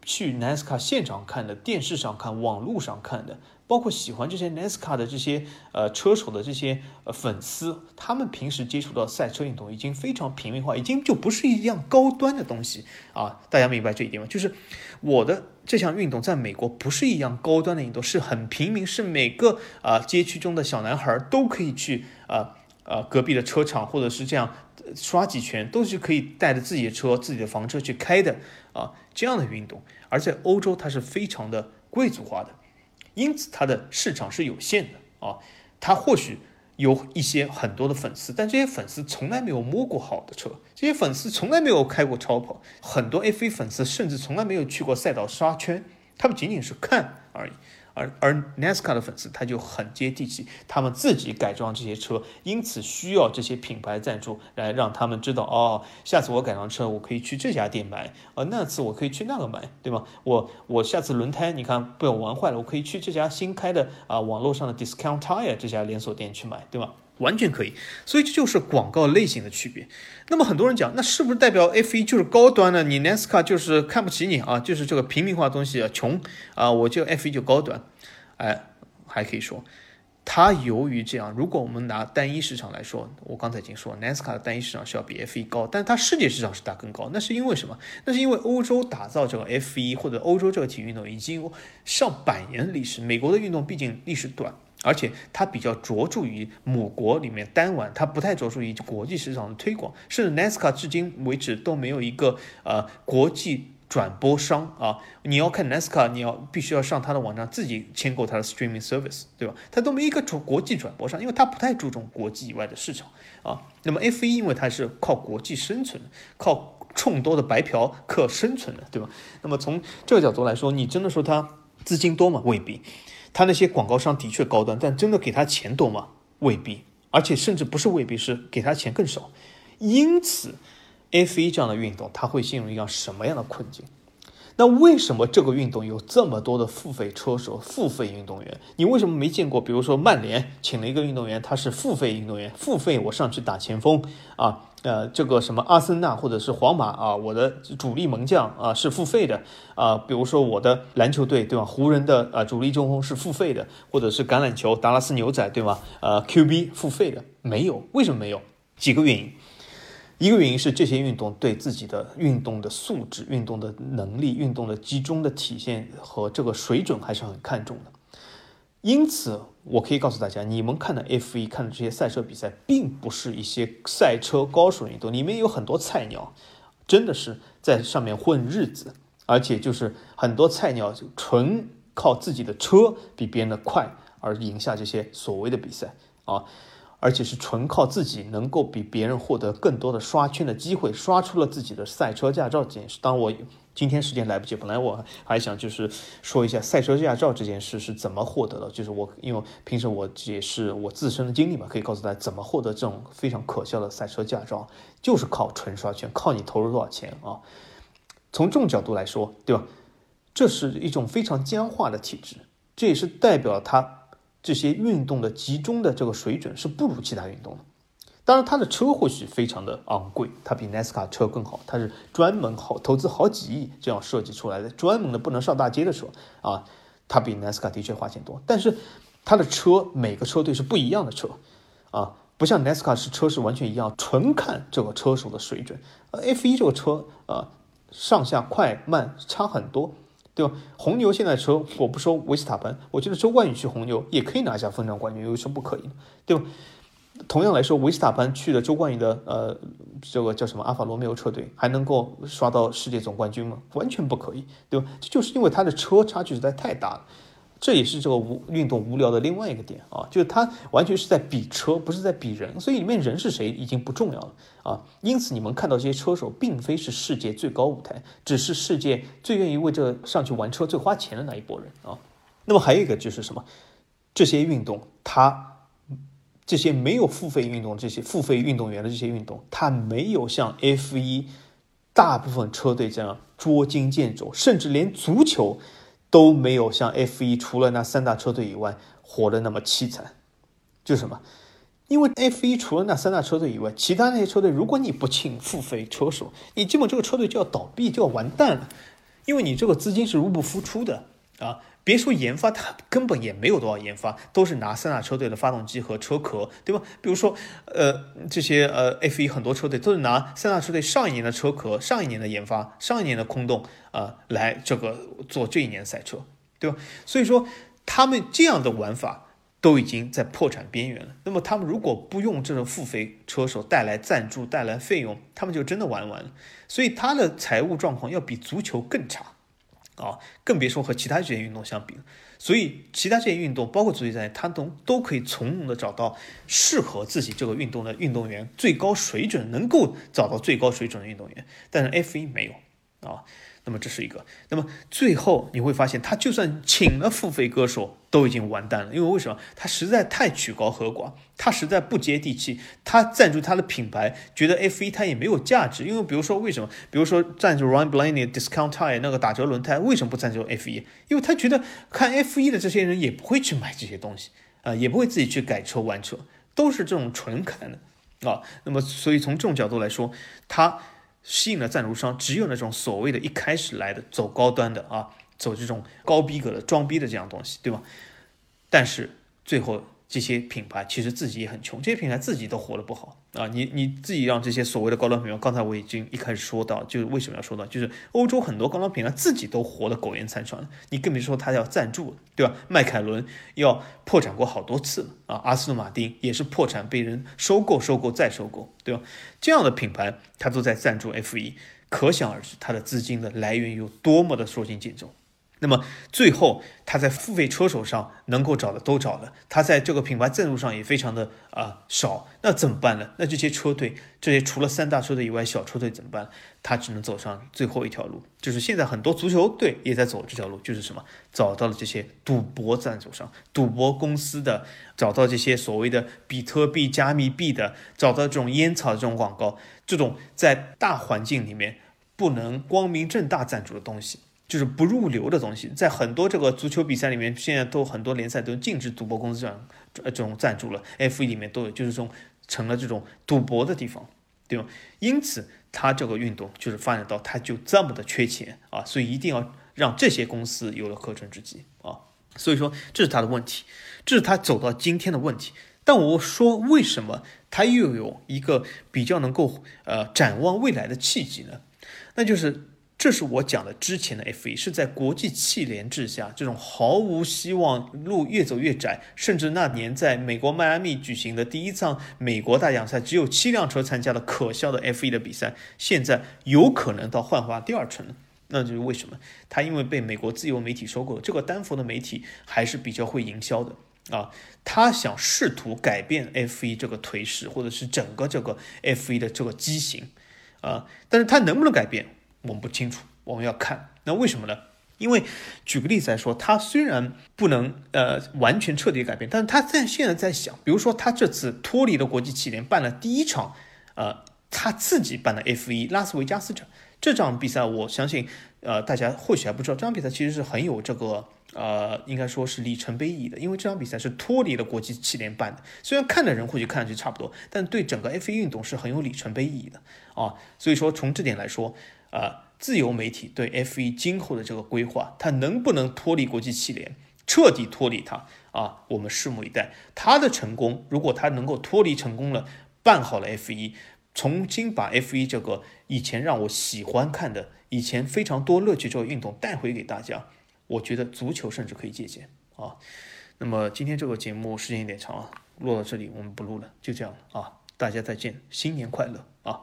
去 NASCAR 现场看的、电视上看、网络上看的，包括喜欢这些 NASCAR 的这些呃车手的这些呃粉丝，他们平时接触到赛车运动已经非常平民化，已经就不是一样高端的东西啊！大家明白这一点吗？就是我的这项运动在美国不是一样高端的运动，是很平民，是每个啊街区中的小男孩都可以去啊。呃，呃隔壁的车厂或者是这样刷几圈，都是可以带着自己的车、自己的房车去开的啊，这样的运动。而在欧洲，它是非常的贵族化的，因此它的市场是有限的啊。它或许有一些很多的粉丝，但这些粉丝从来没有摸过好的车，这些粉丝从来没有开过超跑，很多 F1 粉丝甚至从来没有去过赛道刷圈，他们仅仅是看而已。而而 NASCAR 的粉丝他就很接地气，他们自己改装这些车，因此需要这些品牌赞助来让他们知道哦，下次我改装车我可以去这家店买，啊，那次我可以去那个买，对吗？我我下次轮胎你看被我玩坏了，我可以去这家新开的啊网络上的 Discount Tire 这家连锁店去买，对吗？完全可以，所以这就是广告类型的区别。那么很多人讲，那是不是代表 F1 就是高端呢？你 NASCAR 就是看不起你啊，就是这个平民化东西啊，穷啊，我就 F1 就高端。哎，还可以说。它由于这样，如果我们拿单一市场来说，我刚才已经说，NASCAR 的单一市场是要比 F1 高，但它世界市场是大更高。那是因为什么？那是因为欧洲打造这个 F1 或者欧洲这个体育运动已经有上百年的历史。美国的运动毕竟历史短，而且它比较着重于母国里面单玩，它不太着重于国际市场的推广。甚至 NASCAR 至今为止都没有一个呃国际。转播商啊，你要看 NASCAR，你要必须要上他的网站自己签购他的 streaming service，对吧？他都没一个转国际转播商，因为他不太注重国际以外的市场啊。那么 F1 因为它是靠国际生存，靠众多的白嫖客生存的，对吧？那么从这个角度来说，你真的说他资金多吗？未必。他那些广告商的确高端，但真的给他钱多吗？未必。而且甚至不是未必，是给他钱更少。因此。F1 这样的运动，它会陷入一样什么样的困境？那为什么这个运动有这么多的付费车手、付费运动员？你为什么没见过？比如说曼联请了一个运动员，他是付费运动员，付费我上去打前锋啊，呃，这个什么阿森纳或者是皇马啊，我的主力门将啊是付费的啊，比如说我的篮球队对吧？湖人的啊主力中锋是付费的，或者是橄榄球达拉斯牛仔对吗？呃，QB 付费的没有？为什么没有？几个原因。一个原因是这些运动对自己的运动的素质、运动的能力、运动的集中的体现和这个水准还是很看重的。因此，我可以告诉大家，你们看的 F1 看的这些赛车比赛，并不是一些赛车高手运动，里面有很多菜鸟，真的是在上面混日子，而且就是很多菜鸟就纯靠自己的车比别人的快而赢下这些所谓的比赛啊。而且是纯靠自己能够比别人获得更多的刷圈的机会，刷出了自己的赛车驾照这件事。当我今天时间来不及，本来我还想就是说一下赛车驾照这件事是怎么获得的。就是我因为平时我也是我自身的经历嘛，可以告诉大家怎么获得这种非常可笑的赛车驾照，就是靠纯刷圈，靠你投入多少钱啊。从这种角度来说，对吧？这是一种非常僵化的体制，这也是代表它。这些运动的集中的这个水准是不如其他运动的。当然，它的车或许非常的昂贵，它比 NASCAR 车更好，它是专门好投资好几亿这样设计出来的，专门的不能上大街的车啊。它比 NASCAR 的确花钱多，但是它的车每个车队是不一样的车啊，不像 NASCAR 是车是完全一样，纯看这个车手的水准。F1 这个车啊，上下快慢差很多。对吧？红牛现在车，我不说维斯塔潘，我觉得周冠宇去红牛也可以拿下分站冠军，有什么不可以的？对吧？同样来说，维斯塔潘去了周冠宇的呃这个叫什么阿法罗密欧车队，还能够刷到世界总冠军吗？完全不可以，对吧？这就是因为他的车差距实在太大了。这也是这个无运动无聊的另外一个点啊，就是他完全是在比车，不是在比人，所以里面人是谁已经不重要了啊。因此你们看到这些车手，并非是世界最高舞台，只是世界最愿意为这上去玩车、最花钱的那一波人啊。那么还有一个就是什么？这些运动，它这些没有付费运动，这些付费运动员的这些运动，它没有像 F 一大部分车队这样捉襟见肘，甚至连足球。都没有像 F 一除了那三大车队以外活得那么凄惨，就是什么？因为 F 一除了那三大车队以外，其他那些车队，如果你不请付费车手，你基本这个车队就要倒闭，就要完蛋了，因为你这个资金是入不敷出的啊。别说研发，它根本也没有多少研发，都是拿三大车队的发动机和车壳，对吧？比如说，呃，这些呃 F1 很多车队都是拿三大车队上一年的车壳、上一年的研发、上一年的空洞啊来这个做这一年赛车，对吧？所以说，他们这样的玩法都已经在破产边缘了。那么他们如果不用这种付费车手带来赞助、带来费用，他们就真的玩完了。所以他的财务状况要比足球更差。啊，更别说和其他这些运动相比了。所以，其他这些运动，包括足球在内，它都都可以从容的找到适合自己这个运动的运动员，最高水准能够找到最高水准的运动员。但是，F 一没有啊。那么这是一个，那么最后你会发现，他就算请了付费歌手，都已经完蛋了。因为为什么？他实在太曲高和寡，他实在不接地气。他赞助他的品牌，觉得 F 一他也没有价值。因为比如说为什么？比如说赞助 Ryan Blaney Discount Tire 那个打折轮胎，为什么不赞助 F 一？因为他觉得看 F 一的这些人也不会去买这些东西啊，也不会自己去改车玩车，都是这种纯看的啊。那么所以从这种角度来说，他。吸引了赞助商，只有那种所谓的一开始来的走高端的啊，走这种高逼格的装逼的这样东西，对吧？但是最后。这些品牌其实自己也很穷，这些品牌自己都活得不好啊！你你自己让这些所谓的高端品牌，刚才我已经一开始说到，就是为什么要说到，就是欧洲很多高端品牌自己都活得苟延残喘，你更别说他要赞助，对吧？迈凯伦要破产过好多次了啊，阿斯顿马丁也是破产被人收购、收购再收购，对吧？这样的品牌他都在赞助 F 一，可想而知它的资金的来源有多么的捉襟见肘。那么最后，他在付费车手上能够找的都找了，他在这个品牌赞助上也非常的啊少，那怎么办呢？那这些车队，这些除了三大车队以外小车队怎么办？他只能走上最后一条路，就是现在很多足球队也在走这条路，就是什么？找到了这些赌博赞助商、赌博公司的，找到这些所谓的比特币、加密币的，找到这种烟草的这种广告，这种在大环境里面不能光明正大赞助的东西。就是不入流的东西，在很多这个足球比赛里面，现在都很多联赛都禁止赌博公司这样这种赞助了，F 一里面都有，就是这种成了这种赌博的地方，对吗？因此，它这个运动就是发展到它就这么的缺钱啊，所以一定要让这些公司有了可乘之机啊，所以说这是他的问题，这是他走到今天的问题。但我说为什么他又有一个比较能够呃展望未来的契机呢？那就是。这是我讲的之前的 F 一是在国际汽联制下，这种毫无希望、路越走越窄，甚至那年在美国迈阿密举行的第一场美国大奖赛，只有七辆车参加了可笑的 F 一的比赛，现在有可能到幻化第二春了。那就是为什么？他因为被美国自由媒体收购，这个丹佛的媒体还是比较会营销的啊，他想试图改变 F 一这个颓势，或者是整个这个 F 一的这个畸形啊，但是他能不能改变？我们不清楚，我们要看。那为什么呢？因为举个例子来说，他虽然不能呃完全彻底改变，但是他在现在在想，比如说他这次脱离了国际汽联，办了第一场呃他自己办的 F 一拉斯维加斯站这场比赛，我相信呃大家或许还不知道，这场比赛其实是很有这个呃应该说是里程碑意义的，因为这场比赛是脱离了国际汽联办的。虽然看的人或许看上去差不多，但对整个 F 一运动是很有里程碑意义的啊。所以说从这点来说。啊，自由媒体对 F 一今后的这个规划，它能不能脱离国际汽联，彻底脱离它啊？我们拭目以待。它的成功，如果它能够脱离成功了，办好了 F 一，重新把 F 一这个以前让我喜欢看的、以前非常多乐趣这个运动带回给大家，我觉得足球甚至可以借鉴啊。那么今天这个节目时间有点长啊，录到这里我们不录了，就这样啊，大家再见，新年快乐啊！